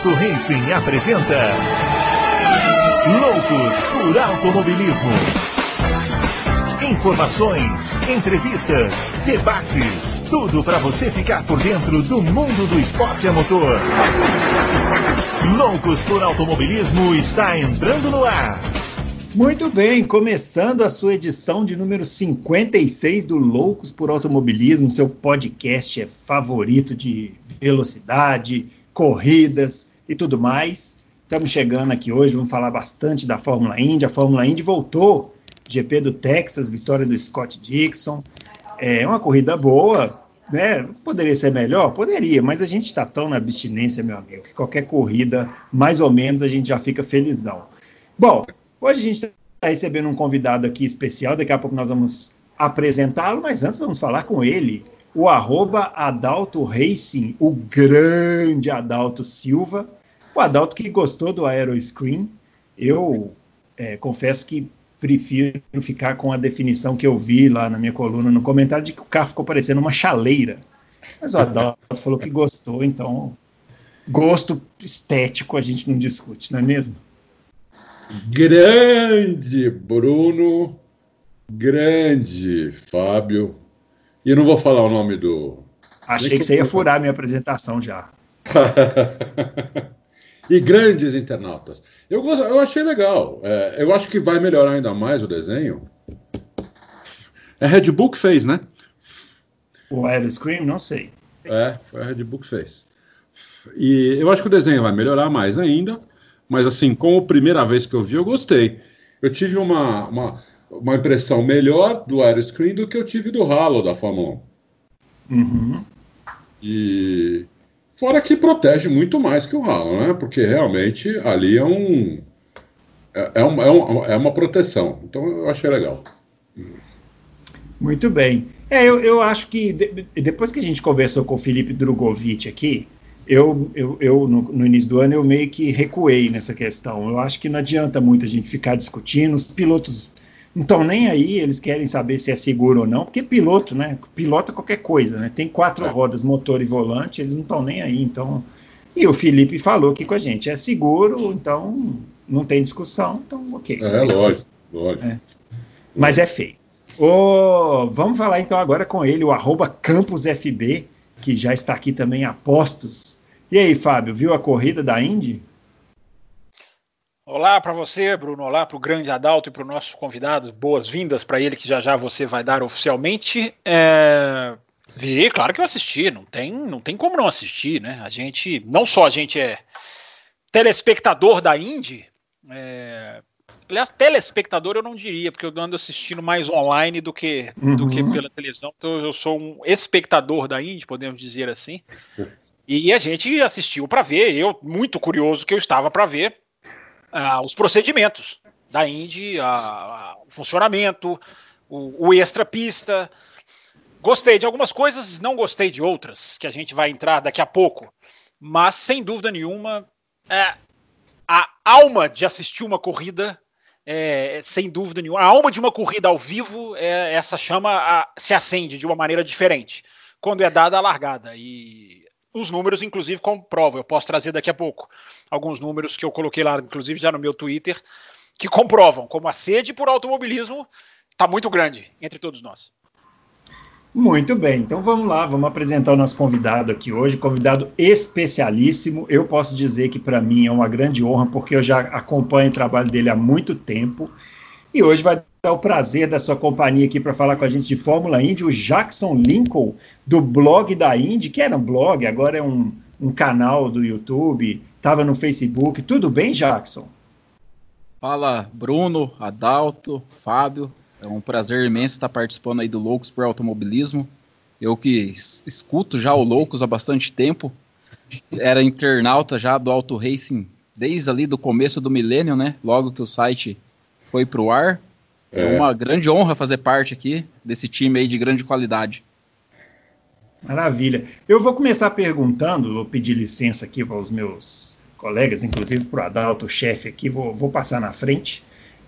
Adalto Racing apresenta Loucos por Automobilismo. Informações, entrevistas, debates, tudo para você ficar por dentro do mundo do esporte a motor. Loucos por Automobilismo está entrando no ar. Muito bem, começando a sua edição de número 56 do Loucos por Automobilismo, seu podcast favorito de velocidade, corridas e tudo mais. Estamos chegando aqui hoje, vamos falar bastante da Fórmula Indy. A Fórmula Indy voltou, GP do Texas, vitória do Scott Dixon. É uma corrida boa, né? Poderia ser melhor? Poderia, mas a gente está tão na abstinência, meu amigo, que qualquer corrida, mais ou menos, a gente já fica felizão. Bom, Hoje a gente está recebendo um convidado aqui especial, daqui a pouco nós vamos apresentá-lo, mas antes vamos falar com ele, o arroba Adalto Racing, o grande Adalto Silva, o Adalto que gostou do Aeroscreen. Eu é, confesso que prefiro ficar com a definição que eu vi lá na minha coluna no comentário de que o carro ficou parecendo uma chaleira. Mas o Adalto falou que gostou, então gosto estético a gente não discute, não é mesmo? Grande Bruno, grande Fábio. E não vou falar o nome do. Achei que você ia furar a minha apresentação já. e grandes internautas. Eu, eu achei legal. É, eu acho que vai melhorar ainda mais o desenho. É a Red Bull que fez, né? O Aeroscream? Não sei. É, foi a Red Bull que fez. E eu acho que o desenho vai melhorar mais ainda mas assim, como primeira vez que eu vi, eu gostei. Eu tive uma, uma, uma impressão melhor do Aeroscreen do que eu tive do Halo da Fórmula 1. Uhum. E fora que protege muito mais que o Halo, né? Porque realmente ali é um é, é, um, é, um, é uma proteção. Então eu achei legal. Muito bem. É, eu, eu acho que de, depois que a gente conversou com o Felipe Drogovic aqui, eu, eu, eu no, no, início do ano, eu meio que recuei nessa questão. Eu acho que não adianta muito a gente ficar discutindo, os pilotos não estão nem aí, eles querem saber se é seguro ou não, porque piloto, né? Pilota qualquer coisa, né? Tem quatro é. rodas, motor e volante, eles não estão nem aí, então. E o Felipe falou aqui com a gente, é seguro, então não tem discussão, então ok. É, lógico, lógico. É. Mas é feio. Oh, vamos falar então agora com ele, o arroba CampusFB, que já está aqui também a postos e aí, Fábio, viu a corrida da Indy? Olá para você, Bruno. Olá para o grande Adalto e para os nossos convidados. Boas-vindas para ele que já já você vai dar oficialmente. É... Vi, claro que eu assisti. Não tem, não tem como não assistir, né? A gente, não só a gente é telespectador da Indy, é... Aliás, telespectador eu não diria, porque eu ando assistindo mais online do que, uhum. do que uhum. pela televisão. Então eu sou um espectador da Indy, podemos dizer assim. E a gente assistiu para ver, eu muito curioso que eu estava para ver uh, os procedimentos da Indy, o funcionamento, o, o extra pista. Gostei de algumas coisas, não gostei de outras, que a gente vai entrar daqui a pouco. Mas, sem dúvida nenhuma, é, a alma de assistir uma corrida, é, sem dúvida nenhuma, a alma de uma corrida ao vivo, é, essa chama a, se acende de uma maneira diferente quando é dada a largada. E os números, inclusive, comprovam. Eu posso trazer daqui a pouco alguns números que eu coloquei lá, inclusive, já no meu Twitter, que comprovam como a sede por automobilismo está muito grande entre todos nós. Muito bem, então vamos lá, vamos apresentar o nosso convidado aqui hoje, convidado especialíssimo. Eu posso dizer que para mim é uma grande honra, porque eu já acompanho o trabalho dele há muito tempo. E hoje vai dar o prazer da sua companhia aqui para falar com a gente de Fórmula Indy, o Jackson Lincoln, do blog da Indy, que era um blog, agora é um, um canal do YouTube, estava no Facebook. Tudo bem, Jackson? Fala, Bruno, Adalto, Fábio. É um prazer imenso estar participando aí do Loucos por Automobilismo. Eu que escuto já o Loucos há bastante tempo. Era internauta já do Auto Racing desde ali do começo do milênio, né? Logo que o site foi para o ar. É. uma grande honra fazer parte aqui desse time aí de grande qualidade. Maravilha. Eu vou começar perguntando, vou pedir licença aqui para os meus colegas, inclusive para o Adalto, chefe aqui, vou, vou passar na frente.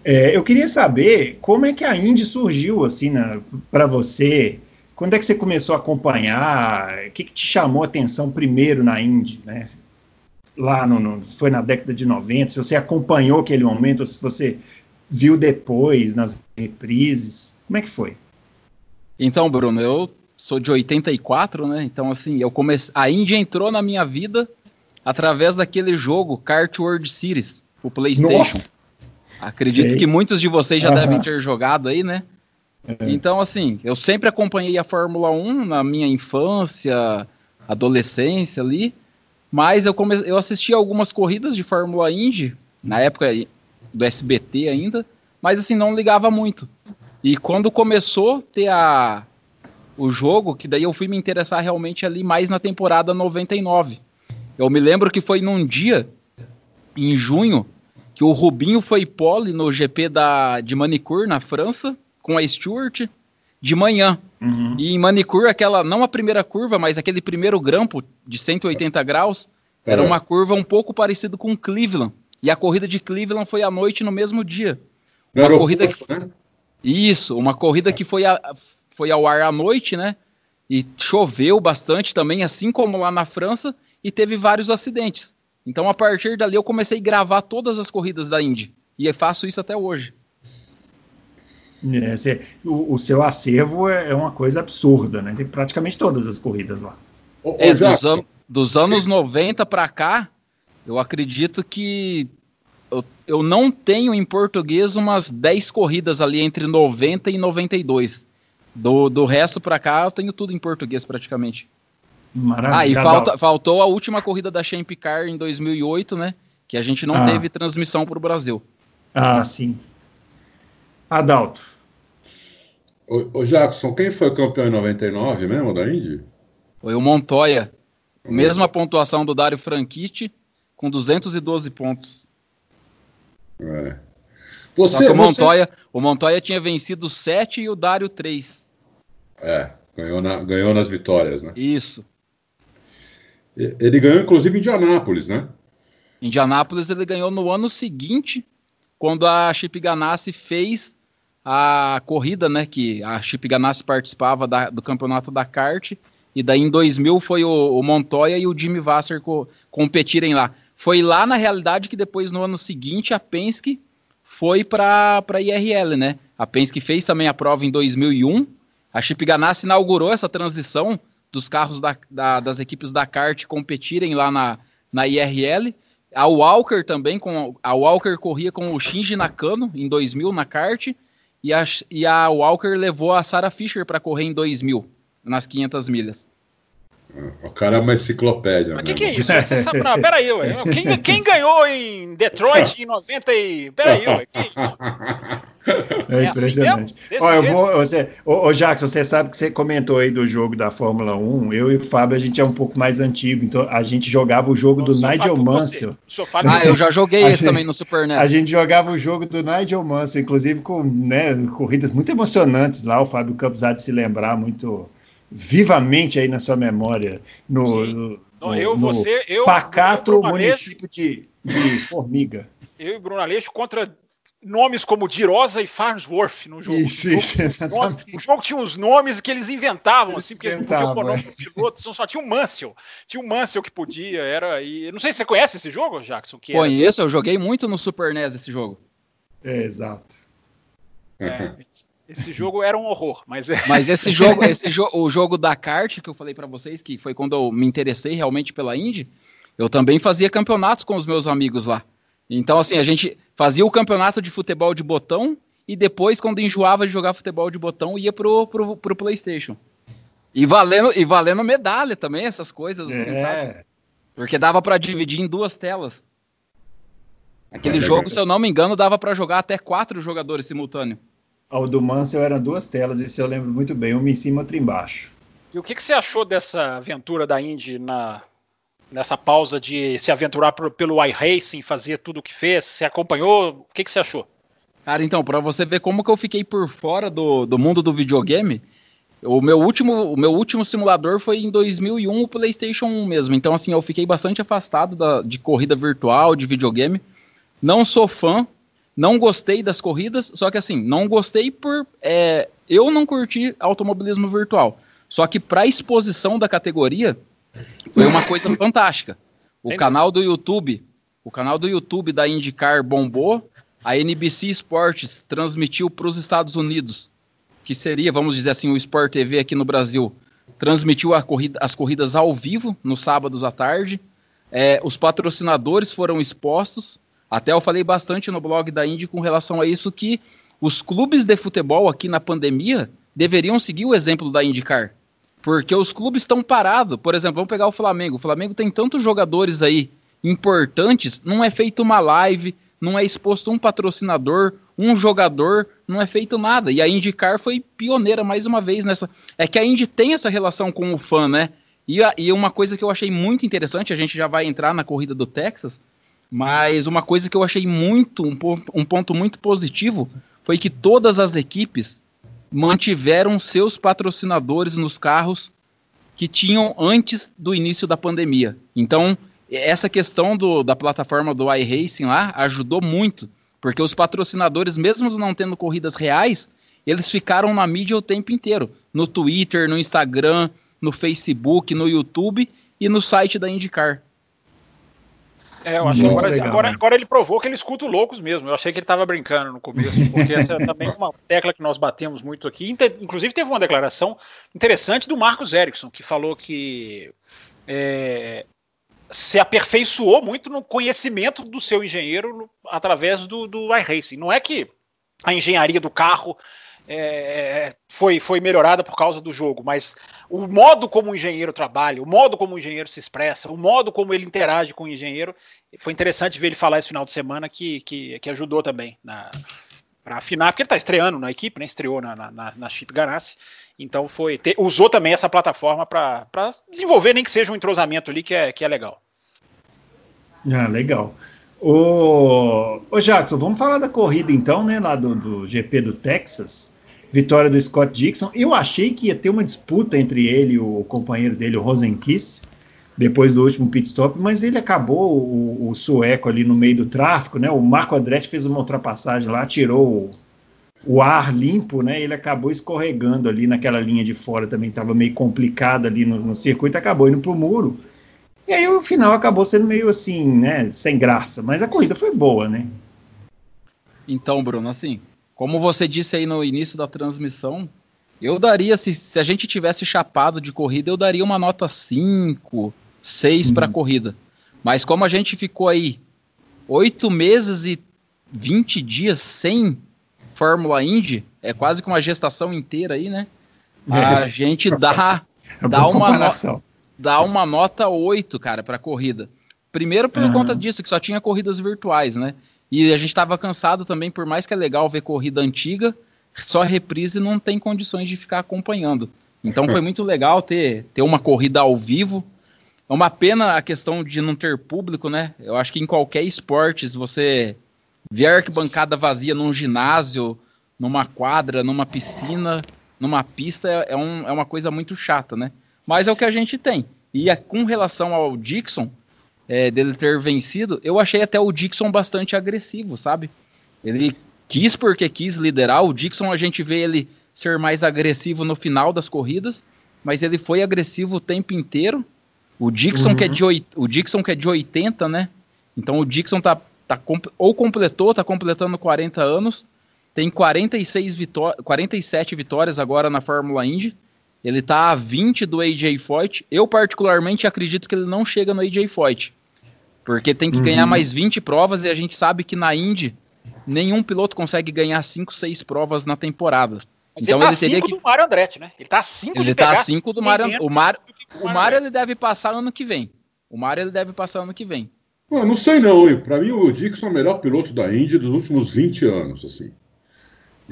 É, eu queria saber como é que a Indy surgiu assim para você. Quando é que você começou a acompanhar? O que, que te chamou a atenção primeiro na Indy? Né? lá no, no, foi na década de 90, se você acompanhou aquele momento, se você viu depois nas reprises, como é que foi? Então, Bruno, eu sou de 84, né? Então, assim, eu comecei. A Índia entrou na minha vida através daquele jogo Kart World Series, o PlayStation. Nossa. Acredito Sei. que muitos de vocês já devem ter jogado aí, né? É. Então, assim, eu sempre acompanhei a Fórmula 1 na minha infância, adolescência ali, mas eu, come... eu assisti algumas corridas de Fórmula Indy, na época do SBT ainda, mas assim, não ligava muito. E quando começou a ter a, o jogo, que daí eu fui me interessar realmente ali mais na temporada 99. Eu me lembro que foi num dia, em junho, que o Rubinho foi pole no GP da, de Manicure, na França, com a Stewart, de manhã. Uhum. E em Manicure, aquela, não a primeira curva, mas aquele primeiro grampo de 180 graus, é. era uma curva um pouco parecida com Cleveland. E a corrida de Cleveland foi à noite no mesmo dia. Uma corrida que né? Isso, uma corrida que foi, a, foi ao ar à noite, né? E choveu bastante também, assim como lá na França, e teve vários acidentes. Então, a partir dali, eu comecei a gravar todas as corridas da Indy. E faço isso até hoje. É, cê, o, o, seu acervo é, é, uma coisa absurda, né? Tem praticamente todas as corridas lá. É, dos, an dos anos 90 para cá, eu acredito que eu, eu não tenho em português umas 10 corridas ali entre 90 e 92. Do, do resto para cá, eu tenho tudo em português praticamente. Maravilha. Ah, e falta, faltou a última corrida da Champ Car em 2008, né? Que a gente não ah. teve transmissão para o Brasil. Ah, sim. Adalto. Ô, Jackson, quem foi campeão em 99 mesmo da Indy? Foi o Montoya. Mesma pontuação do Dário Franchitti, com 212 pontos. É. Você, o, Montoya, você... o Montoya tinha vencido 7 e o Dário 3. É, ganhou, na, ganhou nas vitórias, né? Isso. Ele ganhou, inclusive, em Indianápolis, né? Indianápolis ele ganhou no ano seguinte, quando a Chip Ganassi fez a corrida, né, que a Chip Ganassi participava da, do campeonato da kart, e daí em 2000 foi o, o Montoya e o Jimmy Vasser co, competirem lá. Foi lá, na realidade, que depois, no ano seguinte, a Penske foi para a IRL, né? A Penske fez também a prova em 2001, a Chip Ganassi inaugurou essa transição dos carros da, da, das equipes da kart competirem lá na, na IRL, a Walker também, com, a Walker corria com o Shinji Nakano em 2000 na kart, e a, e a Walker levou a Sarah Fisher para correr em 2000, nas 500 milhas. O cara é uma enciclopédia. Mas o que, que, é isso? Você sabe, não, peraí, ué. Quem, quem ganhou em Detroit em 90 e. Peraí, ué. Que isso? É, é impressionante. Assim Ó, eu vou, você, ô, ô, Jackson, você sabe que você comentou aí do jogo da Fórmula 1. Eu e o Fábio, a gente é um pouco mais antigo, então a gente jogava o jogo do Nigel Mansell. Ah, eu já joguei esse gente, também no Super NES. A gente jogava o jogo do Nigel Mansell, inclusive com né, corridas muito emocionantes lá. O Fábio Campos há de se lembrar muito vivamente aí na sua memória. No, no, no eu, no você, eu, pacato município de, de Formiga. Eu e Bruno Aleixo contra nomes como Dirosa e Farnsworth no jogo. Isso, o isso, exatamente. o jogo tinha uns nomes que eles inventavam, eles assim, porque inventavam, não tinha o é. piloto, só tinha o Mansell. Tinha o Mansell que podia, era. E, não sei se você conhece esse jogo, Jackson. Que Conheço, era... eu joguei muito no Super NES esse jogo. É, exato. É, esse jogo era um horror, mas é. Mas esse jogo, esse jo o jogo da kart que eu falei para vocês, que foi quando eu me interessei realmente pela Indy, eu também fazia campeonatos com os meus amigos lá. Então, assim, a gente fazia o campeonato de futebol de botão e depois, quando enjoava de jogar futebol de botão, ia pro, pro, pro PlayStation. E valendo, e valendo medalha também, essas coisas, assim, é. sabe? Porque dava para dividir em duas telas. Aquele é, jogo, se eu não me engano, dava para jogar até quatro jogadores simultâneos. O do Mansell eram duas telas, isso eu lembro muito bem, uma em cima e outra embaixo. E o que, que você achou dessa aventura da Indy na, nessa pausa de se aventurar pro, pelo iRacing, fazer tudo o que fez? Você acompanhou? O que, que você achou? Cara, então, para você ver como que eu fiquei por fora do, do mundo do videogame, o meu, último, o meu último simulador foi em 2001, o PlayStation 1 mesmo. Então, assim, eu fiquei bastante afastado da, de corrida virtual, de videogame. Não sou fã, não gostei das corridas, só que assim, não gostei por. É, eu não curti automobilismo virtual. Só que para exposição da categoria, foi uma coisa fantástica. O canal do YouTube, o canal do YouTube da IndyCar bombou, a NBC Sports transmitiu para os Estados Unidos, que seria, vamos dizer assim, o Sport TV aqui no Brasil, transmitiu corrida, as corridas ao vivo, nos sábados à tarde. É, os patrocinadores foram expostos. Até eu falei bastante no blog da Indy com relação a isso, que os clubes de futebol aqui na pandemia deveriam seguir o exemplo da IndyCar. Porque os clubes estão parados. Por exemplo, vamos pegar o Flamengo. O Flamengo tem tantos jogadores aí importantes, não é feito uma live, não é exposto um patrocinador, um jogador, não é feito nada. E a IndyCar foi pioneira mais uma vez nessa. É que a Indy tem essa relação com o fã, né? E, a, e uma coisa que eu achei muito interessante, a gente já vai entrar na corrida do Texas, mas uma coisa que eu achei muito, um ponto, um ponto muito positivo, foi que todas as equipes mantiveram seus patrocinadores nos carros que tinham antes do início da pandemia. Então, essa questão do, da plataforma do iRacing lá ajudou muito, porque os patrocinadores, mesmo não tendo corridas reais, eles ficaram na mídia o tempo inteiro, no Twitter, no Instagram, no Facebook, no YouTube e no site da IndyCar. É, eu acho que agora, legal, agora, né? agora, ele provou que ele escuta loucos mesmo. Eu achei que ele estava brincando no começo, porque essa é também uma tecla que nós batemos muito aqui. Inclusive, teve uma declaração interessante do Marcos Erickson, que falou que é, se aperfeiçoou muito no conhecimento do seu engenheiro através do, do iRacing. Não é que a engenharia do carro é, foi, foi melhorada por causa do jogo, mas o modo como o engenheiro trabalha, o modo como o engenheiro se expressa, o modo como ele interage com o engenheiro, foi interessante ver ele falar esse final de semana que, que, que ajudou também para afinar, porque ele está estreando na equipe, né? estreou na, na, na Chip Ganassi, então foi usou também essa plataforma para desenvolver, nem que seja um entrosamento ali que é, que é legal. Ah, legal. Ô, ô Jackson, vamos falar da corrida então, né? Lá do, do GP do Texas. Vitória do Scott Dixon. Eu achei que ia ter uma disputa entre ele e o companheiro dele, o Rosenkiss, depois do último pit stop, mas ele acabou o, o sueco ali no meio do tráfego, né? O Marco Andretti fez uma ultrapassagem lá, tirou o, o ar limpo, né? Ele acabou escorregando ali naquela linha de fora, também estava meio complicado ali no, no circuito, acabou indo para o muro. E aí o final acabou sendo meio assim, né, sem graça, mas a corrida foi boa, né? Então, Bruno, assim, como você disse aí no início da transmissão, eu daria, se, se a gente tivesse chapado de corrida, eu daria uma nota 5, 6 para a corrida. Mas como a gente ficou aí oito meses e 20 dias sem Fórmula Indy, é quase que uma gestação inteira aí, né? A é. gente dá, é dá uma nota dá uma nota 8, cara, para corrida. Primeiro por uhum. conta disso, que só tinha corridas virtuais, né? E a gente estava cansado também, por mais que é legal ver corrida antiga, só reprise não tem condições de ficar acompanhando. Então foi muito legal ter, ter uma corrida ao vivo. É uma pena a questão de não ter público, né? Eu acho que em qualquer esporte, se você vier arquibancada vazia num ginásio, numa quadra, numa piscina, numa pista, é, um, é uma coisa muito chata, né? Mas é o que a gente tem. E a, com relação ao Dixon, é, dele ter vencido, eu achei até o Dixon bastante agressivo, sabe? Ele quis porque quis liderar. O Dixon a gente vê ele ser mais agressivo no final das corridas, mas ele foi agressivo o tempo inteiro. O Dixon, uhum. que, é de, o Dixon que é de 80, né? Então o Dixon tá, tá ou completou, tá completando 40 anos, tem 46 vitó 47 vitórias agora na Fórmula Indy. Ele tá a 20 do AJ Foyt. Eu, particularmente, acredito que ele não chega no AJ Foyt. Porque tem que uhum. ganhar mais 20 provas e a gente sabe que na Indy nenhum piloto consegue ganhar 5, 6 provas na temporada. Mas então ele, tá ele teria que. do Mário Andretti, né? Ele tá 5 Ele tá 5 do Mário O Mário, o Mário ele deve passar ano que vem. O Mário ele deve passar ano que vem. Não, não sei não, hein? Pra mim o Dixon é o melhor piloto da Indy dos últimos 20 anos, assim.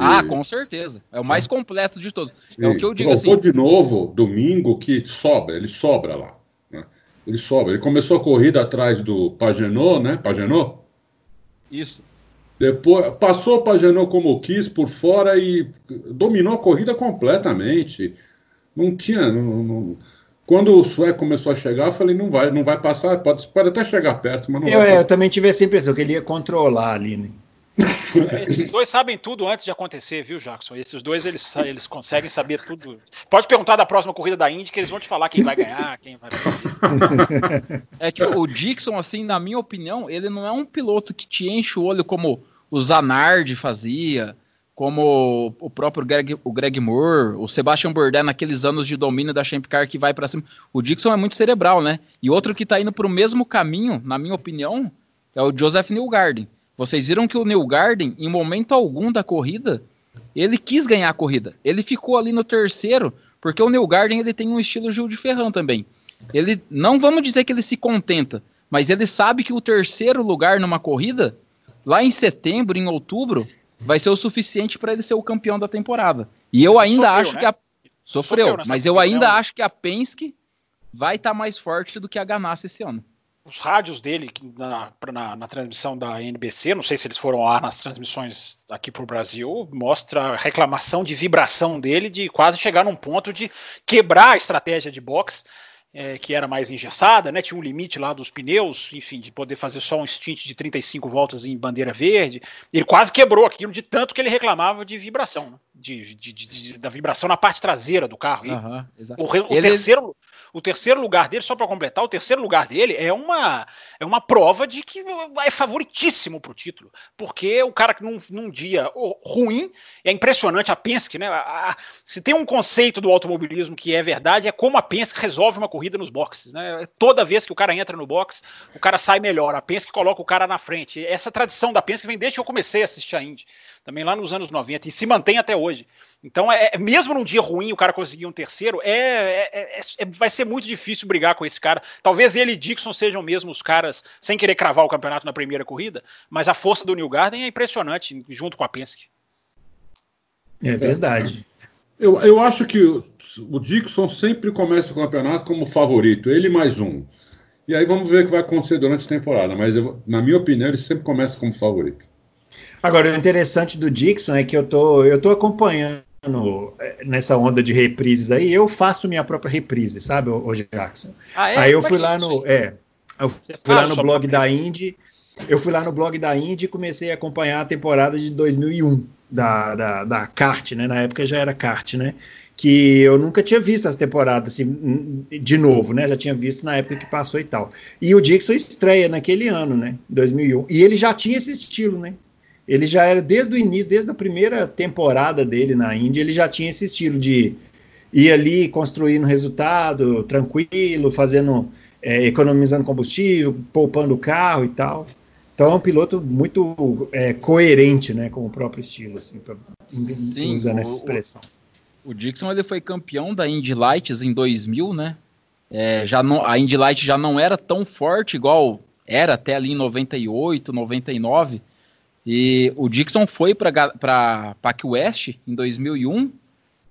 Ah, com certeza. É o mais completo de todos. É o que eu digo assim. de novo, domingo, que sobra, ele sobra lá. Né? Ele sobra. Ele começou a corrida atrás do Pagenot, né? Pagenot? Isso. Depois passou o Pagenot como quis por fora e dominou a corrida completamente. Não tinha. Não, não... Quando o sueco começou a chegar, eu falei, não vai, não vai passar, pode, pode até chegar perto, mas não eu, vai. É, eu também tive essa impressão que ele ia controlar ali, né? Esses dois sabem tudo antes de acontecer, viu, Jackson? Esses dois eles, eles conseguem saber tudo. Pode perguntar da próxima corrida da Indy, que eles vão te falar quem vai ganhar, quem vai. é que o Dixon, assim, na minha opinião, ele não é um piloto que te enche o olho como o Zanardi fazia, como o próprio Greg, o Greg Moore, o Sebastian Bourdais naqueles anos de domínio da Champ Car que vai para cima. O Dixon é muito cerebral, né? E outro que está indo para o mesmo caminho, na minha opinião, é o Joseph Newgarden. Vocês viram que o Newgarden, em momento algum da corrida, ele quis ganhar a corrida. Ele ficou ali no terceiro, porque o Newgarden ele tem um estilo Gil de Ferran também. Ele não vamos dizer que ele se contenta, mas ele sabe que o terceiro lugar numa corrida, lá em setembro, em outubro, vai ser o suficiente para ele ser o campeão da temporada. E eu ainda Sofreu, acho né? que a Sofreu, Sofreu mas eu ainda acho que a Penske vai estar tá mais forte do que a Ganassi esse ano. Os rádios dele na, na, na, transmissão da NBC, não sei se eles foram lá nas transmissões aqui para o Brasil, mostra a reclamação de vibração dele de quase chegar num ponto de quebrar a estratégia de boxe é, que era mais engessada, né? Tinha um limite lá dos pneus, enfim, de poder fazer só um stint de 35 voltas em bandeira verde. Ele quase quebrou aquilo de tanto que ele reclamava de vibração, né? de, de, de, da vibração na parte traseira do carro. Uhum, o, o ele... terceiro, o terceiro lugar dele, só para completar, o terceiro lugar dele é uma, é uma prova de que é favoritíssimo para o título. Porque o cara que num, num, dia ruim, é impressionante a Penske, né? A, a, se tem um conceito do automobilismo que é verdade, é como a Penske resolve uma corrida nos boxes. Né? Toda vez que o cara entra no box, o cara sai melhor. A Penske coloca o cara na frente. Essa tradição da Penske vem desde que eu comecei a assistir a Indy, também lá nos anos 90, e se mantém até hoje. Então, é, é, mesmo num dia ruim o cara conseguir um terceiro, é, é, é, é, vai ser muito difícil brigar com esse cara. Talvez ele e Dixon sejam mesmo os caras, sem querer cravar o campeonato na primeira corrida, mas a força do New Garden é impressionante junto com a Penske. É verdade. Eu, eu acho que o, o Dixon sempre começa o campeonato como favorito, ele mais um. E aí vamos ver o que vai acontecer durante a temporada, mas eu, na minha opinião ele sempre começa como favorito. Agora, o interessante do Dixon é que eu tô, eu tô acompanhando é, nessa onda de reprises aí, eu faço minha própria reprise, sabe, o Jackson? Ah, é? Aí eu fui lá no, é, eu fui lá no blog da Indy, eu fui lá no blog da Indy e comecei a acompanhar a temporada de 2001 da, da, da kart, né? Na época já era kart, né? Que eu nunca tinha visto essa temporada assim de novo, né? Já tinha visto na época que passou e tal. E o Dixon estreia naquele ano, né? 2001. E ele já tinha esse estilo, né? Ele já era desde o início, desde a primeira temporada dele na Índia, ele já tinha esse estilo de ir ali construindo resultado, tranquilo, fazendo, é, economizando combustível, poupando o carro e tal. Então é um piloto muito é, coerente, né, com o próprio estilo, assim, pra, Sim, usando o, essa expressão. O, o, Dixon ele foi campeão da Indy Lights em 2000, né? É, já não, a Indy Light já não era tão forte igual era até ali em 98, 99. E o Dixon foi para Pac West em 2001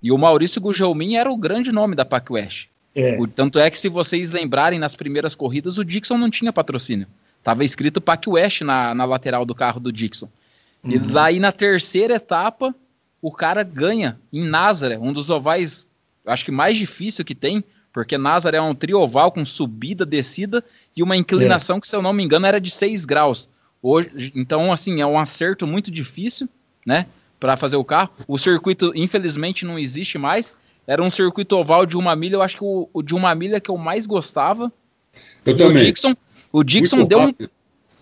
e o Maurício Gugelmin era o grande nome da Pac West. É. O, tanto é que se vocês lembrarem nas primeiras corridas o Dixon não tinha patrocínio. Tava escrito Pac West na, na lateral do carro do Dixon. Uhum. E daí na terceira etapa o cara ganha em Nazaré, um dos ovais, acho que mais difícil que tem, porque Nazaré é um trioval com subida, descida e uma inclinação é. que, se eu não me engano, era de 6 graus. Hoje, então, assim, é um acerto muito difícil, né? Para fazer o carro. O circuito, infelizmente, não existe mais. Era um circuito oval de uma milha. Eu acho que o, o de uma milha que eu mais gostava. Eu também. O Dixon, o Dixon muito deu um.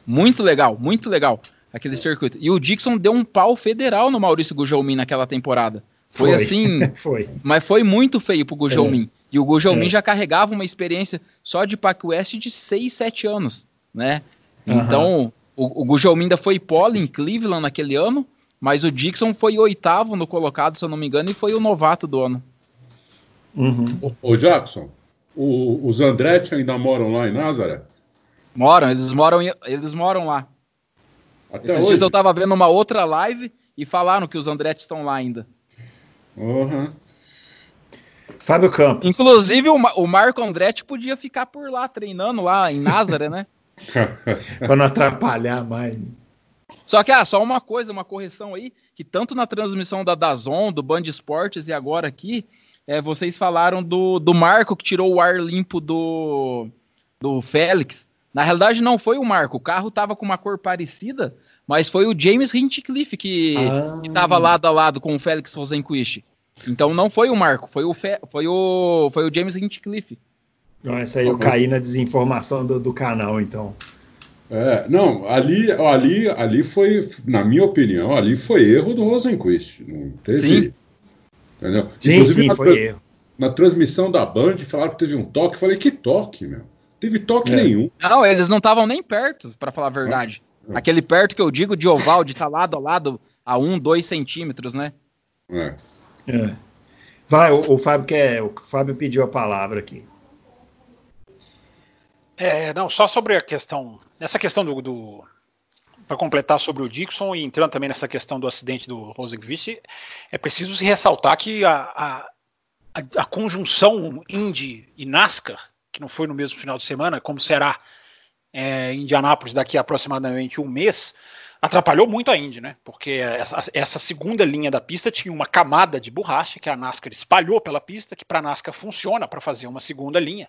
Muito legal, muito legal aquele circuito. E o Dixon deu um pau federal no Maurício Gugelmin naquela temporada. Foi, foi. assim. foi. Mas foi muito feio pro Gugelmin. É. E o Gugelmin é. já carregava uma experiência só de Pac West de 6, 7 anos, né? Então, o, o Gujalminda foi pole em Cleveland naquele ano, mas o Dixon foi oitavo no colocado, se eu não me engano, e foi o novato do ano. Uhum. Ô, Jackson, o, os Andretti ainda moram lá em Nazaré? Moram, eles moram, eles moram lá. Até Esses hoje? dias eu tava vendo uma outra live e falaram que os Andretti estão lá ainda. Uhum. Fábio Campos. Inclusive, o, o Marco Andretti podia ficar por lá treinando lá em Nazaré, né? para não atrapalhar mais. Só que, ah, só uma coisa, uma correção aí, que tanto na transmissão da Dazon, do Band Esportes e agora aqui, é, vocês falaram do, do Marco que tirou o ar limpo do, do Félix. Na realidade, não foi o Marco, o carro tava com uma cor parecida, mas foi o James Hinchcliffe que, ah. que tava lado a lado com o Félix Rosenquist. Então não foi o Marco, foi o, Fe, foi o, foi o James Hinchcliffe. Não, essa aí eu caí na desinformação do, do canal, então. É, não, ali, ali, ali foi, na minha opinião, ali foi erro do Rosenquist. Não teve, Sim. Entendeu? Sim, Inclusive, sim, na, foi erro. na transmissão da Band falaram que teve um toque. Eu falei, que toque, meu? Teve toque É. nenhum. Não, eles não estavam nem perto, pra falar a verdade. Aquele perto que eu digo de oval, de estar lado a lado a um, dois centímetros, né? É. É. Vai, o, o Fábio quer, o Fábio pediu a palavra aqui. É, não, só sobre a questão. Nessa questão do. do para completar sobre o Dixon e entrando também nessa questão do acidente do Rosenqvist, é preciso se ressaltar que a, a, a, conjunção Indy e NASCAR, que não foi no mesmo final de semana, como será é, em Indianápolis daqui a aproximadamente um mês, atrapalhou muito a Indy, né? Porque essa, essa segunda linha da pista tinha uma camada de borracha que a NASCAR espalhou pela pista, que para a NASCAR funciona para fazer uma segunda linha.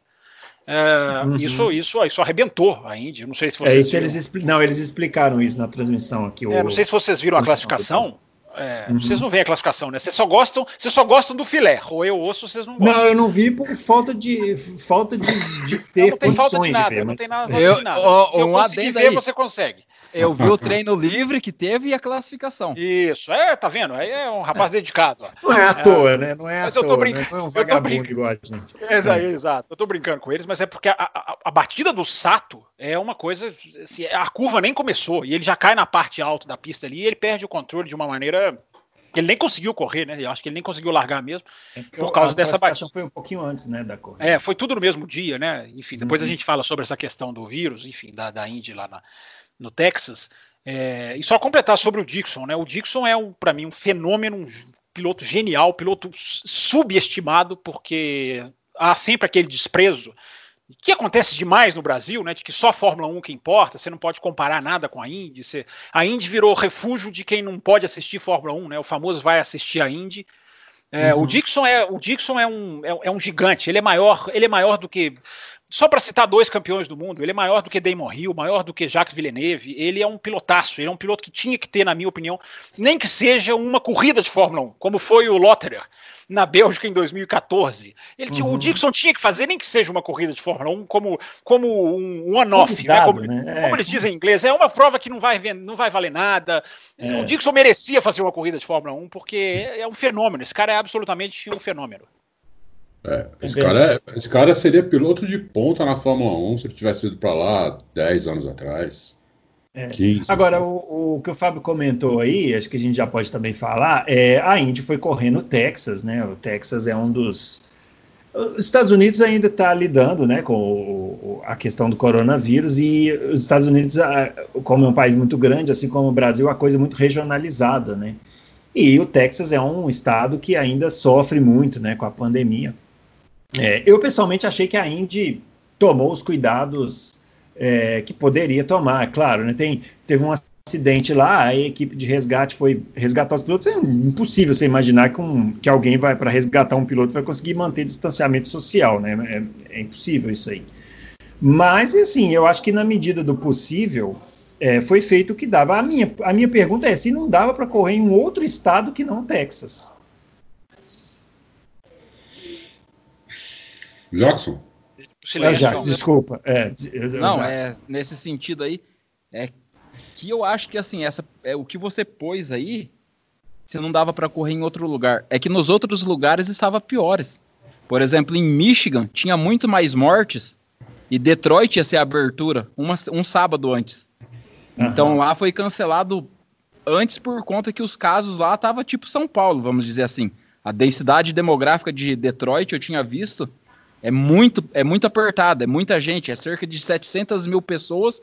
É, Uhum. isso, isso, isso arrebentou a Indy. Eu Não sei se É vocês isso, viram. eles não, eles explicaram isso na transmissão aqui. É, o- não sei se vocês viram a classificação. É, Uhum. Vocês não veem a classificação, né? Vocês só gostam, vocês só gostam do filé. Ou eu ouço, vocês não gostam. Não, eu não vi por falta de falta de, de ter não tem falta de condições de, nada, ver. não mas- tem nada, Eu- de nada. ó, Se eu um conseguir ver, aí. você consegue. Eu vi o treino livre que teve e a classificação. Isso, é, tá vendo? Aí é um rapaz dedicado. ó. Não é à toa, né? Não é à Mas eu tô toa, brincando- né? Não é um vagabundo brincando. igual a gente. Exa- Exato, eu tô brincando com eles, mas é porque a, a- a batida do Sato é uma coisa. assim, a curva nem começou e ele já cai na parte alta da pista ali e ele perde o controle de uma maneira. que Ele nem conseguiu correr, né? Eu acho que ele nem conseguiu largar mesmo. Por causa a dessa classificação foi um pouquinho antes, né, da corrida. É, foi tudo no mesmo dia, né? Enfim, depois Uhum. a gente fala sobre essa questão do vírus, enfim, da, da Indy lá na- no Texas. É, e só completar sobre o Dixon, né? O Dixon é, um, para mim, um fenômeno, um piloto genial, piloto subestimado, porque há sempre aquele desprezo que acontece demais no Brasil, né? De que só a Fórmula 1 que importa, você não pode comparar nada com a Indy. Você, a Indy virou refúgio de quem não pode assistir Fórmula 1, né? O famoso vai assistir a Indy. É, Uhum. O Dixon é o Dixon é um, é, é um gigante. Ele é maior, ele é maior do que só para citar dois campeões do mundo. Ele é maior do que Damon Hill, maior do que Jacques Villeneuve. Ele é um pilotaço. Ele é um piloto que tinha que ter, na minha opinião, nem que seja uma corrida de Fórmula 1, como foi o Lotterer na Bélgica em 2014. Ele tinha- Uhum. O Dixon tinha que fazer nem que seja uma corrida de Fórmula 1, como, como um one-off, né? Como, né? É. como eles dizem em inglês, é uma prova que não vai, não vai valer nada. É. O Dixon merecia fazer uma corrida de Fórmula 1, porque é um fenômeno. Esse cara é absolutamente um fenômeno. É, esse, cara é- esse cara seria piloto de ponta na Fórmula 1 se ele tivesse ido para lá 10 anos atrás. É. 15. Agora, o, o que o Fábio comentou aí, acho que a gente já pode também falar, é a Indy foi correr no Texas, né? O Texas é um dos. Os Estados Unidos ainda está lidando né, com o- o- a questão do coronavírus e os Estados Unidos, como é um país muito grande, assim como o Brasil, a coisa é muito regionalizada, né? E o Texas é um estado que ainda sofre muito né, com a pandemia. É, eu, pessoalmente, achei que a Indy tomou os cuidados é, que poderia tomar, claro, né? Tem, teve um acidente lá, a equipe de resgate foi resgatar os pilotos. É impossível você imaginar que, um, que alguém vai para resgatar um piloto vai conseguir manter distanciamento social, né? É, é impossível isso aí. Mas, assim, eu acho que na medida do possível é, foi feito o que dava. A minha, a minha pergunta é se não dava para correr em um outro estado que não Texas. Jackson? É, Silêncio. Jacques, desculpa. É, eu- Não, é nesse sentido aí, é que eu acho que assim, essa é o que você pôs aí, você não dava para correr em outro lugar. É que nos outros lugares estava piores. Por exemplo, em Michigan tinha muito mais mortes e Detroit ia ser a abertura uma, um sábado antes. Então lá foi cancelado antes por conta que os casos lá tava tipo São Paulo, vamos dizer assim. A densidade demográfica de Detroit eu tinha visto é muito é muito apertada, é muita gente, é cerca de 700 mil pessoas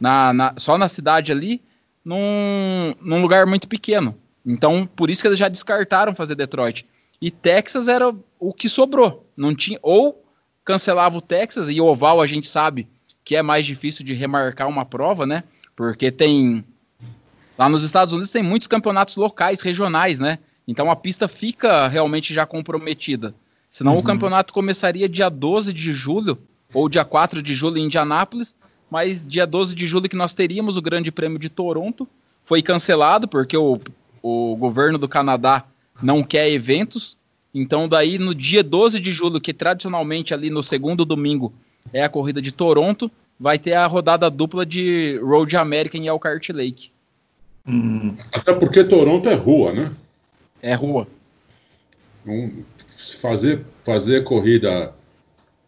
na, na- só na cidade ali, num, num lugar muito pequeno. Então por isso que eles já descartaram fazer Detroit. E Texas era o que sobrou, não tinha ou cancelava o Texas e o oval a gente sabe que é mais difícil de remarcar uma prova, né? Porque tem. Lá nos Estados Unidos tem muitos campeonatos locais, regionais, né? Então a pista fica realmente já comprometida. Senão Uhum. o campeonato começaria dia 12 de julho, ou dia 4 de julho em Indianápolis, mas dia 12 de julho que nós teríamos o Grande Prêmio de Toronto. Foi cancelado porque o, o governo do Canadá não quer eventos Então, daí no dia 12 de julho, que tradicionalmente ali no segundo domingo é a corrida de Toronto, vai ter a rodada dupla de Road American e Elkhart Lake. Hum. Até porque Toronto é rua, né? É rua. Um, fazer, fazer corrida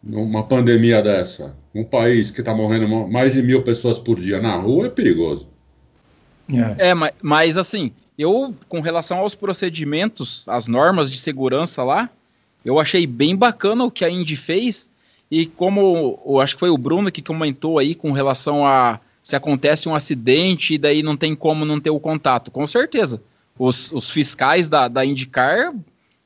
numa pandemia dessa, num país que está morrendo mais de mil pessoas por dia na rua, é perigoso. É, é mas, mas assim, eu, com relação aos procedimentos, as normas de segurança lá, eu achei bem bacana o que a Indy fez. E como eu acho que foi o Bruno que comentou aí com relação a se acontece um acidente e daí não tem como não ter o contato. Com certeza. Os, os fiscais da, da IndyCar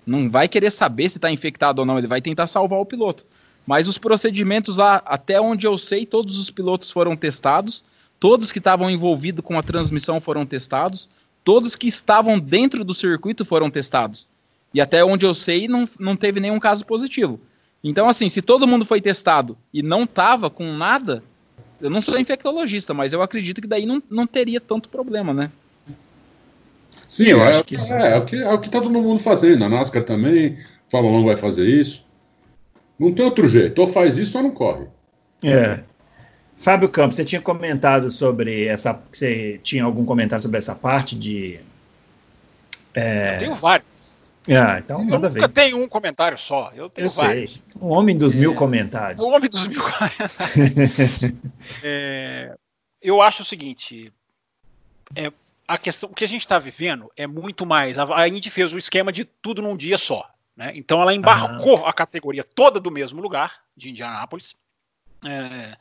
não vai querer saber se está infectado ou não, ele vai tentar salvar o piloto. Mas os procedimentos lá, até onde eu sei, todos os pilotos foram testados, todos que estavam envolvidos com a transmissão foram testados, todos que estavam dentro do circuito foram testados. E até onde eu sei, não, não teve nenhum caso positivo. Então, assim, se todo mundo foi testado e não estava com nada, eu não sou infectologista, mas eu acredito que daí não, não teria tanto problema, né? Sim, eu é, acho que... É, é, o que é o que tá todo mundo fazendo. A NASCAR também, Fórmula 1 vai fazer isso. Não tem outro jeito. Ou faz isso ou não corre. É. Fábio Campos, você tinha comentado sobre essa. Você tinha algum comentário sobre essa parte de. É... Eu tenho vários. Ah, então manda ver. Eu tenho um comentário só. Eu tenho eu vários. Sei. O homem dos é... mil comentários. O homem dos mil comentários. é... Eu acho o seguinte. É, a questão, o que a gente está vivendo é muito mais. A, Indy fez o esquema de tudo num dia só. Né? Então ela embarcou a categoria toda do mesmo lugar, de Indianápolis. É,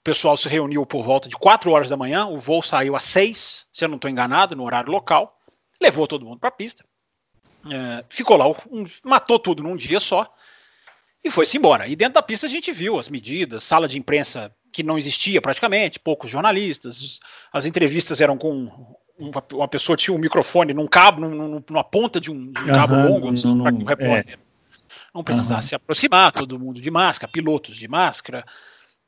o pessoal se reuniu por volta de 4 horas da manhã. O voo saiu às 6, se eu não estou enganado, no horário local. Levou todo mundo para a pista. É, ficou lá, um, matou tudo num dia só e foi-se embora. E dentro da pista a gente viu as medidas, sala de imprensa que não existia praticamente, poucos jornalistas, as entrevistas eram com uma, uma pessoa tinha um microfone num cabo, num, numa ponta de um, de um cabo longo, assim, para que o repórter é. não precisasse uhum. se aproximar, todo mundo de máscara, pilotos de máscara.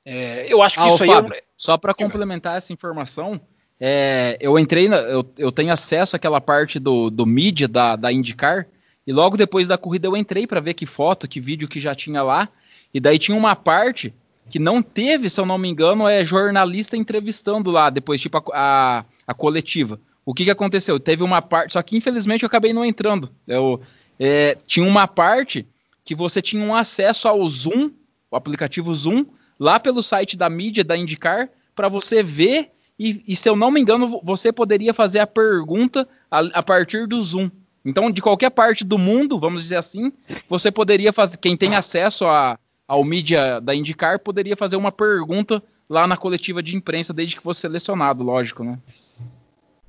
É, eu acho que ah, isso aí. Fábio, é... Só para complementar essa informação, é, eu entrei, na, eu, eu tenho acesso àquela parte do, do mídia da, da IndyCar, e logo depois da corrida eu entrei para ver que foto, que vídeo que já tinha lá, e daí tinha uma parte que não teve, se eu não me engano, é jornalista entrevistando lá, depois, tipo, a, a, a coletiva. O que, que aconteceu? Teve uma parte, só que infelizmente eu acabei não entrando. Eu, é, tinha uma parte que você tinha um acesso ao Zoom, o aplicativo Zoom, lá pelo site da mídia da IndyCar, para você ver e, e, se eu não me engano, você poderia fazer a pergunta a, a, partir do Zoom. Então, de qualquer parte do mundo, vamos dizer assim, você poderia fazer. Quem tem acesso a, ao mídia da Indicar poderia fazer uma pergunta lá na coletiva de imprensa, desde que fosse selecionado, lógico, né?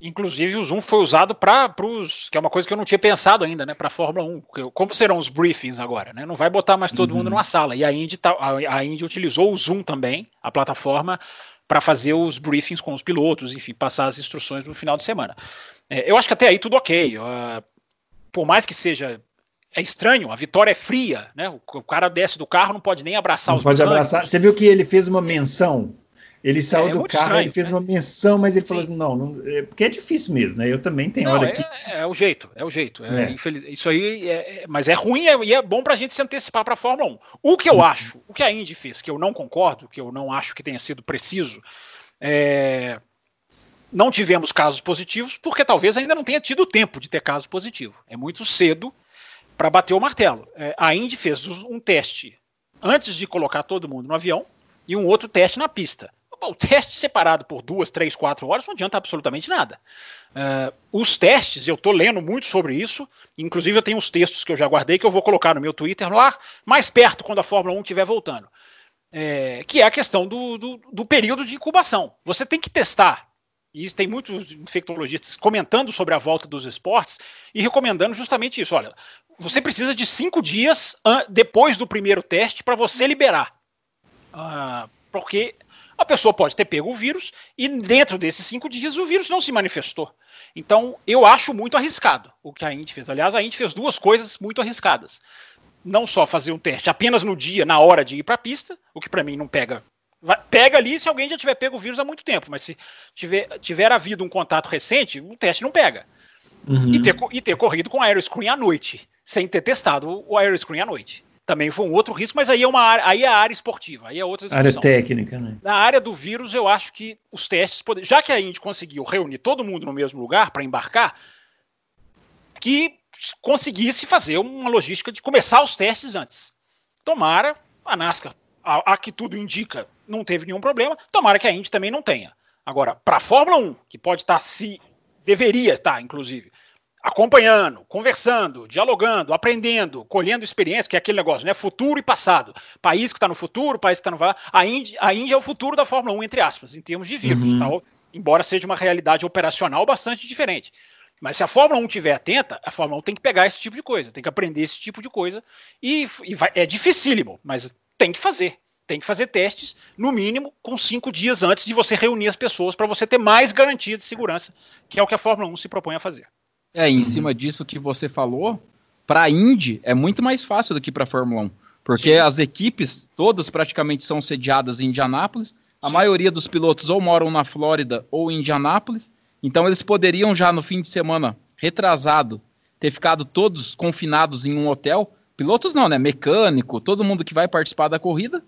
Inclusive, o Zoom foi usado para os. que é uma coisa que eu não tinha pensado ainda, né? Para a Fórmula 1. Como serão os briefings agora? Né? Não vai botar mais todo uhum. mundo numa sala. E a Indy, tá, a, a Indy utilizou o Zoom também, a plataforma, para fazer os briefings com os pilotos, enfim, passar as instruções no final de semana. É, eu acho que até aí tudo ok. Uh, por mais que seja é estranho, a vitória é fria, né? O, o cara desce do carro, não pode nem abraçar não os pode abraçar. Você viu que ele fez uma menção ele saiu é, é do carro, estranho, ele fez né? uma menção, mas ele Sim. falou assim: não, não é, porque é difícil mesmo, né? Eu também tenho não, hora que. É, é, o jeito, é o jeito. É, é. Infeliz... Isso aí, é, mas é ruim e é, bom para a gente se antecipar para a Fórmula 1. O que eu uhum. acho, o que a Indy fez, que eu não concordo, que eu não acho que tenha sido preciso, é. Não tivemos casos positivos, porque talvez ainda não tenha tido tempo de ter caso positivo. É muito cedo para bater o martelo. a Indy fez um teste antes de colocar todo mundo no avião e um outro teste na pista. O teste separado por duas, três, quatro horas não adianta absolutamente nada. Uh, os testes, eu estou lendo muito sobre isso, inclusive eu tenho uns textos que eu já guardei que eu vou colocar no meu Twitter lá, mais perto quando a Fórmula 1 estiver voltando. É, que é a questão do, do, do período de incubação. Você tem que testar e tem muitos infectologistas comentando sobre a volta dos esportes e recomendando justamente isso. Olha, você precisa de cinco dias depois do primeiro teste para você liberar. Uh, porque a pessoa pode ter pego o vírus e dentro desses cinco dias o vírus não se manifestou. Então, eu acho muito arriscado o que a Indy fez. Aliás, a Indy fez duas coisas muito arriscadas. Não só fazer um teste apenas no dia, na hora de ir para a pista, o que para mim não pega. Pega ali se alguém já tiver pego o vírus há muito tempo, mas se tiver, tiver havido um contato recente, o teste não pega. Uhum. E, ter, e ter corrido com aeroscreen à noite. sem ter testado o aeroscreen à noite. Também foi um outro risco, mas aí é uma área, aí é a área esportiva, aí é outra discussão. Área técnica, né? Na área do vírus, eu acho que os testes, já que a Indy conseguiu reunir todo mundo no mesmo lugar para embarcar, que conseguisse fazer uma logística de começar os testes antes. Tomara a NASCAR, a, a que tudo indica, não teve nenhum problema, tomara que a Indy também não tenha. Agora, para a Fórmula 1, que pode estar se deveria estar, inclusive, acompanhando, conversando, dialogando, aprendendo, colhendo experiência, que é aquele negócio, né? Futuro e passado. País que está no futuro, país que está no a Índia, a Índia é o futuro da Fórmula 1, entre aspas, em termos de vírus, uhum. tá? embora seja uma realidade operacional bastante diferente. Mas se a Fórmula 1 estiver atenta, a Fórmula 1 tem que pegar esse tipo de coisa, tem que aprender esse tipo de coisa. E, e vai, é dificílimo, mas tem que fazer. Tem que fazer testes, no mínimo, com cinco dias antes de você reunir as pessoas para você ter mais garantia de segurança, que é o que a Fórmula 1 se propõe a fazer. É, em uhum. cima disso que você falou, para a Indy é muito mais fácil do que para a Fórmula 1, porque Sim. as equipes todas praticamente são sediadas em Indianápolis. A Sim. maioria dos pilotos ou moram na Flórida ou em Indianápolis, então eles poderiam já no fim de semana retrasado ter ficado todos confinados em um hotel. Pilotos não, né? Mecânico, todo mundo que vai participar da corrida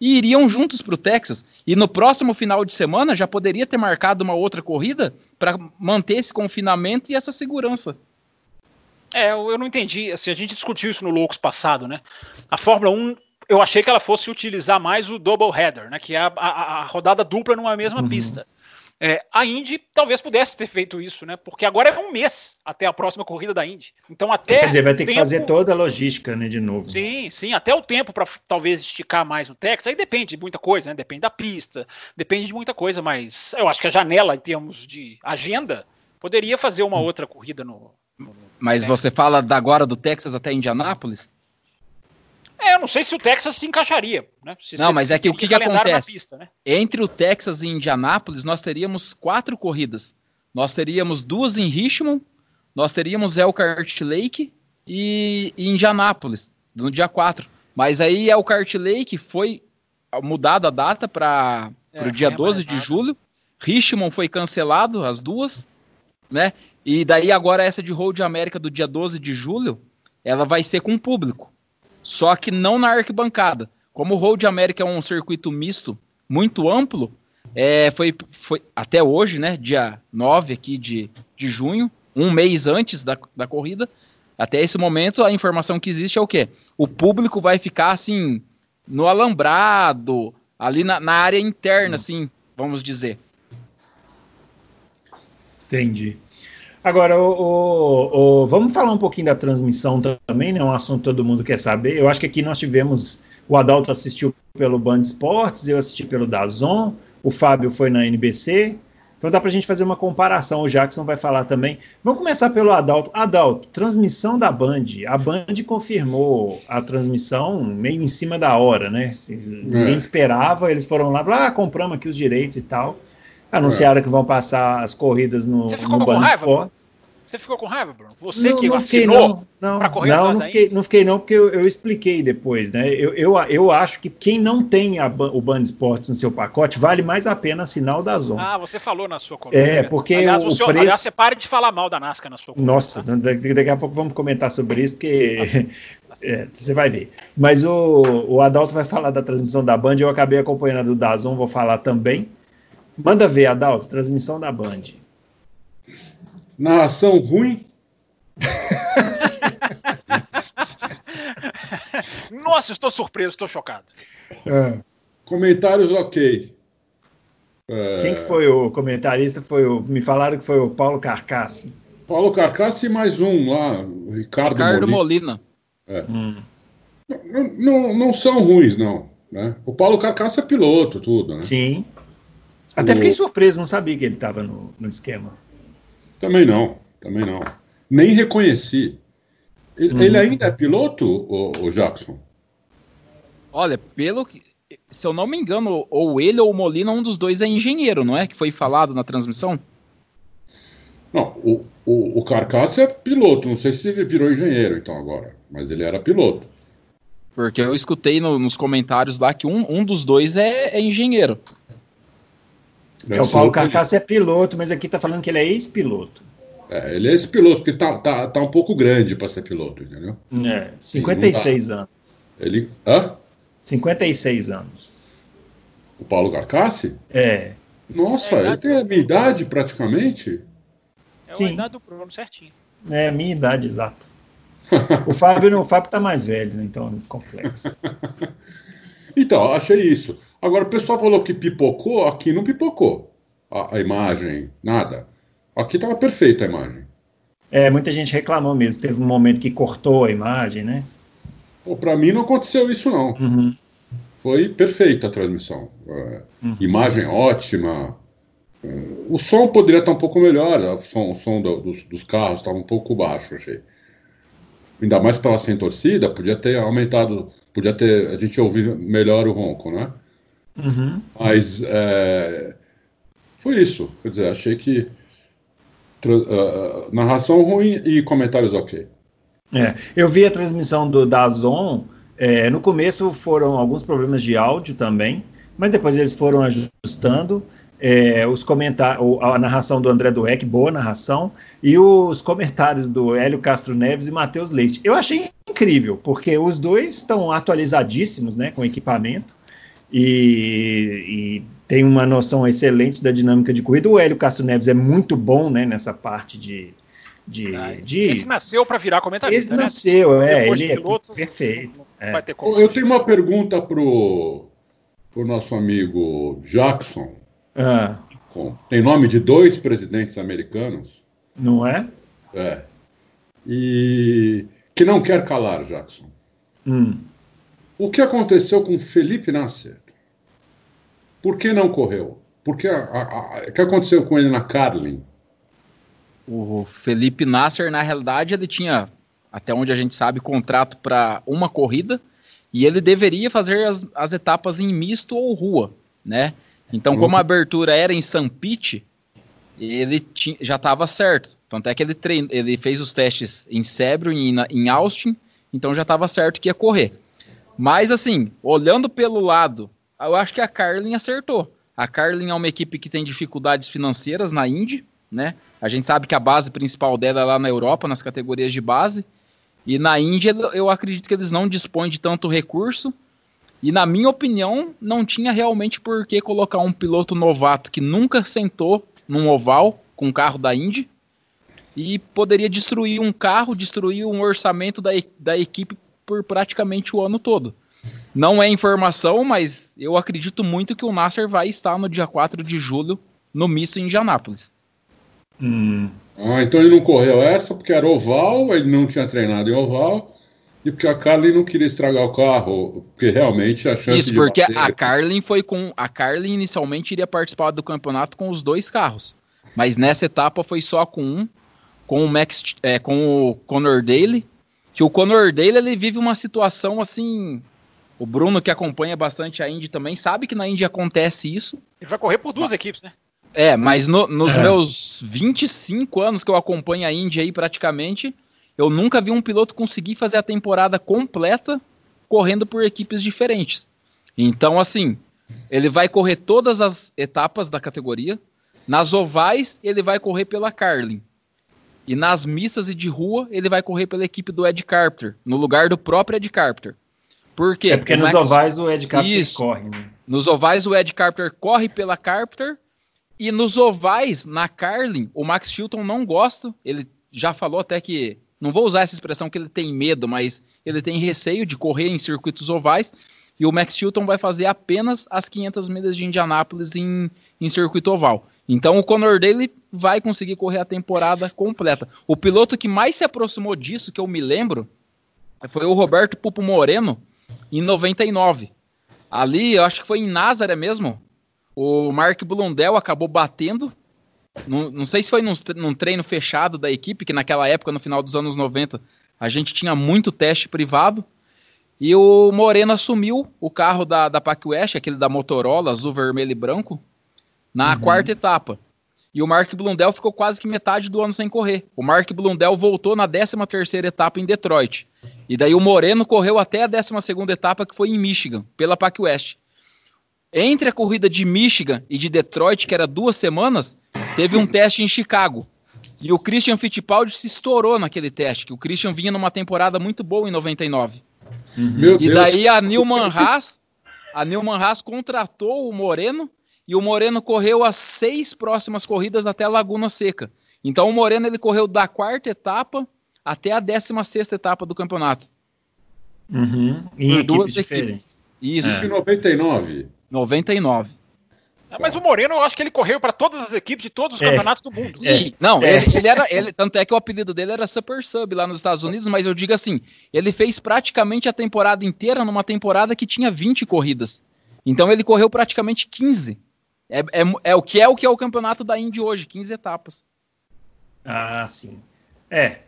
e iriam juntos para o Texas. E no próximo final de semana já poderia ter marcado uma outra corrida para manter esse confinamento e essa segurança. É, eu não entendi. Assim, a gente discutiu isso no Loucos passado, né? A Fórmula 1, eu achei que ela fosse utilizar mais o double header, né? Que é a, a, a rodada dupla numa mesma uhum. pista. É, a Indy talvez pudesse ter feito isso, né? Porque agora é um mês até a próxima corrida da Indy. Então até Quer dizer, vai ter tempo... que fazer toda a logística, né, de novo. Sim, sim, até o tempo para talvez esticar mais o Texas. Aí depende de muita coisa, né? Depende da pista, depende de muita coisa, mas eu acho que a janela em termos de agenda poderia fazer uma hum. outra corrida no, no Mas você fala da agora do Texas até Indianápolis? É, eu não sei se o Texas se encaixaria. Né? Se, não, mas é que o que, que acontece? Pista, né? Entre o Texas e Indianápolis, nós teríamos quatro corridas. Nós teríamos duas em Richmond, nós teríamos Elkhart Lake e, e Indianápolis, no dia 4. Mas aí Elkhart Lake foi mudado a data para é, o dia 12 de julho. Richmond foi cancelado, as duas, né? E daí agora essa de Road América do dia 12 de julho, ela vai ser com público só que não na arquibancada. Como o Road América é um circuito misto muito amplo, é, foi, foi até hoje, né, dia 9 aqui de, de junho, um mês antes da, da corrida, até esse momento a informação que existe é o quê? O público vai ficar assim, no alambrado, ali na, na área interna, assim, vamos dizer. Entendi. Agora, o, o, o, vamos falar um pouquinho da transmissão também, né? Um assunto que todo mundo quer saber. Eu acho que aqui nós tivemos. O Adalto assistiu pelo Band Esportes, eu assisti pelo Dazon, o Fábio foi na NBC. Então dá para a gente fazer uma comparação. O Jackson vai falar também. Vamos começar pelo Adalto. Adalto, transmissão da Band. A Band confirmou a transmissão meio em cima da hora, né? Ninguém é. esperava, eles foram lá, ah, compramos aqui os direitos e tal. Anunciaram é. que vão passar as corridas no, Você ficou no Band Esportes. Você ficou com raiva, Bruno? Você não, que não fiquei, não, não, não, não fiquei, não fiquei não, porque eu, eu, expliquei depois, né? Eu, eu, eu acho que quem não tem a, o Band Esportes no seu pacote, vale mais a pena assinar o da Zona. Ah, você falou na sua coluna. É, porque aliás, o, seu, preço... aliás, você pare de falar mal da NASCAR na sua coluna. Nossa, tá? daqui a pouco vamos comentar sobre isso, porque é, você vai ver. Mas o, o Adalto vai falar da transmissão da Band, eu acabei acompanhando do Dazon, vou falar também. Manda ver, Adalto, transmissão da Band. Narração ruim. Nossa, estou surpreso, estou chocado. É. Comentários ok. É... Quem que foi o comentarista? Foi o, me falaram que foi o Paulo Carcassi. Paulo Carcassi e mais um lá, Ricardo, Ricardo Molina. Molina. É. Hum. Não, não, não, são ruins, não. Né? O Paulo Carcassi é piloto, tudo, né? Sim. Até fiquei surpreso, não sabia que ele estava no, no esquema. Também não, também não. Nem reconheci. Ele, uhum. ele ainda é piloto, o, o, Jackson? Olha, pelo que. Se eu não me engano, ou ele ou o Molina, um dos dois é engenheiro, não é? Que foi falado na transmissão? Não, o, o, o Carcaça é piloto, não sei se ele virou engenheiro então agora, mas ele era piloto. Porque eu escutei no, nos comentários lá que um, um dos dois é, é engenheiro. Deve é, o Paulo Carcaça é piloto, mas aqui tá falando que ele é ex-piloto. É, ele é esse piloto que tá, tá, tá um pouco grande para ser piloto, entendeu? É, 56 Sim, anos. Ele. Hã? 56 anos. O Paulo Garcassi? É. Nossa, é ele tem a minha idade praticamente. É Sim. a idade do Bruno certinho. É a minha idade, exato. o Fábio não, o Fábio tá mais velho, né? então é complexo. então, achei isso. Agora, o pessoal falou que pipocou, aqui não pipocou a, a imagem, nada. Aqui estava perfeita a imagem. É, muita gente reclamou mesmo. Teve um momento que cortou a imagem, né? Para mim não aconteceu isso, não. Uhum. Foi perfeita a transmissão. É, uhum. Imagem ótima. É, o som poderia estar um pouco melhor. O som, o som do, dos, dos, carros estava um pouco baixo, achei. Ainda mais que estava sem torcida, podia ter aumentado. Podia ter. A gente ouvir melhor o ronco, né? Uhum. Mas é, foi isso. Quer dizer, achei que Uh, narração ruim e comentários ok. É, eu vi a transmissão do Dazon. É, no começo foram alguns problemas de áudio também, mas depois eles foram ajustando. É, os comentários, a narração do André Dueck, boa narração, e os comentários do Hélio Castro Neves e Matheus Leite. Eu achei incrível, porque os dois estão atualizadíssimos né, com equipamento e, e tem uma noção excelente da dinâmica de corrida. O Hélio Castro Neves é muito bom né, nessa parte de. de, ah, de... Esse nasceu para virar comentarista. Esse né? nasceu, é, ele é piloto, perfeito. É. Eu tenho uma pergunta pro, pro nosso amigo Jackson. Ah. Tem nome de dois presidentes americanos. Não é? É. E que não quer calar, Jackson. Hum. O que aconteceu com Felipe Nasser? Por que não correu? Porque o que aconteceu com ele na Carlin? O Felipe Nasser, na realidade, ele tinha, até onde a gente sabe, contrato para uma corrida e ele deveria fazer as, as etapas em misto ou rua, né? Então, como a abertura era em Sampite, ele tinha, já estava certo. Tanto é que ele, trein, ele fez os testes em Sebro e em Austin, então já estava certo que ia correr. Mas, assim, olhando pelo lado eu acho que a Carlin acertou. A Carlin é uma equipe que tem dificuldades financeiras na Indy, né? A gente sabe que a base principal dela é lá na Europa, nas categorias de base. E na Índia, eu acredito que eles não dispõem de tanto recurso. E na minha opinião, não tinha realmente por que colocar um piloto novato que nunca sentou num oval com um carro da Indy e poderia destruir um carro, destruir um orçamento da, da equipe por praticamente o ano todo. Não é informação, mas eu acredito muito que o Nasser vai estar no dia 4 de julho no misto em Indianápolis. Hum. Ah, então ele não correu essa porque era oval, ele não tinha treinado em oval, e porque a Carlin não queria estragar o carro, porque realmente a chance Isso, porque bater... a Carlin foi com. A Carlin inicialmente iria participar do campeonato com os dois carros. Mas nessa etapa foi só com um, com o Max, é, com o Conor Daly. Que o Conor Daly ele vive uma situação assim o Bruno, que acompanha bastante a Indy também, sabe que na Indy acontece isso. Ele vai correr por duas mas, equipes, né? É, mas no, nos é. meus 25 anos que eu acompanho a Indy aí praticamente, eu nunca vi um piloto conseguir fazer a temporada completa correndo por equipes diferentes. Então, assim, ele vai correr todas as etapas da categoria. Nas ovais, ele vai correr pela Carlin. E nas missas e de rua, ele vai correr pela equipe do Ed Carpenter, no lugar do próprio Ed Carpenter. Por quê? É porque nos Max... ovais o Ed Carpenter Isso. corre, né? Nos ovais o Ed Carpenter corre pela Carpenter e nos ovais, na Carlin, o Max Chilton não gosta. Ele já falou até que. Não vou usar essa expressão que ele tem medo, mas ele tem receio de correr em circuitos ovais. E o Max Chilton vai fazer apenas as 500 milhas de Indianápolis em, em circuito oval. Então o Conor Daly vai conseguir correr a temporada completa. O piloto que mais se aproximou disso, que eu me lembro, foi o Roberto Pupo Moreno, em 99. Ali, eu acho que foi em Nazaré mesmo, o Mark Blundell acabou batendo. Não, não sei se foi num, num, treino fechado da equipe, que naquela época, no final dos anos 90, a gente tinha muito teste privado. E o Moreno assumiu o carro da, da Pac West, aquele da Motorola, azul, vermelho e branco, na uhum. quarta etapa. E o Mark Blundell ficou quase que metade do ano sem correr. O Mark Blundell voltou na 13 terceira etapa em Detroit. E daí o Moreno correu até a 12 etapa, que foi em Michigan, pela Pac West. Entre a corrida de Michigan e de Detroit, que era duas semanas, teve um teste em Chicago. E o Christian Fittipaldi se estourou naquele teste, que o Christian vinha numa temporada muito boa em 99. Meu E daí a Newman Haas, a Newman Haas contratou o Moreno e o Moreno correu as seis próximas corridas até a Laguna Seca. Então o Moreno ele correu da quarta etapa até a décima sexta etapa do campeonato. Uhum. Duas equipes diferentes. Isso, Isso em 99. 99. É, Mas o Moreno, eu acho que ele correu para todas as equipes de todos os É. campeonatos do mundo. Sim, não, É. Ele, ele era. Ele, tanto é que o apelido dele era Super Sub lá nos Estados Unidos, mas eu digo assim: ele fez praticamente a temporada inteira numa temporada que tinha 20 corridas. Então ele correu praticamente 15. É, é, é o que é o que é o campeonato da Indy hoje, 15 etapas. Ah, sim. É.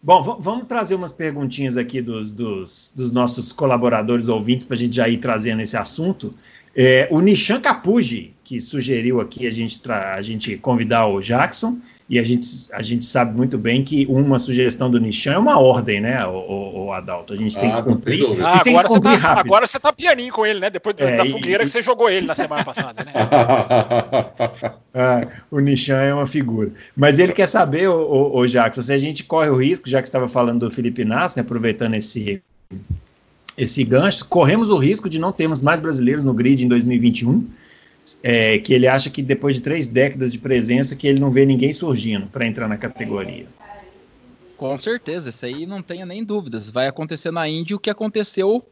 Bom, vamos trazer umas perguntinhas aqui dos, dos, dos nossos colaboradores ouvintes para a gente já ir trazendo esse assunto. É, o Nishan Capuji, que sugeriu aqui a gente, tra- a gente convidar o Jackson, e a gente, a gente sabe muito bem que uma sugestão do Nishan é uma ordem, né, o, o, o Adalto? A gente tem Ah, que não cumprir. Ah, e tem agora, que você cumprir tá, rápido. agora você tá pianinho com ele, né? Depois da- É, da e- fogueira e- que você jogou ele na semana passada, né? Ah, o Nishan é uma figura. Mas ele quer saber, o, o, o Jackson, se a gente corre o risco, já que você estava falando do Felipe Nassi, né, aproveitando esse, esse gancho, corremos o risco de não termos mais brasileiros no grid em 2021, é, que ele acha que depois de três décadas de presença, que ele não vê ninguém surgindo para entrar na categoria. Com certeza, isso aí não tenha nem dúvidas. Vai acontecer na Indy o que aconteceu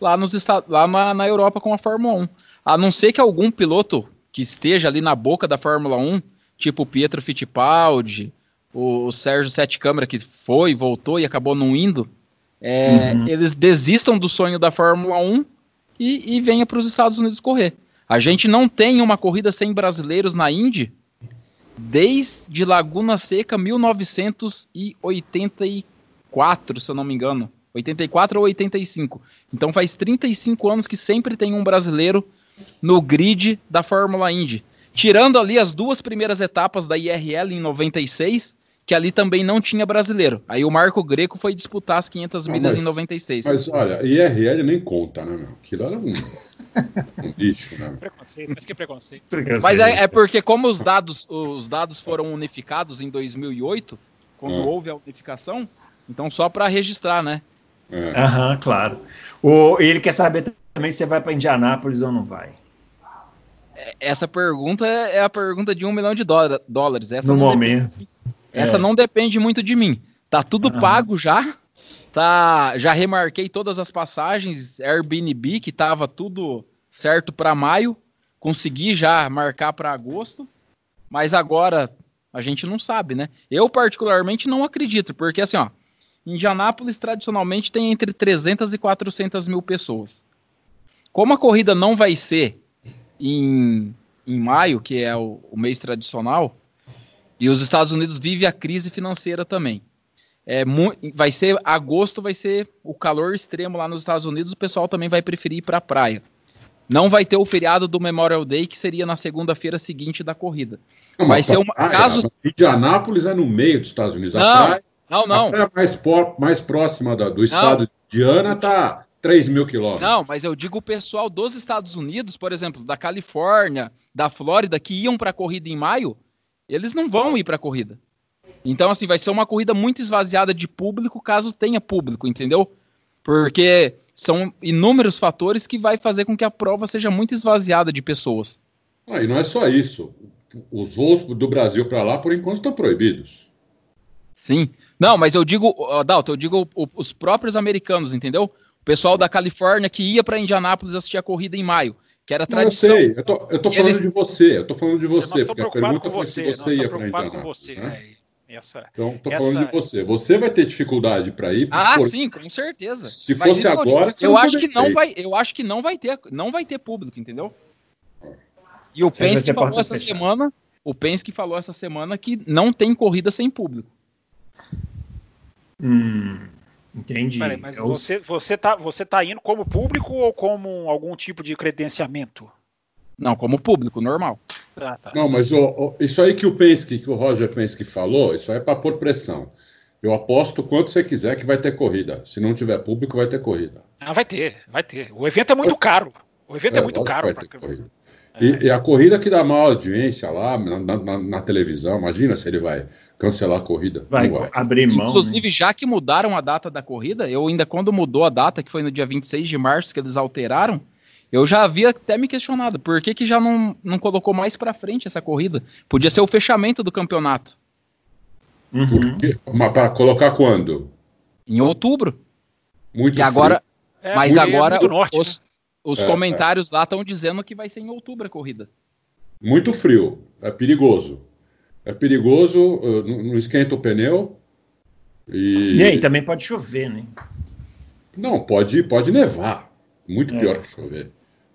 lá, nos lá na, na Europa com a Fórmula 1. A não ser que algum piloto que esteja ali na boca da Fórmula 1, tipo o Pietro Fittipaldi, o, o Sérgio Sete Câmara, que foi, voltou e acabou não indo, é, Uhum. eles desistam do sonho da Fórmula 1 e, e venha para os Estados Unidos correr. A gente não tem uma corrida sem brasileiros na Indy desde Laguna Seca 1984, se eu não me engano. 84 ou 85. Então faz 35 anos que sempre tem um brasileiro no grid da Fórmula Indy. Tirando ali as duas primeiras etapas da IRL em 96, que ali também não tinha brasileiro. Aí o Marco Greco foi disputar as 500 Ah, milhas mas- em 96. Mas olha, IRL nem conta, né, meu? Aquilo era um, um lixo, né? Preconceito, mas que preconceito. Mas é, é porque como os dados, os dados foram unificados em 2008, quando Hum. houve a unificação, então só para registrar, né? É. Aham, claro. O, ele quer saber também se você vai para Indianápolis ou não vai. Essa pergunta é é a pergunta de um milhão de dólar- dólares. Essa no momento. Essa É. não depende muito de mim. Tá tudo pago já. Tá, já remarquei todas as passagens, Airbnb que tava tudo certo para maio, consegui já marcar para agosto, mas agora a gente não sabe, né? Eu particularmente não acredito, porque assim, ó, Indianápolis tradicionalmente tem entre 300 e 400 mil pessoas. Como a corrida não vai ser em, em maio, que é o, o mês tradicional, e os Estados Unidos vive a crise financeira também. É, vai ser agosto, vai ser o calor extremo lá nos Estados Unidos, o pessoal também vai preferir ir para a praia. Não vai ter o feriado do Memorial Day, que seria na segunda-feira seguinte da corrida. Não, Vai ser praia, caso- Indianápolis é no meio dos Estados Unidos. A Não, praia, Não, a não. praia mais, por- mais próxima da- do estado de Ana tá 3 mil quilômetros. Não, mas eu digo o pessoal dos Estados Unidos, por exemplo, da Califórnia, da Flórida, que iam para a corrida em maio, eles não vão ir para a corrida. Então, assim, vai ser uma corrida muito esvaziada de público, caso tenha público, entendeu? Porque são inúmeros fatores que vai fazer com que a prova seja muito esvaziada de pessoas. Ah, e não é só isso. Os voos do Brasil para lá, por enquanto, estão proibidos. Sim. Não, mas eu digo, Adalto, eu digo os próprios americanos, entendeu? O pessoal da Califórnia que ia para Indianápolis assistir a corrida em maio, que era Não, eu tradição. sei, eu tô, eu tô falando eles- de você, eu tô falando de Eu não você, porque a pergunta com foi você, se você ia para preocupado com Indianápolis. você. né? é. Essa, Então, tô Essa- falando de você. Você vai ter dificuldade para ir. Ah, por- sim, com certeza. Se Mas fosse eu agora, eu, não acho que não vai, eu acho que não vai ter, não vai ter público, entendeu? E o Penske falou essa fechada. semana, o Penske falou essa semana que não tem corrida sem público. Hum, entendi. Peraí, mas Eu- você, você, tá, você tá indo como público ou como algum tipo de credenciamento? Não, como público normal. Ah, tá. Não, mas ó, ó, isso aí que o Penske, que o Roger Penske falou, isso aí é para pôr pressão. Eu aposto quanto você quiser que vai ter corrida. Se não tiver público, vai ter corrida. Ah, vai ter, vai ter. O evento é muito caro. O evento é, muito lógico que caro. vai pra- ter corrida. E, e, a corrida que dá maior audiência lá na, na, na, televisão, imagina se ele vai cancelar a corrida. Vai, vai. abrir mão. Inclusive, né? já que mudaram a data da corrida, eu ainda quando mudou a data, que foi no dia 26 de março, que eles alteraram, eu já havia até me questionado, por que, que já não, não colocou mais para frente essa corrida? Podia ser o fechamento do campeonato. Uhum. Mas para colocar quando? Em outubro. Muito e agora, é, Mas agora norte, os, né? os é, comentários é. lá estão dizendo que vai ser em outubro a corrida. Muito frio, é perigoso. É perigoso, uh, não esquenta o pneu. E... e aí, também pode chover, né? Não, pode, pode nevar. Muito é. pior que chover.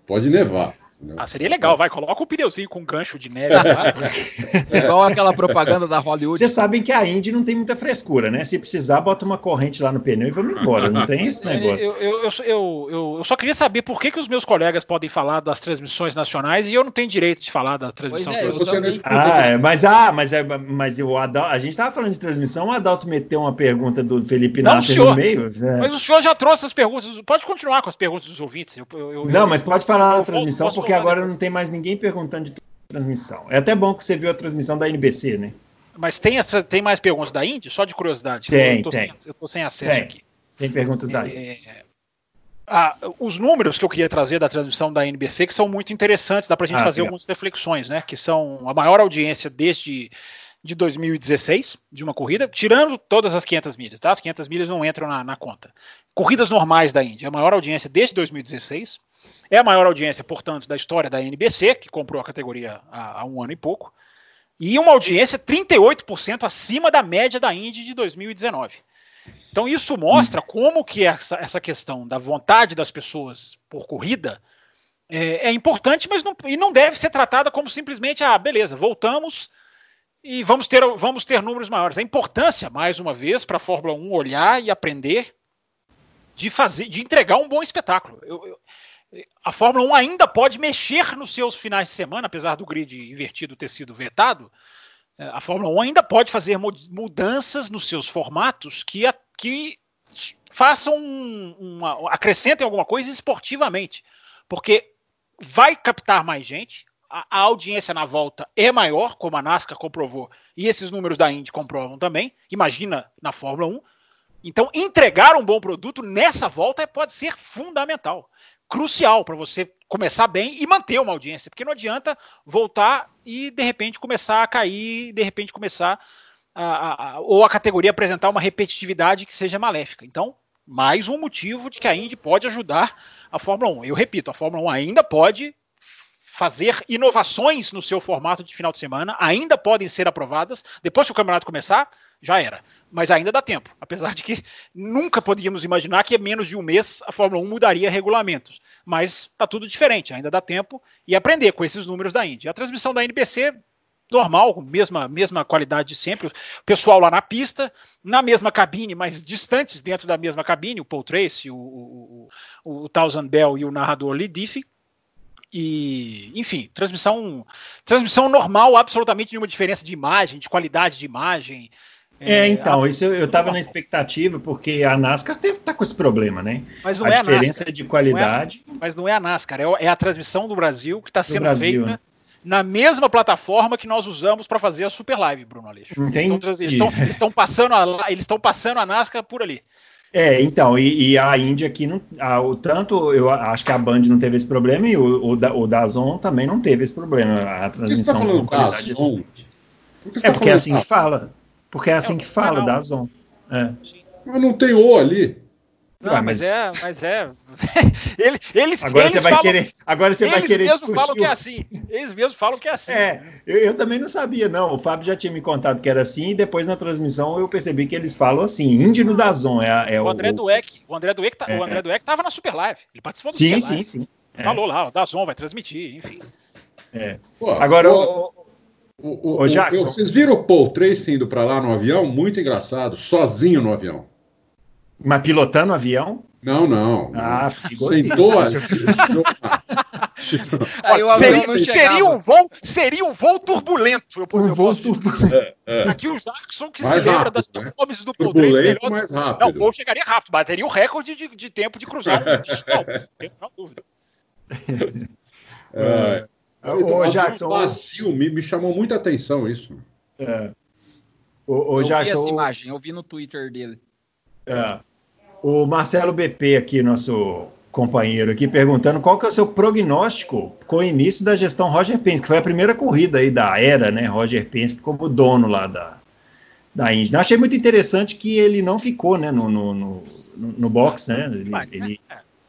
Pode nevar. Ah, seria legal, vai, coloca um pneuzinho com gancho de neve. é igual aquela propaganda da Hollywood. Vocês sabem que a Indy não tem muita frescura, né? Se precisar, bota uma corrente lá no pneu e vamos embora. Não tem esse negócio. Eu, eu, eu, eu, eu só queria saber por que, que os meus colegas podem falar das transmissões nacionais e eu não tenho direito de falar da transmissão. É, ah, é, mas, ah, mas, é, mas o Adalto, a gente estava falando de transmissão, o Adalto meteu uma pergunta do Felipe Nasser no meio. É. Mas o senhor já trouxe as perguntas. Pode continuar com as perguntas dos ouvintes. não, mas pode falar da transmissão, porque agora não tem mais ninguém perguntando de transmissão. É até bom que você viu a transmissão da NBC, né? Mas tem, essa, tem mais perguntas da Indy? Só de curiosidade. Tem, eu tem. Sem, eu tô sem acesso tem. aqui. Tem perguntas da é, ah, os números que eu queria trazer da transmissão da NBC que são muito interessantes, dá para a gente ah, fazer algumas reflexões, né? Que são a maior audiência desde de 2016 de uma corrida, tirando todas as 500 milhas, tá? As 500 milhas não entram na, na conta. Corridas normais da Indy, a maior audiência desde 2016. É a maior audiência, portanto, da história da NBC, que comprou a categoria há, há um ano e pouco. E uma audiência 38% acima da média da Indy de 2019. Então isso mostra como que essa, essa questão da vontade das pessoas por corrida é, é, importante, mas não, e não deve ser tratada como simplesmente, ah, beleza, voltamos e vamos ter, vamos ter números maiores. A importância, mais uma vez, para a Fórmula 1 olhar e aprender de fazer, de entregar um bom espetáculo. Eu, eu, a Fórmula 1 ainda pode mexer nos seus finais de semana, apesar do grid invertido ter sido vetado. É, a Fórmula 1 ainda pode fazer mudanças nos seus formatos que, que façam uma, acrescentem alguma coisa esportivamente, porque vai captar mais gente, a, a, audiência na volta é maior, como a NASCAR comprovou, e esses números da Indy comprovam também. Imagina na Fórmula 1. Então, entregar um bom produto nessa volta pode ser fundamental crucial para você começar bem e manter uma audiência, porque não adianta voltar e de repente começar a cair, de repente começar a, a, a, ou a categoria apresentar uma repetitividade que seja maléfica. Então, mais um motivo de que a Indy pode ajudar a Fórmula 1. Eu repito, a Fórmula 1 ainda pode fazer inovações no seu formato de final de semana, ainda podem ser aprovadas. Depois que o campeonato começar, já era mas ainda dá tempo. Apesar de que nunca podíamos imaginar que em menos de um mês a Fórmula 1 mudaria regulamentos. Mas está tudo diferente, ainda dá tempo e aprender com esses números da Indy. A transmissão da NBC normal, mesma, mesma qualidade de sempre. O pessoal lá na pista, na mesma cabine, mas distantes dentro da mesma cabine, o Paul Tracy, o, o, o, o Townsend Bell e o narrador Lee Diffie. E, enfim, transmissão, transmissão normal, absolutamente nenhuma diferença de imagem, de qualidade de imagem. É, é, então, isso eu estava na expectativa, porque a NASCAR está com esse problema, né? Mas não a é diferença a de qualidade. Não é, mas não é a NASCAR, é, é a transmissão do Brasil que está sendo Brasil, feita né? na mesma plataforma que nós usamos para fazer a Super Live, Bruno Aleixo. Entendi. Eles estão passando a, eles estão passando a NASCAR por ali. É, então, e, e a Índia aqui, não, a, o tanto, eu acho que a Band não teve esse problema e o, o, da, o Dazon também não teve esse problema. A transmissão Por que você tá falando Dazon? Por que é tá porque é assim que fala. Porque é assim que fala, da Zon. É. Mas não tem O ali. Não, Ué, mas... mas... é, mas é. Ele, eles, agora eles você vai falam, querer, agora você vai querer mesmo falam que é assim. Eles mesmos falam que é assim. É, eu, eu, também não sabia não. O Fábio já tinha me contado que era assim e depois na transmissão eu percebi que eles falam assim. Índio da Zon é, é o, o André Dueck. O André Dueck, tá, é, o André Dueck tava na Super Live. Ele participou do Sim, sim, sim. Falou lá, o Dazon vai transmitir, enfim. É. Pô, agora o, o, o, Ô, Jackson. O, vocês viram o Paul Tracy indo para lá no avião? Muito engraçado, sozinho no avião. Mas pilotando o avião? Não, não. Ah, sentou ali. seria, seria, um voo, seria um voo turbulento. um voo turbulento. É, é. Aqui o Jackson que mais se lembra das né? do. Melhor... mais rápido. Não, o voo chegaria rápido, bateria o recorde de, de tempo de cruzar. não, não dúvida. É. Então, ô, Jackson, vazio, me, me chamou muita atenção isso. É. O, o eu Jackson, vi essa imagem, eu vi no Twitter dele. É. O Marcelo BP aqui, nosso companheiro aqui, perguntando qual que é o seu prognóstico com o início da gestão Roger Penske, que foi a primeira corrida aí da era, né, Roger Penske como dono lá da, da Indy. Achei muito interessante que ele não ficou, né, no, no, no, no box, né, ele, ele...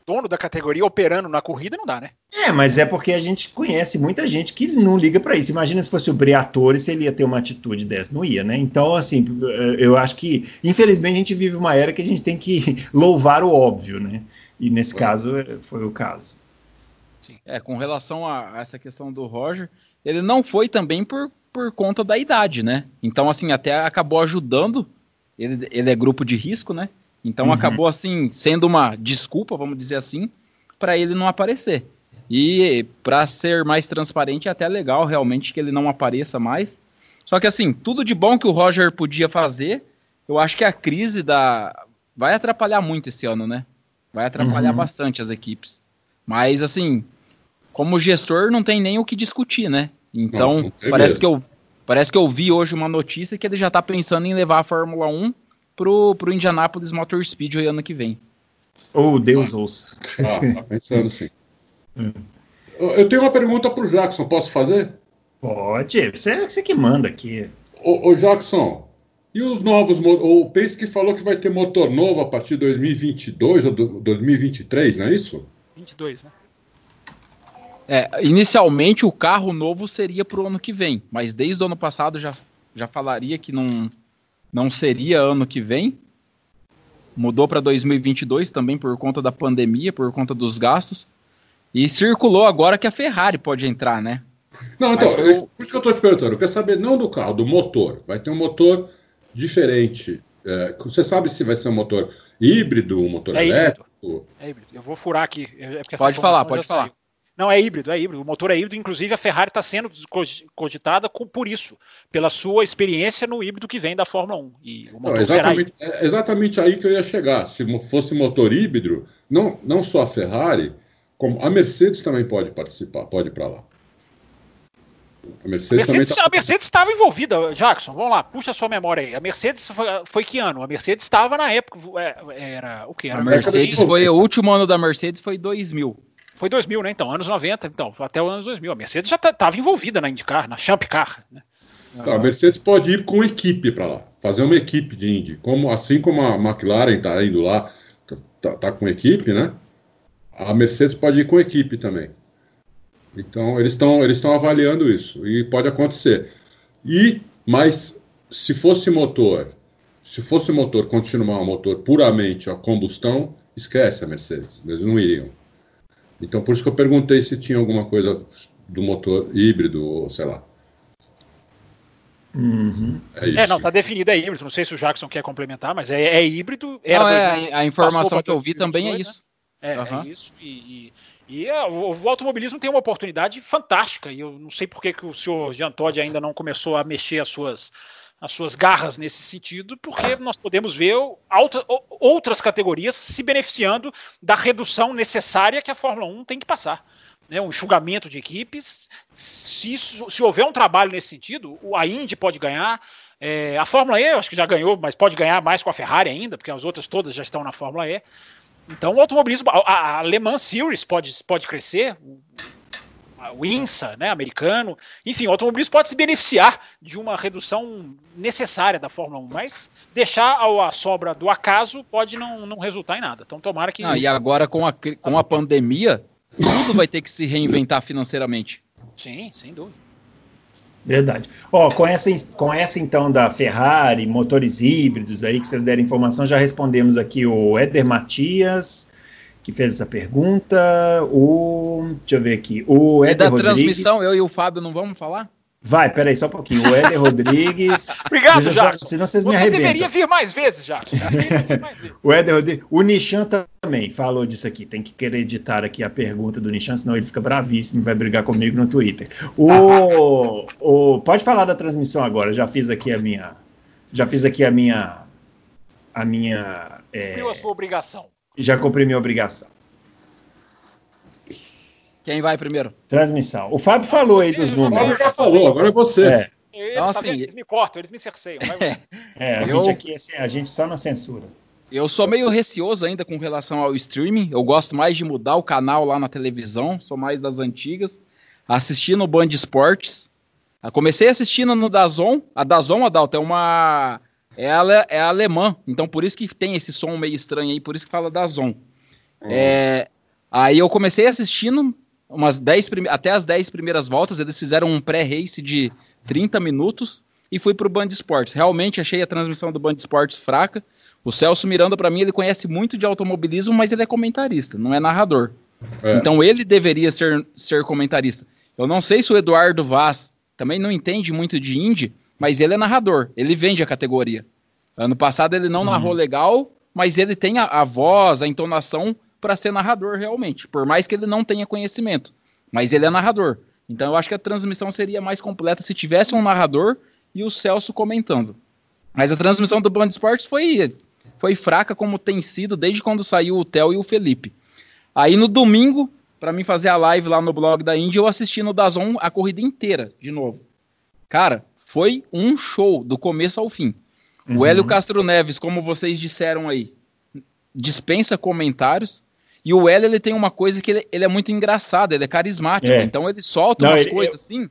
Dono da categoria operando na corrida, não dá, né? É, mas é porque a gente conhece muita gente que não liga para isso. Imagina se fosse o Briatore, se ele ia ter uma atitude dessa. Não ia, né? Então, assim, eu acho que, infelizmente, a gente vive uma era que a gente tem que louvar o óbvio, né? E nesse foi. caso, é, foi o caso. Sim. É, com relação a essa questão do Roger, ele não foi também por, por conta da idade, né? Então, assim, até acabou ajudando. Ele, ele é grupo de risco, né? Então uhum. acabou assim sendo uma desculpa, vamos dizer assim, para ele não aparecer. E para ser mais transparente, é até legal realmente que ele não apareça mais. Só que assim, tudo de bom que o Roger podia fazer, eu acho que a crise da vai atrapalhar muito esse ano, né? Vai atrapalhar uhum. bastante as equipes. Mas assim, como gestor não tem nem o que discutir, né? Então, não, não parece mesmo. que eu parece que eu vi hoje uma notícia que ele já está pensando em levar a Fórmula 1 pro, pro Indianapolis Motor Speedway ano que vem. Oh, Deus ouça. Ah, tá pensando sim. Eu tenho uma pergunta pro Jackson, posso fazer? Pode, você, é você que manda aqui. Ô, ô Jackson, e os novos. O que falou que vai ter motor novo a partir de 2022 ou 2023, não é isso? 22, né? É, inicialmente o carro novo seria para o ano que vem, mas desde o ano passado já, já falaria que não, não seria ano que vem. Mudou para 2022 também por conta da pandemia, por conta dos gastos. E circulou agora que a Ferrari pode entrar, né? Não, então, eu... por isso que eu estou te perguntando. Eu quero saber não do carro, do motor. Vai ter um motor diferente. É, você sabe se vai ser um motor híbrido, um motor é elétrico? Híbrido. É híbrido. Eu vou furar aqui. É pode falar, pode falar. Saiu. Não, é híbrido, é híbrido. O motor é híbrido, inclusive a Ferrari está sendo cogitada por isso, pela sua experiência no híbrido que vem da Fórmula 1. E o motor não, exatamente, é exatamente aí que eu ia chegar. Se fosse motor híbrido, não, não só a Ferrari, como a Mercedes também pode participar, pode ir para lá. A Mercedes, a Mercedes, tá... Mercedes estava envolvida, Jackson. Vamos lá, puxa a sua memória aí. A Mercedes foi, foi que ano? A Mercedes estava na época. É, era o que? A Mercedes foi o último ano da Mercedes foi 2000. Foi 2000, né? Então, anos 90, então, até os anos 2000. A Mercedes já estava tá, envolvida na IndyCar, na Champ Car. Né? Tá, a Mercedes pode ir com equipe para lá, fazer uma equipe de Indy. Como, assim como a McLaren está indo lá, tá, tá, tá, com equipe, né? A Mercedes pode ir com equipe também. Então, eles estão eles avaliando isso e pode acontecer. E, mas, se fosse motor, se fosse motor continuar um motor puramente a combustão, esquece a Mercedes, eles não iriam. Então, por isso que eu perguntei se tinha alguma coisa do motor híbrido, ou sei lá. Uhum. É, é, não, tá definido, é híbrido. Não sei se o Jackson quer complementar, mas é, é híbrido. Era não, é, a informação que eu vi também é isso. Né? É, uhum. é isso. E, e, e é, o, o, automobilismo tem uma oportunidade fantástica. E eu não sei por que, que o senhor Jean Todt ainda não começou a mexer as suas, as suas garras nesse sentido, porque nós podemos ver outras categorias se beneficiando da redução necessária que a Fórmula 1 tem que passar. Né, um enxugamento de equipes. Se, se houver um trabalho nesse sentido, a Indy pode ganhar. É, a Fórmula E, eu acho que já ganhou, mas pode ganhar mais com a Ferrari ainda, porque as outras todas já estão na Fórmula E. Então o automobilismo, a, a Le Mans Series pode, pode crescer, o INSA, né, americano. Enfim, o automobilismo pode se beneficiar de uma redução necessária da Fórmula 1, mas deixar a sobra do acaso pode não, não resultar em nada. Então, tomara que. Ah, e agora, com a, com a pandemia, tudo vai ter que se reinventar financeiramente. Sim, sem dúvida. Verdade. Ó, com essa, com essa então da Ferrari, motores híbridos aí que vocês deram informação, já respondemos aqui o Éder Matias, que fez essa pergunta. O. Deixa eu ver aqui. O é Éder da Rodrigues. transmissão, eu e o Fábio não vamos falar? Vai, peraí, só um pouquinho. O Éder Rodrigues. Obrigado, Jacques. Senão vocês Você me arrebentam. deveria vir mais vezes, Jacques. o Éder Rodrigues. O Nishan também falou disso aqui. Tem que querer editar aqui a pergunta do Nishan, senão ele fica bravíssimo e vai brigar comigo no Twitter. O, o, pode falar da transmissão agora. Já fiz aqui a minha. Já fiz aqui a minha. A minha. É, Cumpriu a sua obrigação já cumpri minha obrigação. Quem vai primeiro? Transmissão. O Fábio falou aí dos O Fábio números. já falou, agora é você. É, Eles, Então, tá assim, eles me cortam, eles me cerceiam. vai- é, a Eu- gente aqui, assim, a gente só na censura. Eu sou meio receoso ainda com relação ao streaming. Eu gosto mais de mudar o canal lá na televisão, sou mais das antigas. Assisti no Band Esportes. Ah, Comecei assistindo no Dazon. A Dazon, Adalto, é uma. É, ale- é alemã. Então por isso que tem esse som meio estranho aí, por isso que fala Dazon. É, aí eu comecei assistindo umas 10 prime- até as 10 primeiras voltas. Eles fizeram um pré-race de 30 minutos e fui pro Band Esportes. Realmente achei a transmissão do Band Esportes fraca. O Celso Miranda, para mim, ele conhece muito de automobilismo, mas ele é comentarista, não é narrador. É. Então ele deveria ser, ser comentarista. Eu não sei se o Eduardo Vaz também não entende muito de Indy, mas ele é narrador, ele vende a categoria. Ano passado ele não narrou legal, mas ele tem a, a voz, a entonação para ser narrador realmente, por mais que ele não tenha conhecimento. Mas ele é narrador. Então eu acho que a transmissão seria mais completa se tivesse um narrador e o Celso comentando. Mas a transmissão do Band Esportes foi, foi fraca, como tem sido desde quando saiu o Theo e o Felipe. Aí no domingo, para mim fazer a live lá no blog da Indy, eu assisti no Dazon a corrida inteira, de novo. Cara, foi um show do começo ao fim. O Hélio Castro Neves, como vocês disseram aí, dispensa comentários. E o Hélio, ele tem uma coisa que ele, ele é muito engraçado, ele é carismático. É. Então ele solta Não, umas ele- coisas assim,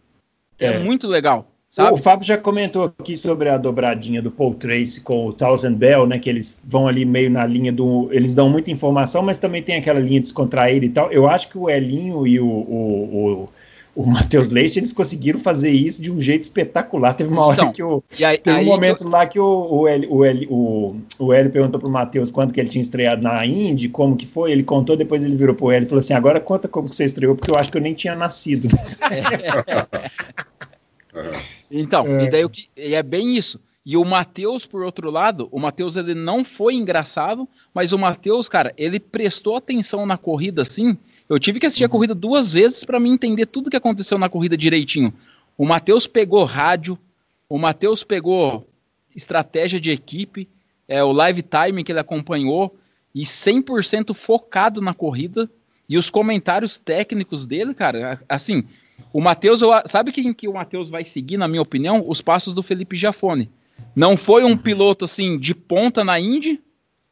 é, É. muito legal. Sabe? O Fábio já comentou aqui sobre a dobradinha do Paul Tracy com o Thousand Bell, né? Que eles vão ali meio na linha do. Eles dão muita informação, mas também tem aquela linha descontraída e tal. Eu acho que o Elinho e o, o, o, o Matheus Leite, eles conseguiram fazer isso de um jeito espetacular. Teve uma hora Então, que o. E aí, Teve um aí momento lá que o, o, Hélio, o, Hélio, o, o Hélio perguntou pro Matheus quando que ele tinha estreado na Indy, como que foi, ele contou, depois ele virou pro Hélio e falou assim, agora conta como que você estreou, porque eu acho que eu nem tinha nascido. Então, É. e daí o que e é bem isso. E o Matheus, por outro lado, o Matheus ele não foi engraçado, mas o Matheus, cara, ele prestou atenção na corrida assim. Eu tive que assistir a corrida duas vezes para mim entender tudo que aconteceu na corrida direitinho. O Matheus pegou rádio, o Matheus pegou estratégia de equipe, é, o live time que ele acompanhou e 100% focado na corrida e os comentários técnicos dele, cara, assim, o Matheus, sabe quem que o Matheus vai seguir, na minha opinião? Os passos do Felipe Giafone. Não foi um piloto assim de ponta na Indy,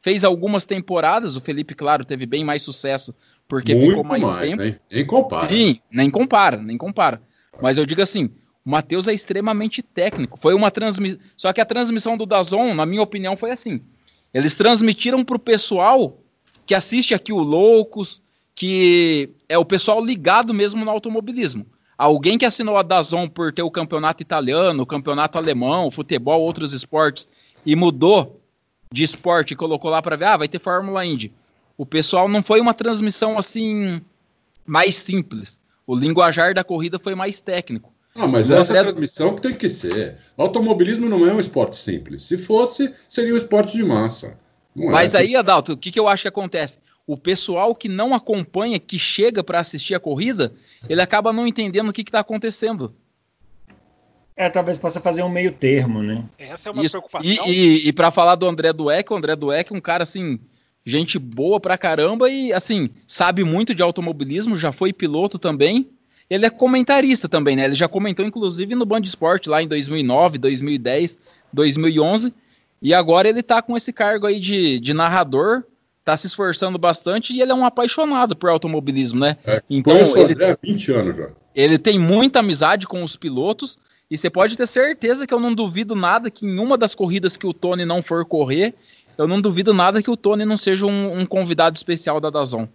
fez algumas temporadas, o Felipe, claro, teve bem mais sucesso porque Muito ficou mais, mais, tempo. Nem compara. Sim, nem compara, nem compara. Mas eu digo assim, o Matheus é extremamente técnico. Foi uma transmissão. Só que a transmissão do Dazon, na minha opinião, foi assim. Eles transmitiram pro pessoal que assiste aqui o Loucos, que é o pessoal ligado mesmo no automobilismo. Alguém que assinou a Dazon por ter o campeonato italiano, o campeonato alemão, futebol, outros esportes, e mudou de esporte e colocou lá para ver, ah, vai ter Fórmula Indy. O pessoal não foi uma transmissão assim mais simples. O linguajar da corrida foi mais técnico. Ah, mas O essa é a André- transmissão que tem que ser. Automobilismo não é um esporte simples. Se fosse, seria um esporte de massa. Não é. Mas aí, Adalto, o que, que eu acho que acontece? O pessoal que não acompanha, que chega para assistir a corrida, ele acaba não entendendo o que está acontecendo. É, talvez possa fazer um meio termo, né? Essa é uma Isso. preocupação. E, e, e para falar do André Dueck, o André Dueck é um cara assim, gente boa pra caramba e assim, sabe muito de automobilismo, já foi piloto também. Ele é comentarista também, né? Ele já comentou inclusive no Band Esporte lá em 2009, 2010, 2011. E agora ele tá com esse cargo aí de, de narrador, tá se esforçando bastante e ele é um apaixonado por automobilismo, né? É, Então, conheço ele- André há 20 anos já. Ele tem muita amizade com os pilotos e você pode ter certeza que eu não duvido nada que em uma das corridas que o Tony não for correr, eu não duvido nada que o Tony não seja um, um convidado especial da Dazon.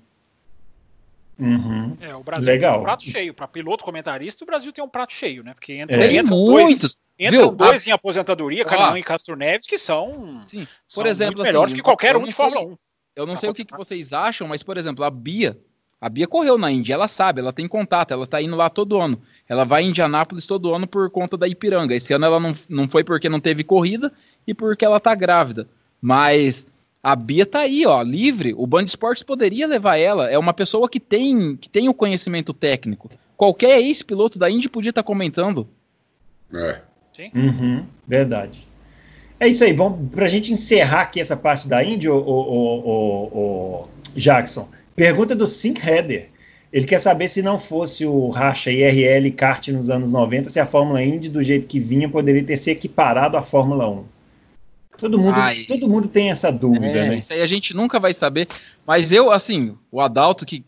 Uhum. É, o Brasil Legal. tem um prato cheio. Para piloto comentarista, o Brasil tem um prato cheio, né? Porque entra, É. Tem entram muitos. dois, entram viu? dois em aposentadoria, Ó. Caminhão e Castro Neves, que são, Sim. são Por exemplo, muito melhores assim, que qualquer eu um não de sei- Fórmula 1. Eu não Pra sei o que, que vocês acham, mas, por exemplo, a Bia. A Bia correu na Indy, ela sabe, ela tem contato, ela tá indo lá todo ano. Ela vai em Indianápolis todo ano por conta da Ipiranga. Esse ano ela não, não foi porque não teve corrida e porque ela tá grávida. Mas a Bia tá aí, ó, livre. O Band Esportes poderia levar ela. É uma pessoa que tem, que tem o conhecimento técnico. Qualquer ex-piloto da Indy podia estar comentando. É. Uhum, verdade. É isso aí, vamos para a gente encerrar aqui essa parte da Indy, o, o, o, o, o Jackson. Pergunta do Sync Header. Ele quer saber se não fosse o Racha IRL kart nos anos 90, se a Fórmula Indy, do jeito que vinha, poderia ter se equiparado à Fórmula 1. Todo mundo, Ai. todo mundo tem essa dúvida, É, né? Isso aí a gente nunca vai saber. Mas eu, assim, o Adalto que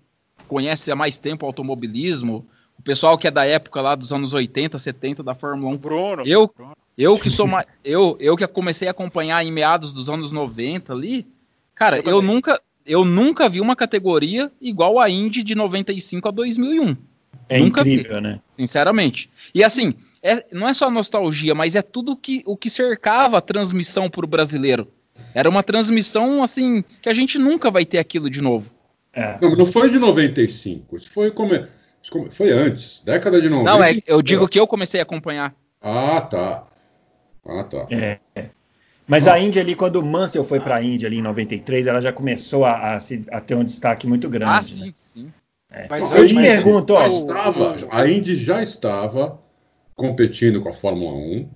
conhece há mais tempo o automobilismo, o pessoal que é da época lá dos anos 80, 70 da Fórmula 1, Bruno. Eu- Bruno. eu que sou mais, eu, eu que comecei a acompanhar em meados dos anos 90 ali, cara, Eu eu, nunca eu nunca vi uma categoria igual a Indy de 95 a 2001, É nunca vi. incrível, né? sinceramente. E assim, é, não é só nostalgia, mas é tudo que, o que cercava a transmissão para o brasileiro. Era uma transmissão assim que a gente nunca vai ter aquilo de novo. É. Não, não foi de 95. Isso foi, como, foi antes, década de 90. Não, é, eu digo que eu comecei a acompanhar. Ah, tá. Ah, tá. É. Mas a Índia ali, quando o Mansell foi para a Índia ali em 93, ela já começou a, a se- a ter um destaque muito grande. Ah, né? sim, sim. Mas Eu te pergunto, Já ó, estava, a Indy já estava competindo com a Fórmula 1,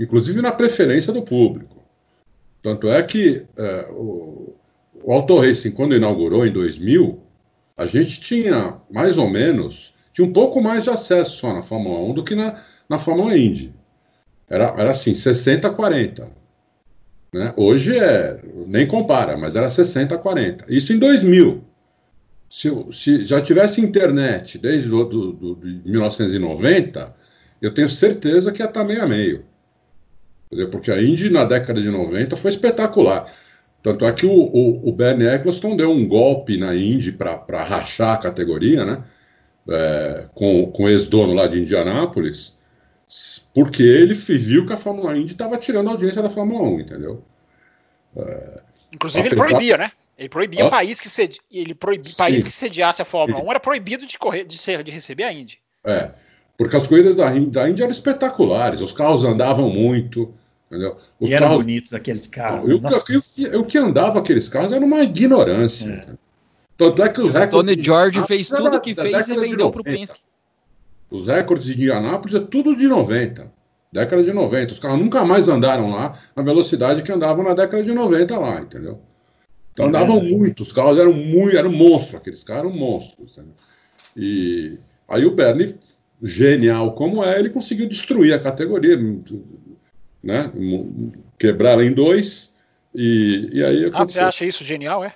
inclusive na preferência do público. Tanto é que é, o, o Auto Racing, quando inaugurou em 2000, a gente tinha mais ou menos, tinha um pouco mais de acesso só na Fórmula 1 do que na, na Fórmula Indy. Era, era assim, 60-40. Né? Hoje é, nem compara, mas era 60-40. Isso em 2000 se, se já tivesse internet desde do, do, do- de 1990, eu tenho certeza que ia estar meio a meio. Entendeu? Porque a Indy na década de 90 foi espetacular. Tanto é que o, o, o Bernie Eccleston deu um golpe na Indy para rachar a categoria, né? É, com, com o ex-dono lá de Indianápolis, porque ele viu que a Fórmula Indy estava tirando a audiência da Fórmula 1, entendeu? Inclusive, ele Apesar- proibia, né? Ele proibia o país que sedi... ele proibia Sim. país que sediasse a Fórmula Sim. 1 era proibido de correr, de ser, de receber a Indy. É, porque as corridas da, Indy- da Indy eram espetaculares, os carros andavam muito, entendeu? Os e eram carros, bonitos aqueles carros. eu, eu, eu, que andava aqueles carros era uma ignorância. É. Tanto é que os recordes. Tony George Ah, fez da- tudo que fez e vendeu pro 90. Penske. Os recordes de Indianápolis é tudo de 90. Década de 90. Os carros nunca mais andaram lá na velocidade que andavam na década de 90 lá, entendeu? Então É andavam verdade. muito, os carros eram muito, eram monstros, aqueles carros eram monstros. Entendeu? E aí o Bernie, genial como é, ele conseguiu destruir a categoria, né? Quebrar ela em dois. E, e aí Ah, você acha isso genial, é?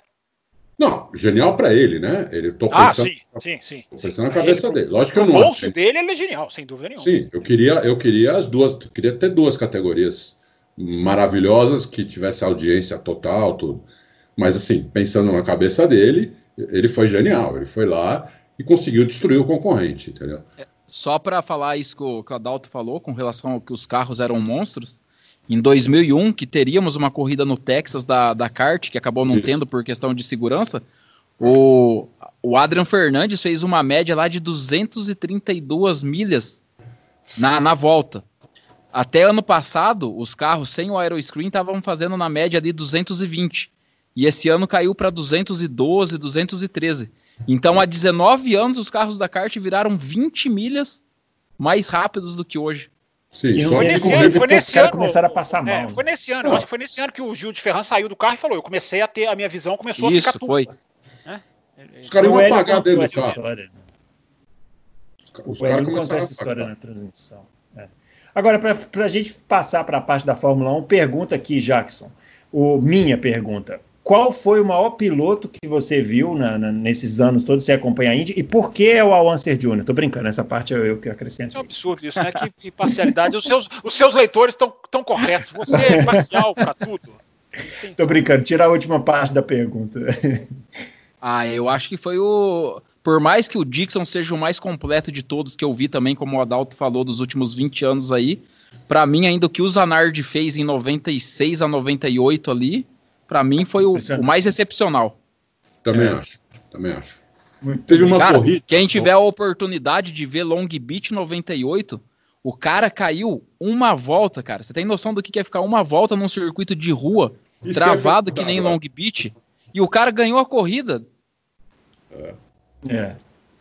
Não, genial para ele, né? Ele tô Ah, pensando, sim, sim, sim. sim. pensando na cabeça ele, dele. Lógico que eu não bolso acho. dele, ele é genial, sem dúvida nenhuma. Sim, eu queria, eu queria as duas, queria ter duas categorias maravilhosas que tivesse audiência total, tudo. Mas assim, pensando na cabeça dele, ele foi genial. Ele foi lá e conseguiu destruir o concorrente, entendeu? Só para falar isso que o, que o Adalto falou com relação ao que os carros eram monstros, em 2001, que teríamos uma corrida no Texas da, da kart, que acabou não Isso. tendo por questão de segurança, o, o Adrian Fernandes fez uma média lá de 232 milhas na, na volta. Até ano passado, os carros sem o aeroscreen estavam fazendo na média ali 220. E esse ano caiu para 212, 213. Então, há 19 anos, os carros da kart viraram 20 milhas mais rápidos do que hoje. Sim, E Foi nesse ano, foi nesse caras ano. começaram a passar é, mal, né? Foi nesse ano, acho que foi nesse ano que o Gil de Ferran saiu do carro e falou: Eu comecei a ter, a minha visão começou a Isso, ficar foi. Né? os caras O iam contou dentro do essa carro. história. né? Os caras contou começaram essa a história na transmissão. É. Agora, para a gente passar para a parte da Fórmula 1, pergunta aqui, Jackson. O, minha pergunta. Qual foi o maior piloto que você viu na- na- nesses anos todos você acompanha a Indy? E por que é o Al Unser Jr.? Tô brincando, essa parte eu, eu que acrescento. É um absurdo isso, né? Que, que parcialidade. Os seus, os seus leitores estão tão corretos. Você é parcial para tudo. Tô brincando, tira a última parte da pergunta. Ah, eu acho que foi o. Por mais que o Dixon seja o mais completo de todos que eu vi também, como o Adalto falou, dos últimos 20 anos aí, pra mim, ainda o que o Zanardi fez em 96 a 98 ali, pra mim foi o, o mais excepcional. Também É. acho, também acho. Muito Teve uma Cara, corrida. quem tiver a oportunidade de ver Long Beach 98, o cara caiu uma volta, cara. Você tem noção do que que é ficar uma volta num circuito de rua, Isso travado é que nem. Long Beach, e o cara ganhou a corrida. É.